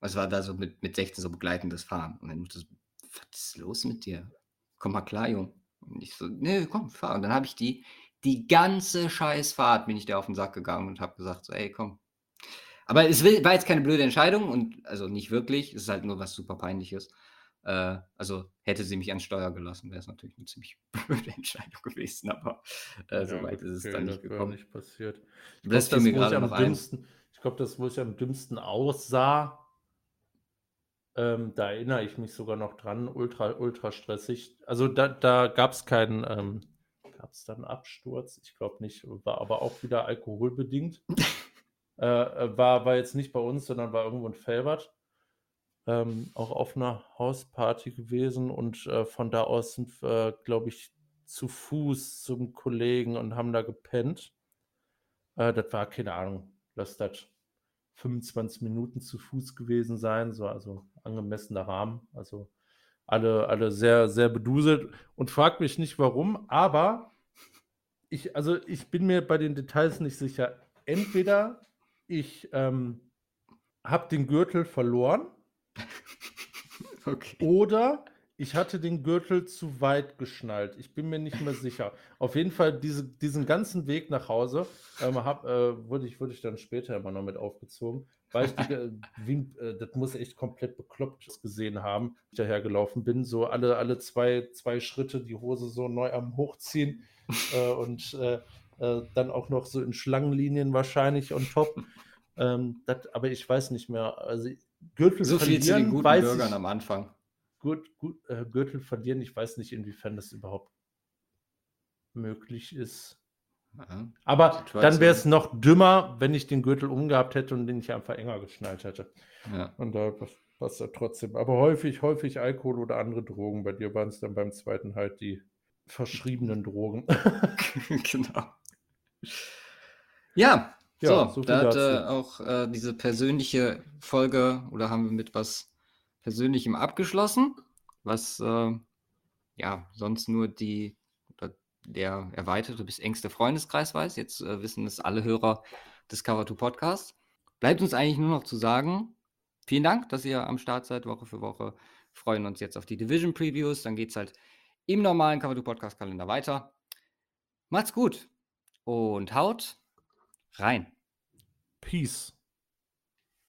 Es war da so mit, mit 16 so begleitendes Fahren. Und dann so, was ist los mit dir? Komm mal klar, Jung. Und ich so, nee, komm, fahr. Und dann habe ich die die ganze Scheißfahrt bin ich da auf den Sack gegangen und habe gesagt, so, ey, komm. Aber es war jetzt keine blöde Entscheidung und also nicht wirklich, es ist halt nur was super peinliches. Äh, also hätte sie mich ans Steuer gelassen, wäre es natürlich eine ziemlich blöde Entscheidung gewesen, aber äh, Ja, so weit ist es okay, dann nicht gekommen. nicht passiert. Ich Das glaube, fiel mir das, wo ich gerade am noch ein. dümmsten, ich glaube, das, wo ich am dümmsten aussah, ähm, da erinnere ich mich sogar noch dran, ultra, ultra stressig. Also da, da gab es keinen, ähm, gab es da einen Absturz? Ich glaube nicht, war aber auch wieder alkoholbedingt. äh, äh, war, war jetzt nicht bei uns, sondern war irgendwo in Felbert. Ähm, auch auf einer Hausparty gewesen und äh, von da aus sind wir, glaube ich, zu Fuß zum Kollegen und haben da gepennt. Äh, das war, keine Ahnung, lass das 25 Minuten zu Fuß gewesen sein, so also angemessener Rahmen. Also alle, alle sehr, sehr beduselt und frag mich nicht warum, aber ich, also ich bin mir bei den Details nicht sicher. Entweder ich ähm, habe den Gürtel verloren Okay. oder ich hatte den Gürtel zu weit geschnallt. Ich bin mir nicht mehr sicher. Auf jeden Fall diese, diesen ganzen Weg nach Hause ähm, hab, äh, wurde, ich, wurde ich dann später immer noch mit aufgezogen, weil ich die, äh, wie, äh, das muss echt komplett bekloppt gesehen haben, wie ich dahergelaufen bin. So alle, alle zwei, zwei Schritte die Hose so neu am Hochziehen und äh, äh, dann auch noch so in Schlangenlinien wahrscheinlich on top. Ähm, das, aber ich weiß nicht mehr. Also Gürtel So viel zu den verlieren, guten weiß Bürgern ich, am Anfang. gut, gut, äh, Gürtel verlieren. Ich weiß nicht, inwiefern das überhaupt möglich ist. Ja. Aber dann wäre es noch dümmer, wenn ich den Gürtel umgehabt hätte und den ich einfach enger geschnallt hätte. Ja. Und da passt er trotzdem. Aber häufig, häufig Alkohol oder andere Drogen. Bei dir waren es dann beim zweiten halt die verschriebenen Drogen. genau. Ja, Ja, so, so da hat äh, auch äh, diese persönliche Folge oder haben wir mit was Persönlichem abgeschlossen, was äh, ja sonst nur die oder der erweiterte bis engste Freundeskreis weiß. Jetzt äh, wissen es alle Hörer des Cover 2 Podcasts. Bleibt uns eigentlich nur noch zu sagen, vielen Dank, dass ihr am Start seid, Woche für Woche. Freuen uns jetzt auf die Division Previews. Dann geht es halt im normalen 2 Podcast Kalender weiter. Macht's gut und haut rein. Peace.